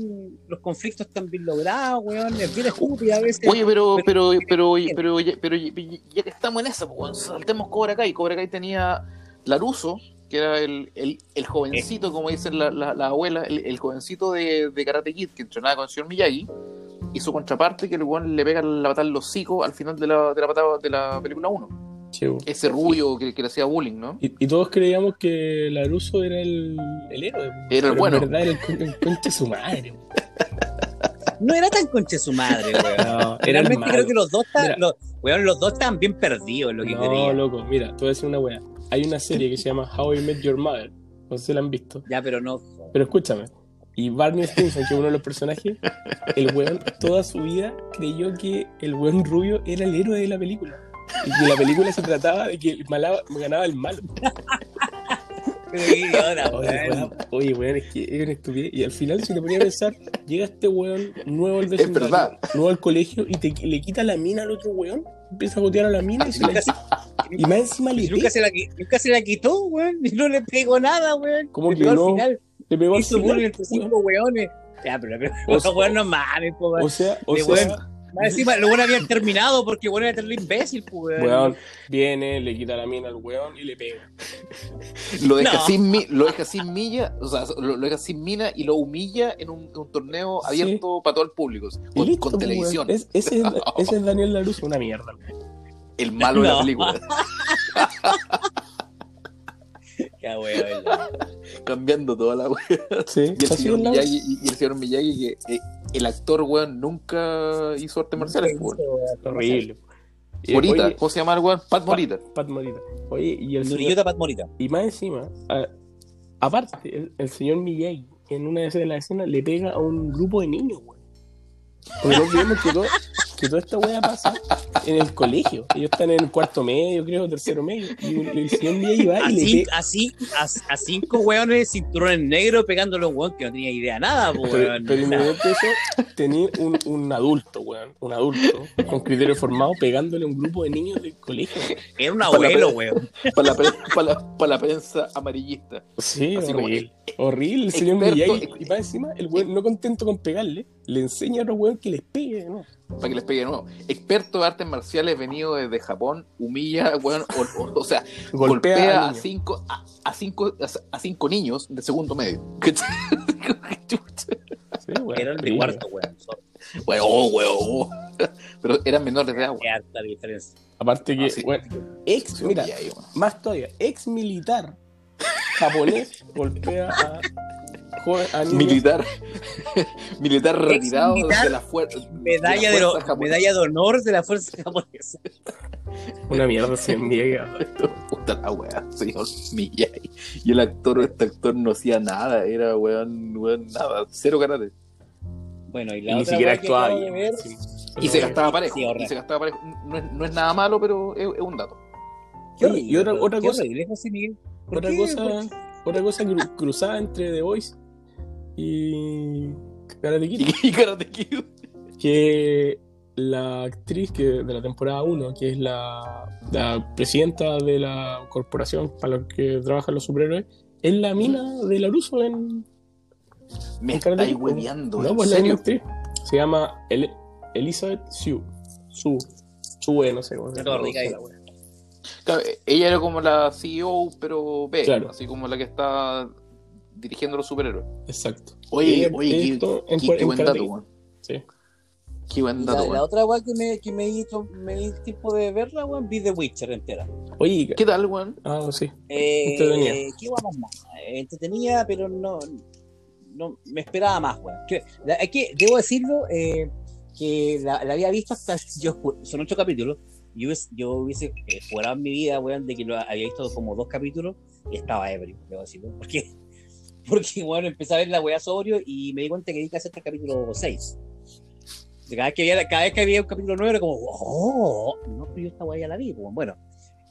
Los conflictos están bien logrados, weón. Es bien estúpida a veces. Oye, pero, pero, pero- pero, pero, ya- pero, ya- ya que estamos en eso, pues, weón, saltemos Cobra Kai. Cobra Kai tenía Laruso, que era el, el, el jovencito, como dicen la, la, la abuela, el, el jovencito de, de Karate Kid que entrenaba con el señor Miyagi. Y su contraparte, que el weón le pega la patada en los hocicos al final de la, de la, patada de la película 1. Sí, bo. Ese rubio que, que le hacía bullying, ¿no? y, y todos creíamos que Laruso era el, el héroe. Era el Pero bueno. En verdad era el, el concha de su madre. No era tan conche su madre, weón. No, Realmente creo que los dos, están, los, weón, los dos estaban bien perdidos en lo que No, querían. loco, mira, te voy a decir una wea. Hay una serie que se llama How I Met Your Mother. No sé si la han visto. Ya, pero no. Pero escúchame. Y Barney Stinson, que es uno de los personajes, el weón toda su vida creyó que el weón rubio era el héroe de la película. Y que la película se trataba de que el malaba, ganaba el malo. Pero qué idiota, Oye, weón. oye, weón, es que es una estupidez. Y al final, si te ponía a pensar, llega este weón nuevo al vecindario, verdad. nuevo al colegio, y te, le quita la mina al otro weón, empieza a gotear a la mina y se la Y más encima le nunca se, la, nunca se la quitó, weón. Y no le pegó nada, weón. ¿Cómo Le que pegó no? al final. Le pegó al Hizo final, bullying entre weón. cinco weones. Ya, pero, sea- weón, no mames, po, weón. O sea, o sea, weón. Más encima, lo bueno habían terminado porque bueno era terrible imbécil, pues, weón. weón, viene, le quita la mina al weón y le pega. Lo deja, No. sin, mi- lo deja sin milla, o sea, lo, lo deja sin mina y lo humilla en un, un torneo Sí. abierto para todo el público, con, listo, con televisión. weón. Es- ese, es, ese es Daniel Laruso, una mierda. weón. El malo de la No. película, Cambiando toda la wea. Sí, Y el, señor la- Miyagi, y, y el señor Miyagi, que eh, el actor, weón, nunca hizo artes marciales, weón. horrible. Morita, oye, ¿cómo se llama el weón? Pat Morita. Pat Morita. Oye, y el señor, Nurillota Pat Morita. y más encima, a- aparte, el, el señor Miyagi, en una de esas de las escenas, le pega a un grupo de niños, weón. Porque no olvidemos que, que toda esta weá pasa en el colegio. Ellos están en el cuarto medio, creo, tercero medio. Y el, señor Miyagi va A, y le cin- pega. a cin- a- a cinco weones cinturones negros pegándole a un weón que no tenía idea de nada, Pero, weón. pero independiente de eso, tenía un, un adulto, weón. Un adulto con criterio formado pegándole a un grupo de niños del colegio. Era un abuelo, weón. Para la, pre- para la- para la prensa amarillista. Sí, Así como horrible. Horrible, el señor Miyagi. Y más encima, el weón, no contento con pegarle, le enseña a otro weón que les pegue, ¿no? Para que les pegue de nuevo. Experto de artes marciales venido desde Japón, humilla, weón, o, o- o sea, Golpea, golpea, a cinco, a, a cinco, a, cinco niños de segundo medio. Sí, weón, Eran de cuarto, weón. Weón, weón. Pero eran menores de agua. Qué harta diferencia. Aparte que, Ah, sí. weón, ex, mira, más todavía, ex militar japonés golpea a, joven-. Militar, militar retirado militar, de la fuerza. Medalla de, lo- medalla de honor de la fuerza japonesa. Una mierda, señor Miyagi. Puta la weá, señor Miyagi. Y el actor, este actor no hacía nada, era weón, weón, nada, cero karate. Bueno, y Y la ni otra siquiera weá que actuaba de bien. ver, sí. Y se gastaba parejo. Sí, y se gastaba parejo. No es, no es nada malo, pero es, es un dato. Qué Oye, y otra- otra qué cosa- horrible, José Miguel. ¿Por Otra qué? cosa, ¿Por otra cosa cru- cruzada entre The Voice y Karate Kid, Y, y Karate Kid. que la actriz que de la temporada 1, que es la, la presidenta de la corporación para la que trabajan los superhéroes, es la mina de Laruso en, Me en Karate estáis Kid. hueveando, No, ¿en pues la serio? actriz. Se llama El- Elizabeth Sue. Sue. Sue, no sé cómo se llama. la. Claro, ella era como la CEO, pero B, Claro. así como la que está dirigiendo los superhéroes. Exacto. Oye, oye, qué, esto en qué- cua- qué en buen dato, weón. Sí. Qué buen dato, la, la weón. otra weá que me, que me hizo me di tiempo de verla, weón, vi The Witcher entera. Oye, ¿Qué tal, weón? ah, sí. Eh, Entretenida. Qué guapa más. Entretenida, pero no, no me esperaba más, weón. Que, debo decirlo, eh, que la, la había visto hasta. Yo, son ocho capítulos. yo, hubiese- yo hubiese eh, jurado en mi vida, weón, de que lo había visto como dos capítulos y estaba ebrio, debo decirlo. Porque, porque bueno, empecé a ver la weá sobrio y me di cuenta que di que hacer hasta el capítulo 6. Cada vez, que había, cada vez que había un capítulo nuevo era como, oh, no, pero yo esta weá ya la vi. pues, Bueno,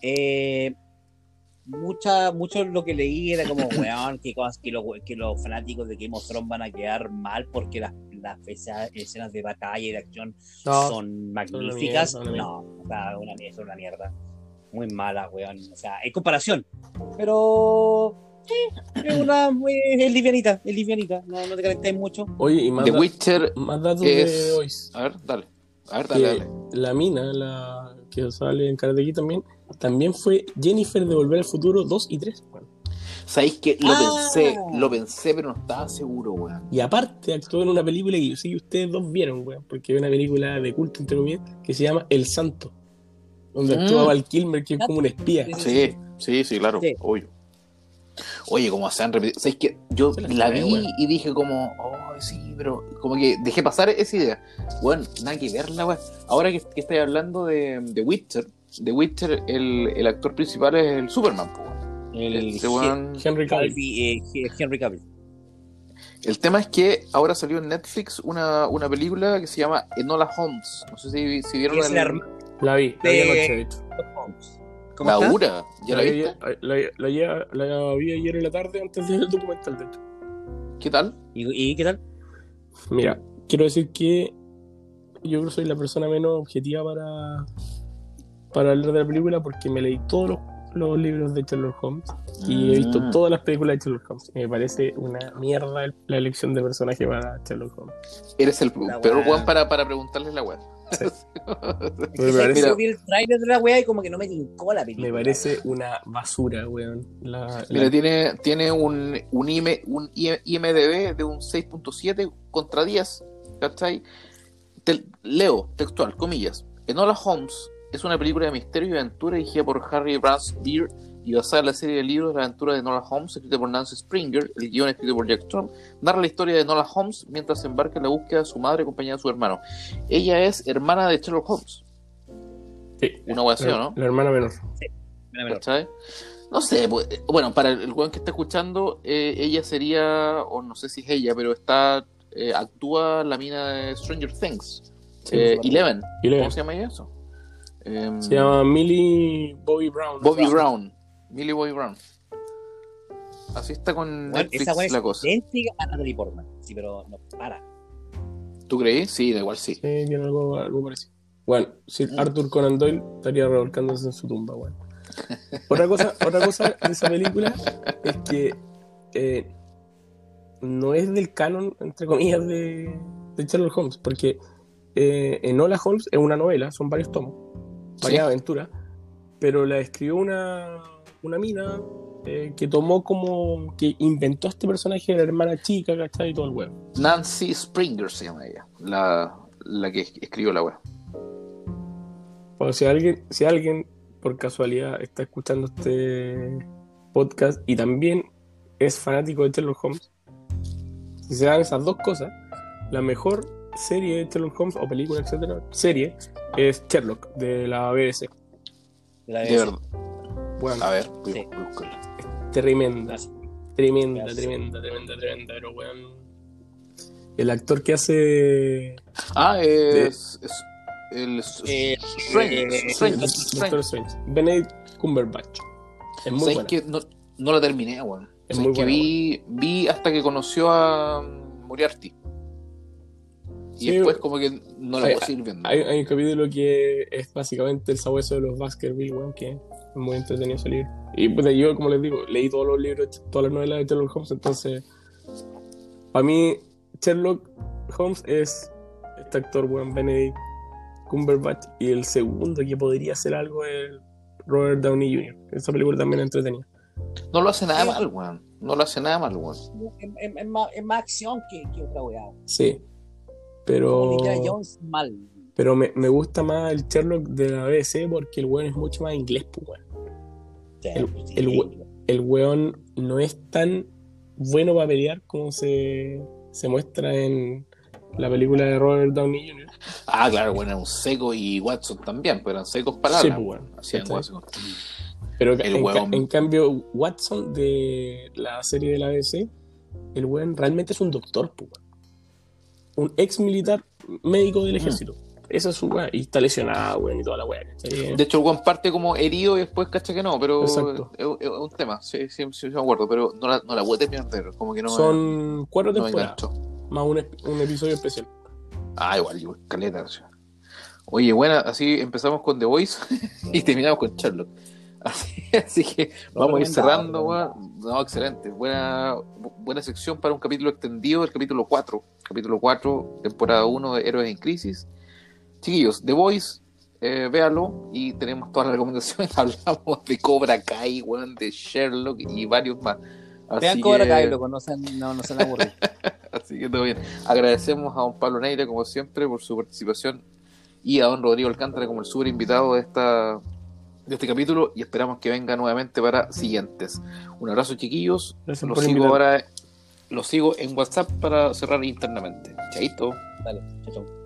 eh, mucha, mucho lo que leí era como, weón, que, cosas- que, los, que los fanáticos de Game of Thrones van a quedar mal porque las, las escenas- escenas de batalla y de acción No, son magníficas. mierda, no, o sea, una son una mierda. Muy mala, weón. O sea, en comparación. Pero. Sí, es una. Es livianita, es livianita. No, no te calentáis mucho. Oye, y más, The da- Witcher. más datos es- de hoy. A ver, dale. A ver, dale, que dale. la mina, la que sale en Karate Kid también, también fue Jennifer de Volver al Futuro 2 y 3. weón. Sabéis que lo Ah. pensé, lo pensé, pero no estaba seguro, weón. Y aparte actuó en una película que yo que ustedes dos vieron, weón, porque es una película de culto, entre comillas, que se llama El Santo, donde Mm. actúa Val Kilmer, que es como un espía. Sí, Sí, sí, sí, claro, Sí. obvio. Oye, como se han repetido. ¿Sabéis que yo Se la vi y dije como, oh, sí, pero como que dejé pasar esa idea. Bueno, nada que verla, weón. Ahora que, que estoy hablando de, de Witcher, de Witcher, el, el actor principal es el Superman, weón. El Este Henry Cavill. Eh, Henry Cavill. El tema es que ahora salió en Netflix una, una película que se llama Enola Holmes. No sé si, si vieron Es el- la La vi, la vi anoche, Holmes. ¿Cómo la? URA. ¿Ya la viste? la, la- la- la vi ayer en la tarde antes del documental, de hecho. ¿Qué tal? ¿Y, y qué tal? Mira, quiero decir que yo creo que soy la persona menos objetiva para, para hablar de la película porque me leí todos los, los libros de Sherlock Holmes y he visto Mm. todas las películas de Sherlock Holmes. Y me parece una mierda la elección de personaje para Sherlock Holmes. Eres el peor weón para, para preguntarle la weá. Me parece- que yo vi el trailer de la weá y como que no me tincó la película. Me parece una basura, weón. La, la- Mira, tiene, tiene un, un, IM un IMDB de un 6.7 contra 10. ¿Cachai? Te- leo, textual, comillas. Enola Holmes es una película de misterio y aventura dirigida por Harry Bransbeer y basada en la serie de libros La aventura de Enola Holmes, escrita por Nancy Springer, el guion escrito por Jack Trump, narra la historia de Enola Holmes mientras se embarca en la búsqueda de su madre acompañada de su hermano. Ella es hermana de Sherlock Holmes. sí, Una así, la, ¿o no? la hermana menor. Mira. ¿Cachai? No sé, pues, eh, bueno, para el, weón que está escuchando, eh, ella sería, o no sé si es ella, pero está, eh, actúa la mina de Stranger Things, Sí, eh, Eleven. le- ¿Cómo se llama ella eso? Em, Se llama Millie Bobby Brown. Bobby Brown. Millie Bobby Brown. Así está con Weón, Netflix esa la es cosa. idéntica a Natalie Portman. Sí, pero no, para. ¿Tú creí? Sí, da igual sí. Sí, tiene algo, algo parecido. Bueno, si Arthur Conan Doyle estaría revolcándose en su tumba, bueno. Otra cosa, otra cosa de esa película es que eh, no es del canon, entre comillas, de, de Sherlock Holmes, porque eh, Enola Holmes es una novela, son varios tomos, varias Sí. aventuras, pero la escribió una, una mina eh, que tomó como, que inventó a este personaje de la hermana chica, ¿cachai? Y todo el huevo. Nancy Springer se llama ella, la, la que escribió la web. O si alguien, si alguien por casualidad está escuchando este podcast y también es fanático de Sherlock Holmes, si se dan esas dos cosas, la mejor serie de Sherlock Holmes o película, etcétera, serie es Sherlock de la BBC. De la De BBC. verdad. Bueno, A ver, voy, Sí. voy a buscarla. tremenda, tremenda, Gracias. tremenda, tremenda, tremenda, pero weón. El actor que hace Ah, es, es el Eh, Strange, eh, Strange, Doctor Strange. Strange, Benedict Cumberbatch. Es muy ¿Sabes buena. que no, no la terminé, weón? Es ¿Sabes muy que buena, vi, vi hasta que conoció a Moriarty. Y Sí, después como que no la puedo seguir viendo. Hay, hay un capítulo que es básicamente el sabueso de los Baskerville, weón, que es muy entretenido ese libro. Y pues, yo, como les digo, leí todos los libros, todas las novelas de Sherlock Holmes, entonces, para mí, Sherlock Holmes es este actor, weón, Benedict Cumberbatch, y el segundo que podría hacer algo es Robert Downey Jr. Esa película también es entretenida. No lo hace nada mal, weón. No lo hace nada mal, weón. Es, más, acción que, que otra weá. Sí, pero... Jones mal. Pero me, me gusta más el Sherlock de la BBC porque el weón es mucho más inglés, pues, El- el weón no es tan bueno para pelear como se, se muestra en, la película de Robert Downey Jr. Ah, claro, bueno, un seco y Watson también, pero eran secos para Sí, pues, bueno, hacían ¿cachai? Watson. Pero El en, ca- en cambio, Watson de la serie de la ABC, el weón realmente es un doctor, pues, weón. Un ex militar médico del ejército. Esa es su weá. Y está lesionado, weón, y toda la weá. De hecho, el Juan parte como herido y después cacha que no, pero es, es un tema, sí, sí, sí, me acuerdo, pero no la, no la pude terminar de ver, como que no me- Son cuatro no temporadas, más un, un episodio especial. Ah, igual, igual, caleta. Oye, buena, así empezamos con The Voice y terminamos con Sherlock. Así, así que vamos a ir cerrando, weón. No, excelente. Buena, bu- buena sección para un capítulo extendido, el capítulo 4. Capítulo 4, temporada 1 de Héroes en Crisis. Chiquillos, The Voice, eh, véalo y tenemos todas las recomendaciones. Hablamos de Cobra Kai, weón, de Sherlock y varios más. Vean Cobra que- Kai, loco, no se, no, no se han aburrido. Así que todo bien. Agradecemos a don Pablo Neira, como siempre, por su participación y a don Rodrigo Alcántara como el súper invitado de, esta, de este capítulo y esperamos que venga nuevamente para siguientes. Un abrazo, chiquillos. Gracias Los por sigo ahora, los sigo en WhatsApp para cerrar internamente. Chaito. Dale, chao.